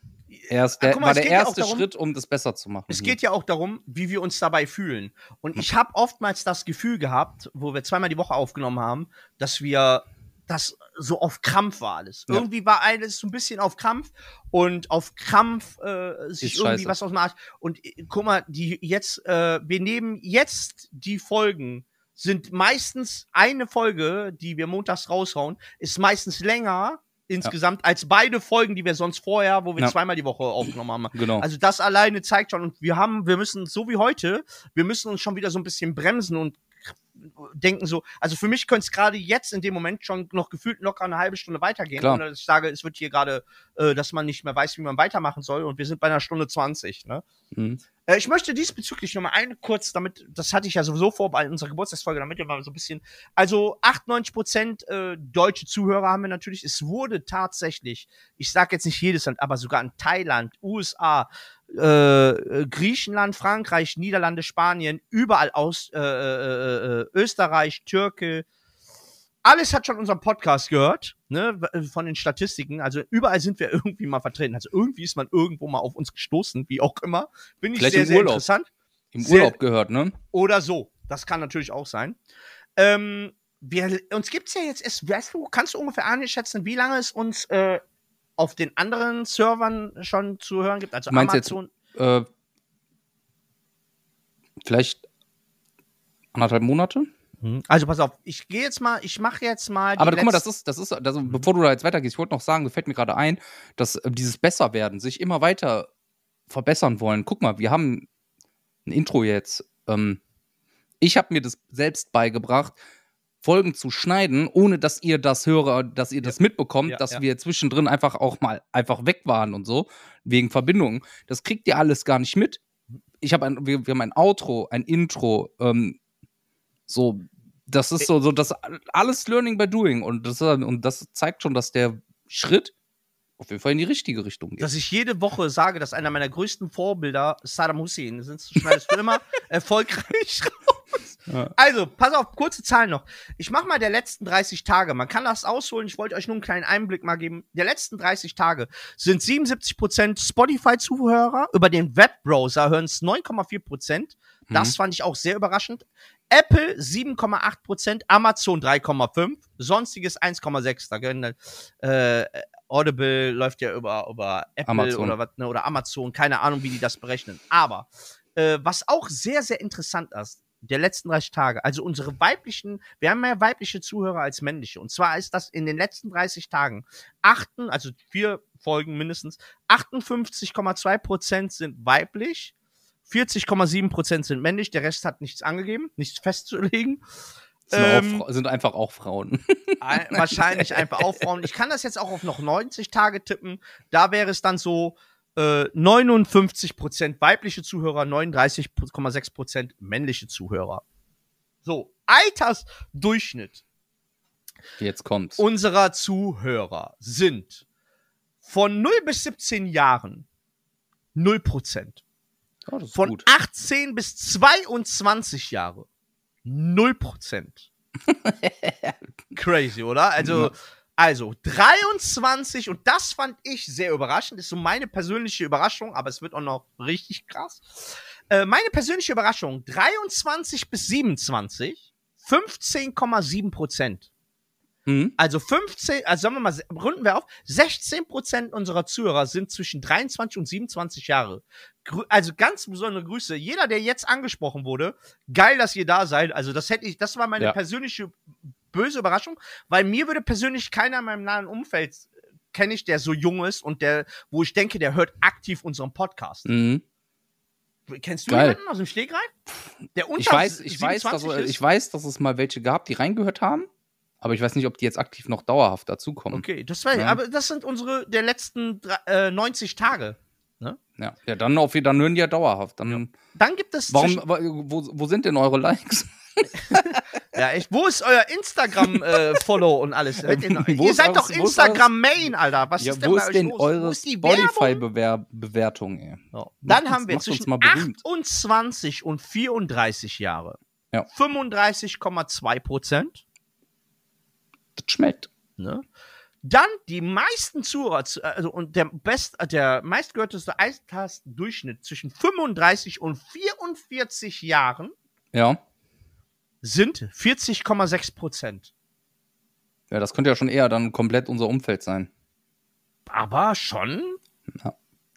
Erst Ah, der, mal, war der ja erste darum- Schritt, um das besser zu machen. Es geht ja auch darum, wie wir uns dabei fühlen. Und ich habe oftmals das Gefühl gehabt, wo wir zweimal die Woche aufgenommen haben, dass wir das so auf Krampf war alles. Ja. Irgendwie war alles so ein bisschen auf Krampf und auf Krampf äh, sich Ist irgendwie scheiße. was aus dem Arsch. Und äh, guck mal, die jetzt, äh, wir nehmen jetzt die Folgen, sind meistens eine Folge, die wir montags raushauen, ist meistens länger insgesamt als beide Folgen, die wir sonst vorher, wo wir Ja. zweimal die Woche aufgenommen haben. Genau. Also das alleine zeigt schon, und wir haben, wir müssen, so wie heute, wir müssen uns schon wieder so ein bisschen bremsen und denken so, also für mich könnte es gerade jetzt in dem Moment schon noch gefühlt locker eine halbe Stunde weitergehen. Klar. Ohne dass ich sage, es wird hier gerade, äh, dass man nicht mehr weiß, wie man weitermachen soll und wir sind bei einer Stunde 20, ne? Mhm. Äh, ich möchte diesbezüglich noch mal eine kurz, damit, das hatte ich ja sowieso vor bei unserer Geburtstagsfolge, damit wir mal so ein bisschen, also 98 Prozent äh, deutsche Zuhörer haben wir natürlich. Es wurde tatsächlich, ich sage jetzt nicht jedes Land, aber sogar in Thailand, USA, äh, äh, Griechenland, Frankreich, Niederlande, Spanien, überall aus, äh, äh, äh, Österreich, Türke, alles hat schon unseren Podcast gehört, ne, w- von den Statistiken. Also überall sind wir irgendwie mal vertreten. Also irgendwie ist man irgendwo mal auf uns gestoßen, wie auch immer. Bin ich Vielleicht sehr, sehr Urlaub. interessant. Im Sehr- Urlaub gehört, ne? Oder so. Das kann natürlich auch sein. Ähm, wir, uns gibt's ja jetzt erst, weißt du, kannst du ungefähr einschätzen, wie lange es uns äh, auf den anderen Servern schon zu hören gibt. Also Du meinst jetzt- Amazon. Äh, vielleicht anderthalb Monate? Also pass auf, ich gehe jetzt mal, ich mache jetzt mal. die Aber guck mal, das ist, das ist, also, bevor du da jetzt weitergehst, ich wollte noch sagen, das fällt mir gerade ein, dass äh, dieses Besserwerden, sich immer weiter verbessern wollen. Guck mal, wir haben ein Intro jetzt. Ähm, ich habe mir das selbst beigebracht, Folgen zu schneiden, ohne dass ihr das Hörer, dass ihr das mitbekommt, Ja, dass ja. wir zwischendrin einfach auch mal einfach weg waren und so, wegen Verbindungen. Das kriegt ihr alles gar nicht mit. Ich habe ein, wir, wir haben ein Outro, ein Intro, ähm, so, das ist so, so das alles Learning by Doing und das, und das zeigt schon, dass der Schritt auf jeden Fall in die richtige Richtung geht. dass ich jede Woche sage, dass einer meiner größten Vorbilder Saddam Hussein ist. Du schneidest du immer erfolgreich raus. Ja. Also, pass auf, kurze Zahlen noch. Ich mache mal der letzten 30 Tage. Man kann das ausholen. Ich wollte euch nur einen kleinen Einblick mal geben. Der letzten 30 Tage sind 77% Spotify-Zuhörer. Über den Webbrowser hören es 9,4%. Das Mhm. fand ich auch sehr überraschend. Apple 7,8%, Amazon 3,5%, sonstiges 1,6%. Da können äh, Audible läuft ja über, über Apple Amazon. oder was, ne, oder Amazon, keine Ahnung, wie die das berechnen. Aber äh, was auch sehr, sehr interessant ist, der letzten 30 Tage, also unsere weiblichen, wir haben mehr weibliche Zuhörer als männliche. Und zwar ist das in den letzten 30 Tagen achten, also vier Folgen mindestens, 58,2% sind weiblich, 40,7% sind männlich, der Rest hat nichts angegeben, nichts festzulegen. Sind, ähm, auch, sind einfach auch Frauen. Ein- wahrscheinlich einfach aufbauen. Ich kann das jetzt auch auf noch 90 Tage tippen. Da wäre es dann so äh, 59% weibliche Zuhörer, 39,6% männliche Zuhörer. So, Altersdurchschnitt Jetzt kommt's. unserer Zuhörer sind von 0 bis 17 Jahren 0%. Ja, Von gut. 18 bis 22 Jahre 0%. Crazy, oder? Also, also 23 und das fand ich sehr überraschend, ist so meine persönliche Überraschung, aber es wird auch noch richtig krass. Äh, meine persönliche Überraschung, 23 bis 27, 15,7 Prozent. Mhm. Also 15, also sagen wir mal, runden wir auf, 16 Prozent unserer Zuhörer sind zwischen 23 und 27 Jahre. Grü also ganz besondere Grüße. Jeder, der jetzt angesprochen wurde, geil, dass ihr da seid. Also das hätte ich, das war meine Ja. persönliche böse Überraschung, weil mir würde persönlich keiner in meinem nahen Umfeld kenne ich, der so jung ist und der, wo ich denke, der hört aktiv unseren Podcast. Mhm. Kennst du Geil. jemanden aus dem Stegreif? Der unter Ich weiß, ich weiß, dass, 27 ist? ich weiß, dass es mal welche gab, die reingehört haben, aber ich weiß nicht, ob die jetzt aktiv noch dauerhaft dazukommen. Okay, das war, Ja. aber das sind unsere der letzten äh, 90 Tage. Ja, ja dann auf dann hören die ja dauerhaft. Dann, Dann gibt es Warum, wo, wo sind denn eure Likes? Ja, echt. Wo ist euer Instagram-Follow und alles? Ihr noch? Wo ihr seid doch Instagram-Main, Alter. Was ja, ist denn wo bei ist euch denn los? eure? Spotify-Bewertung, ey? So. Dann Macht haben uns- wir zwischen mal berühmt. 28 und 34 Jahre. Ja. 35,2 Prozent. Das schmeckt. Ne? Dann die meisten Zuhörer, zu- also und der best, der meistgehörteste Altersdurchschnitt zwischen 35 und 44 Jahren Ja. sind 40,6 Prozent. Ja, das könnte ja schon eher dann komplett unser Umfeld sein. Aber schon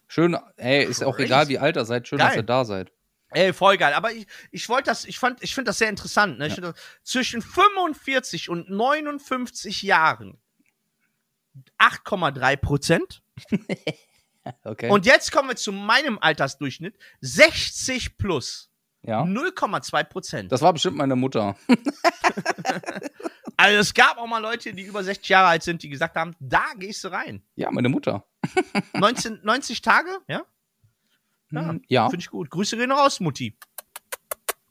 Schön, ey, ist auch Crazy. egal, wie alt ihr seid, schön, dass Geil. ihr da seid. Ey, voll geil. Aber ich, ich wollte das, ich fand, ich finde das sehr interessant. Ne? Ich find zwischen 45 und 59 Jahren 8,3 Prozent. Okay. Und jetzt kommen wir zu meinem Altersdurchschnitt. 60 plus. ja. 0,2 Prozent. Das war bestimmt meine Mutter. Also es gab auch mal Leute, die über 60 Jahre alt sind, die gesagt haben, da gehst du rein. Ja, meine Mutter. 19, 90 Tage? Ja? Ja. Hm, Ja. Finde ich gut. Grüße gehen raus, Mutti.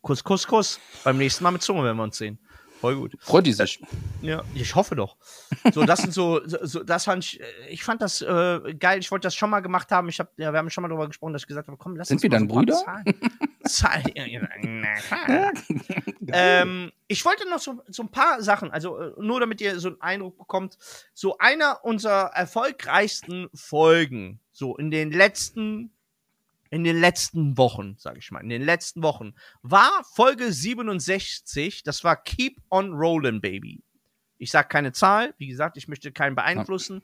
Kuss, Kuss, Kuss. Beim nächsten Mal mit Zunge werden wir uns sehen. Voll gut. Freut die sich. Ja, ich hoffe doch. So, das sind so, so, das fand ich, äh, ich fand das äh, geil. Ich wollte das schon mal gemacht haben. Ich hab, ja, wir haben schon mal darüber gesprochen, dass ich gesagt habe, komm, lass Sind uns wir deine so ein Brüder? Zahlen- Zahlen- ähm, ich wollte noch so, so ein paar Sachen, also äh, nur damit ihr so einen Eindruck bekommt. So einer unserer erfolgreichsten Folgen, so in den letzten, in den letzten Wochen, sage ich mal, in den letzten Wochen, war Folge 67. Das war Keep on Rollin', Baby. Ich sag keine Zahl, wie gesagt, ich möchte keinen beeinflussen.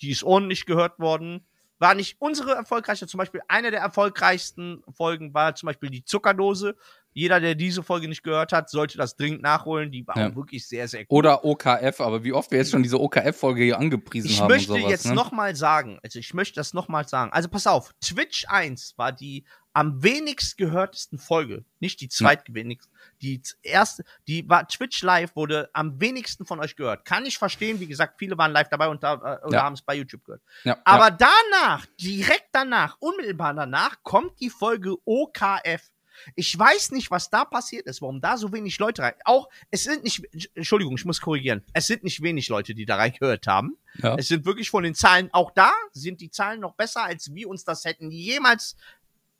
Die ist ordentlich gehört worden. War nicht unsere erfolgreichste, zum Beispiel eine der erfolgreichsten Folgen war zum Beispiel die Zuckerdose. Jeder, der diese Folge nicht gehört hat, sollte das dringend nachholen. Die war Ja. wirklich sehr, sehr gut. Oder OKF, aber wie oft wir jetzt schon diese OKF-Folge hier angepriesen Ich haben möchte und sowas. jetzt ne? noch mal sagen, also ich möchte das noch mal sagen. Also pass auf, Twitch 1 war die am wenigst gehörtesten Folge, nicht die zweitwenigste. Die z- erste, die war Twitch Live wurde am wenigsten von euch gehört. Kann ich verstehen, wie gesagt, viele waren live dabei und da, äh, oder Ja. haben es bei YouTube gehört. Ja, Aber ja. danach, direkt danach, unmittelbar danach, kommt die Folge OKF. Ich weiß nicht, was da passiert ist, warum da so wenig Leute rein. Auch, es sind nicht, Entschuldigung, ich muss korrigieren. Es sind nicht wenig Leute, die da reingehört haben. Ja. Es sind wirklich von den Zahlen, auch da sind die Zahlen noch besser, als wir uns das hätten jemals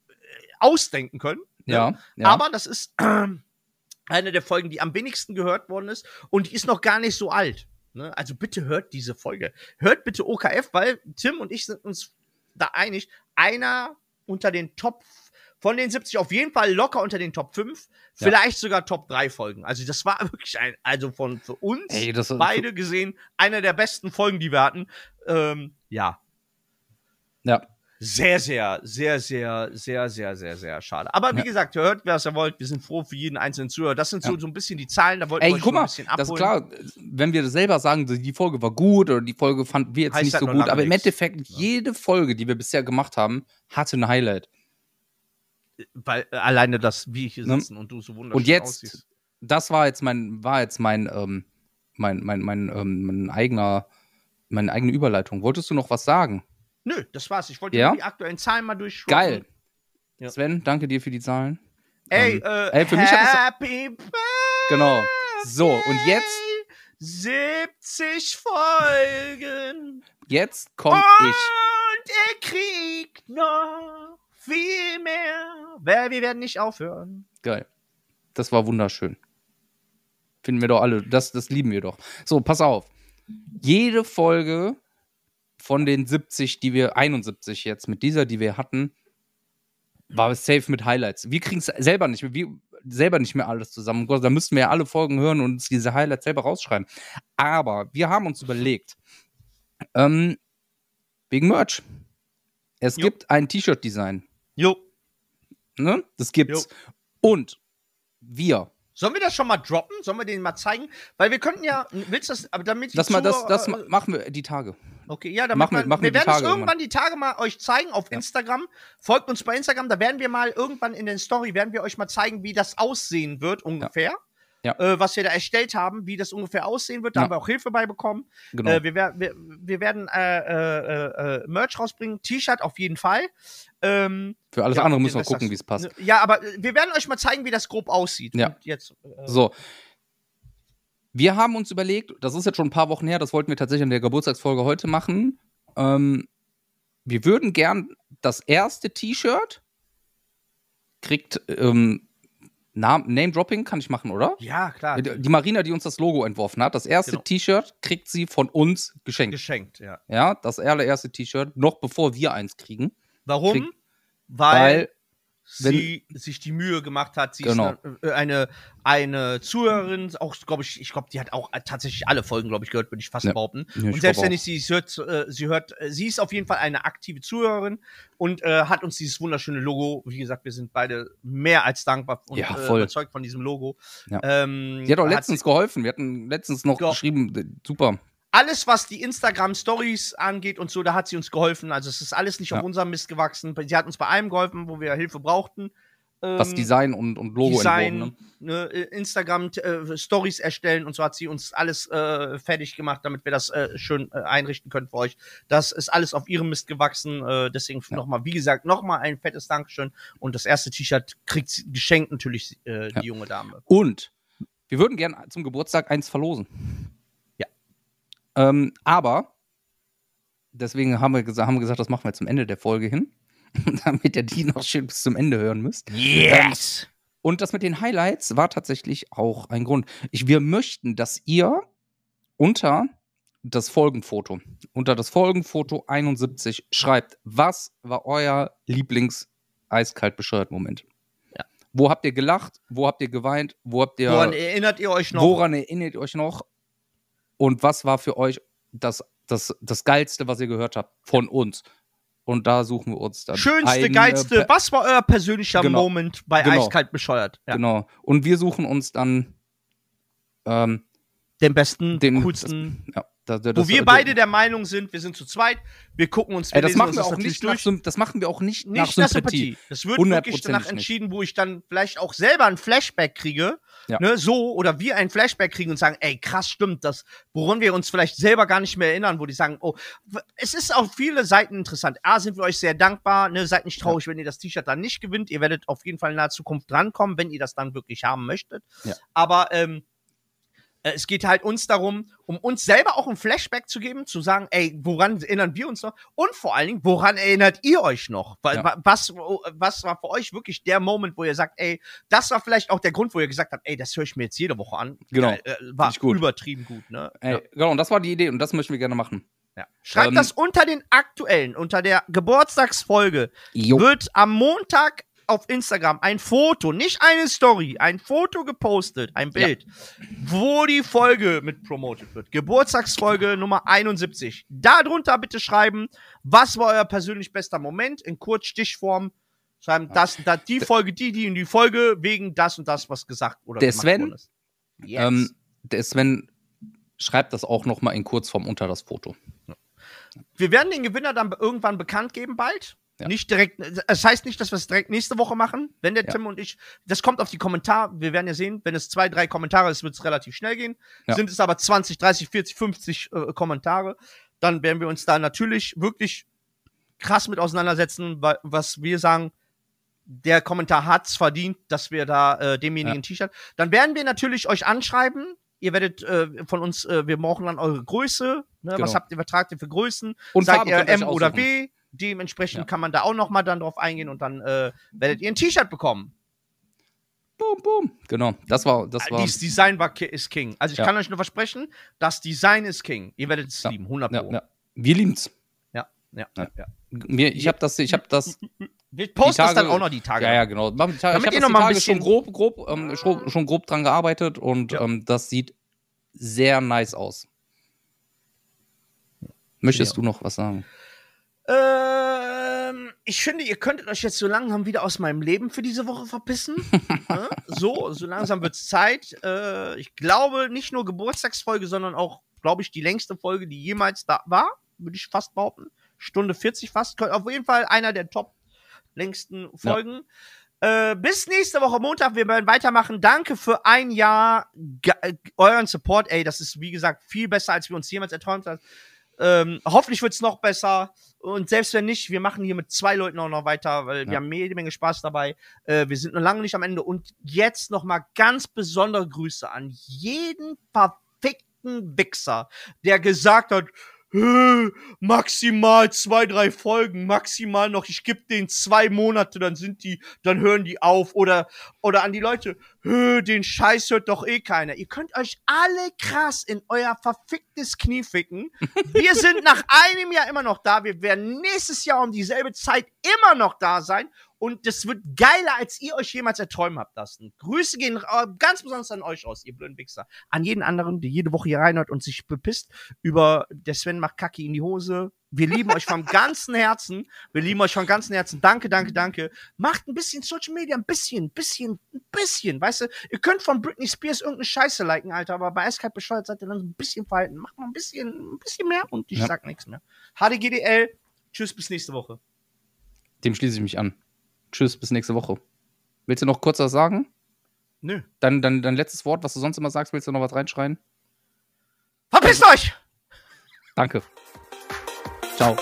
äh, ausdenken können. Ja, ja. Aber das ist eine der Folgen, die am wenigsten gehört worden ist und die ist noch gar nicht so alt. Ne? Also bitte hört diese Folge. Hört bitte OKF, weil Tim und ich sind uns da einig, einer unter den Top von den 70 auf jeden Fall locker unter den Top 5, Ja. vielleicht sogar Top 3 Folgen. Also das war wirklich ein, also von für uns Ey, beide gesehen, einer der besten Folgen, die wir hatten. Ähm, ja, ja. sehr, sehr, sehr, sehr, sehr, sehr, sehr, sehr schade. Aber wie Ja. gesagt, hört, wer es ihr wollt. Wir sind froh für jeden einzelnen Zuhörer. Das sind so, Ja. so ein bisschen die Zahlen, da wollten Ey, wir euch guck schon ein mal, bisschen das ist abholen. klar, wenn wir selber sagen, die Folge war gut oder die Folge fanden wir jetzt Heißt nicht halt so gut, aber im nichts. Endeffekt, jede Folge, die wir bisher gemacht haben, hatte ein Highlight. Weil äh, alleine das, wie ich hier Ne? sitzen und du so wunderschön Und jetzt, aussiehst. das war jetzt mein, war jetzt mein, ähm, mein, mein, mein, ähm, mein eigener, meine eigene Überleitung. Wolltest du noch was sagen? Nö, das war's. Ich wollte Ja? die aktuellen Zahlen mal durchschauen. Geil. Ja. Sven, danke dir für die Zahlen. Ey, Ähm, äh, ey, für mich hat das- Genau. So, und jetzt, 70 Folgen. jetzt kommt und ich. er kriegt noch viel mehr. Wer- Wir werden nicht aufhören. Geil. Das war wunderschön. Finden wir doch alle. Das, das lieben wir doch. So, pass auf. Jede Folge von den 70, die wir, 71 jetzt, mit dieser, die wir hatten, war safe mit Highlights. Wir kriegen es selber nicht mehr, wir selber nicht mehr alles zusammen. Da müssten wir ja alle Folgen hören und uns diese Highlights selber rausschreiben. Aber wir haben uns überlegt, ähm, wegen Merch. Es Jo. gibt ein T-Shirt-Design. Jo. Ne? Das gibt's. Und wir Sollen wir das schon mal droppen? Sollen wir den mal zeigen? Weil wir könnten ja, willst du das, aber damit Das, mal, das, das ma- machen wir die Tage. Okay, ja, damit Machen wir- machen wir wir werden es Tage irgendwann die Tage mal euch zeigen auf Instagram. Folgt uns bei Instagram, da werden wir mal irgendwann in den Story, werden wir euch mal zeigen, wie das aussehen wird ungefähr. Ja. Äh, was wir da erstellt haben, wie das ungefähr aussehen wird. Da Ja. haben wir auch Hilfe bei bekommen. Genau. Äh, wir, wir, wir werden äh, äh, äh, Merch rausbringen, T-Shirt auf jeden Fall. Ähm, Für alles ja, andere müssen wir gucken, wie es passt. Ja, aber äh, wir werden euch mal zeigen, wie das grob aussieht. Ja. Und jetzt, äh, So. Wir haben uns überlegt, das ist jetzt schon ein paar Wochen her, das wollten wir tatsächlich in der Geburtstagsfolge heute machen. Ähm, wir würden gern das erste T-Shirt kriegt ähm, Name-Dropping, kann ich machen, oder? ja, klar. Die Marina, die uns das Logo entworfen hat, das erste Genau. T-Shirt kriegt sie von uns geschenkt. Geschenkt, ja. Ja, das allererste T-Shirt, noch bevor wir eins kriegen. Warum? Krieg- weil Weil, sie sich die Mühe gemacht hat. Sie Genau. ist eine, eine, eine Zuhörerin, auch glaube ich, ich glaube, die hat auch tatsächlich alle Folgen, glaube ich, gehört, würde ich fast Ja. behaupten. Ja, ich und selbst wenn nicht sie hört, äh, sie hört, äh, sie ist auf jeden Fall eine aktive Zuhörerin und äh, hat uns dieses wunderschöne Logo. Wie gesagt, wir sind beide mehr als dankbar und Ja, äh, voll. überzeugt von diesem Logo. Ja. Ähm, sie hat auch hat letztens geholfen. Wir hatten letztens noch Ja. geschrieben, äh, super. Alles, was die Instagram-Stories angeht und so, da hat sie uns geholfen. Also es ist alles nicht Ja. auf unserem Mist gewachsen. Sie hat uns bei allem geholfen, wo wir Hilfe brauchten. Was Ähm, Design und, und Logo Design, entworfen. Ne? ne, äh, Instagram äh, Stories erstellen und so hat sie uns alles äh, fertig gemacht, damit wir das äh, schön äh, einrichten können für euch. Das ist alles auf ihrem Mist gewachsen. Äh, deswegen Ja. nochmal, wie gesagt, nochmal ein fettes Dankeschön. Und das erste T-Shirt kriegt geschenkt natürlich äh, Ja. die junge Dame. Und wir würden gern zum Geburtstag eins verlosen. Ähm, aber deswegen haben wir, gesagt, haben wir gesagt, das machen wir zum Ende der Folge hin. damit ihr die noch schön bis zum Ende hören müsst. Yes! Und das mit den Highlights war tatsächlich auch ein Grund. Ich, wir möchten, dass ihr unter das Folgenfoto, unter das Folgenfoto 71 schreibt, was war euer Lieblings-eiskalt bescheuert Moment? Ja. Wo habt ihr gelacht? Wo habt ihr geweint? Wo habt ihr Woran erinnert ihr euch noch? Woran erinnert ihr euch noch? Und was war für euch das das, das Geilste, was ihr gehört habt von uns. Und da suchen wir uns dann. Schönste, einen, äh, geilste. per- Was war euer persönlicher Genau. Moment bei Genau. Eiskalt bescheuert? Ja. Genau. Und wir suchen uns dann ähm, Den besten, den coolsten. Ja, da, da, wo das- wir äh, beide der Meinung sind, wir sind zu zweit, wir gucken uns, wir Ey, das machen wir auch nicht nach, Sym- das machen wir auch nicht, nach nicht nach Sympathie. Sympathie. Das wird wirklich danach Hundertprozentig nicht. entschieden, wo ich dann vielleicht auch selber ein Flashback kriege, Ja. ne, so, oder wir ein Flashback kriegen und sagen, ey, krass, stimmt, das, woran wir uns vielleicht selber gar nicht mehr erinnern, wo die sagen, oh, es ist auf viele Seiten interessant. A, sind wir euch sehr dankbar, ne, seid nicht traurig, wenn ihr das T-Shirt dann nicht gewinnt. Ihr werdet auf jeden Fall in naher Zukunft drankommen, wenn ihr das dann wirklich haben möchtet. Ja. Aber, ähm, äh, es geht halt uns darum, um uns selber auch ein Flashback zu geben, zu sagen, ey, woran erinnern wir uns noch? Und vor allen Dingen, woran erinnert ihr euch noch? Ja. wa- Was, was war für euch wirklich der Moment, wo ihr sagt, ey, das war vielleicht auch der Grund, wo ihr gesagt habt, ey, das höre ich mir jetzt jede Woche an. Genau. Geil, äh, war Find ich gut. übertrieben gut, ne? Ey, Ja. Genau, und das war die Idee und das möchten wir gerne machen. Ja. Schreibt Ähm, das unter den aktuellen, unter der Geburtstagsfolge. Jo. Wird am Montag auf Instagram ein Foto, nicht eine Story, ein Foto gepostet, ein Bild, wo die Folge mit promoted wird. Geburtstagsfolge Nummer 71. Darunter bitte schreiben, was war euer persönlich bester Moment in Kurzstichform. Schreiben das, das, die Folge, die, die und die Folge wegen das und das, was gesagt oder Der gemacht Sven, ist. Yes. Ähm, der Sven schreibt das auch noch mal in Kurzform unter das Foto. Wir werden den Gewinner dann irgendwann bekannt geben, bald. Ja. Nicht direkt, es heißt nicht, dass wir es direkt nächste Woche machen, wenn der Ja. Tim und ich, das kommt auf die Kommentare, wir werden ja sehen, wenn es zwei, drei Kommentare ist, wird es relativ schnell gehen. Ja. Sind es aber 20, 30, 40, 50 äh, Kommentare, dann werden wir uns da natürlich wirklich krass mit auseinandersetzen, was wir sagen, der Kommentar hat's verdient, dass wir da äh, demjenigen ein T-Shirt. Dann werden wir natürlich euch anschreiben. Ihr werdet äh, von uns, äh, wir brauchen dann eure Größe. Ne? Was Genau. habt ihr, was tragt ihr für Größen? Und Seid ihr M oder aussuchen. Dementsprechend Ja. kann man da auch noch mal dann drauf eingehen und dann äh, werdet ihr ein T-Shirt bekommen. Boom, boom. Genau, das war, das war. Dieses Design war ist King. Also ich Ja. kann euch nur versprechen, das Design ist King. Ihr werdet es Ja. lieben, 100 Ja, Pro. Wir lieben's. Ja, ja, ja. ja. Mir, ich habe das, ich habe das. Wir posten das Tage- dann auch noch die Tage. Ja, ja, genau. Ich habe Damit hab ihr das noch die mal ein Tage bisschen- schon grob, grob, ähm, schon, schon grob dran gearbeitet und ähm, das sieht sehr nice aus. Möchtest du noch was sagen? Ähm, ich finde, ihr könntet euch jetzt so langsam wieder aus meinem Leben für diese Woche verpissen. ne? So, so langsam wird's Zeit. Äh, ich glaube, nicht nur Geburtstagsfolge, sondern auch, glaube ich, die längste Folge, die jemals da war, würde ich fast behaupten. Stunde 40 fast. Auf jeden Fall einer der top längsten Folgen. Äh, bis nächste Woche Montag. Wir werden weitermachen. Danke für ein Jahr euren Support. Ey, das ist, wie gesagt, viel besser, als wir uns jemals erträumt haben. Ähm, hoffentlich wird's noch besser. Und selbst wenn nicht, wir machen hier mit zwei Leuten auch noch weiter, weil wir Ja. haben jede Menge Spaß dabei. Äh, wir sind noch lange nicht am Ende. Und jetzt noch mal ganz besondere Grüße an jeden verfickten Wichser, der gesagt hat, "Hä, maximal zwei, drei Folgen, maximal noch, ich gebe denen zwei Monate, dann sind die, dann hören die auf. Oder, oder an die Leute, "Hä, den Scheiß hört doch eh keiner. Ihr könnt euch alle krass in euer verficktes Knie ficken. Wir sind nach einem Jahr immer noch da. Wir werden nächstes Jahr um dieselbe Zeit immer noch da sein. Und das wird geiler, als ihr euch jemals erträumen habt lassen. Grüße gehen ganz besonders an euch aus, ihr blöden Wichser. An jeden anderen, der jede Woche hier reinhört und sich bepisst über der Sven macht Kacke in die Hose. Wir lieben euch vom ganzen Herzen. Wir lieben euch vom ganzen Herzen. Danke, danke, danke. Macht ein bisschen Social Media, ein bisschen, bisschen, ein bisschen. Weißt du, ihr könnt von Britney Spears irgendeine Scheiße liken, Alter, aber bei Eiskalt bescheuert seid ihr dann so ein bisschen verhalten. Macht mal ein bisschen, ein bisschen mehr und ich Ja. sag nichts mehr. HDGDL. Tschüss, bis nächste Woche. Dem schließe ich mich an. Tschüss, bis nächste Woche. Willst du noch kurz was sagen? Nö. Dein, dein, dein letztes Wort, was du sonst immer sagst, willst du noch was reinschreien? Verpisst euch! Danke. Ciao.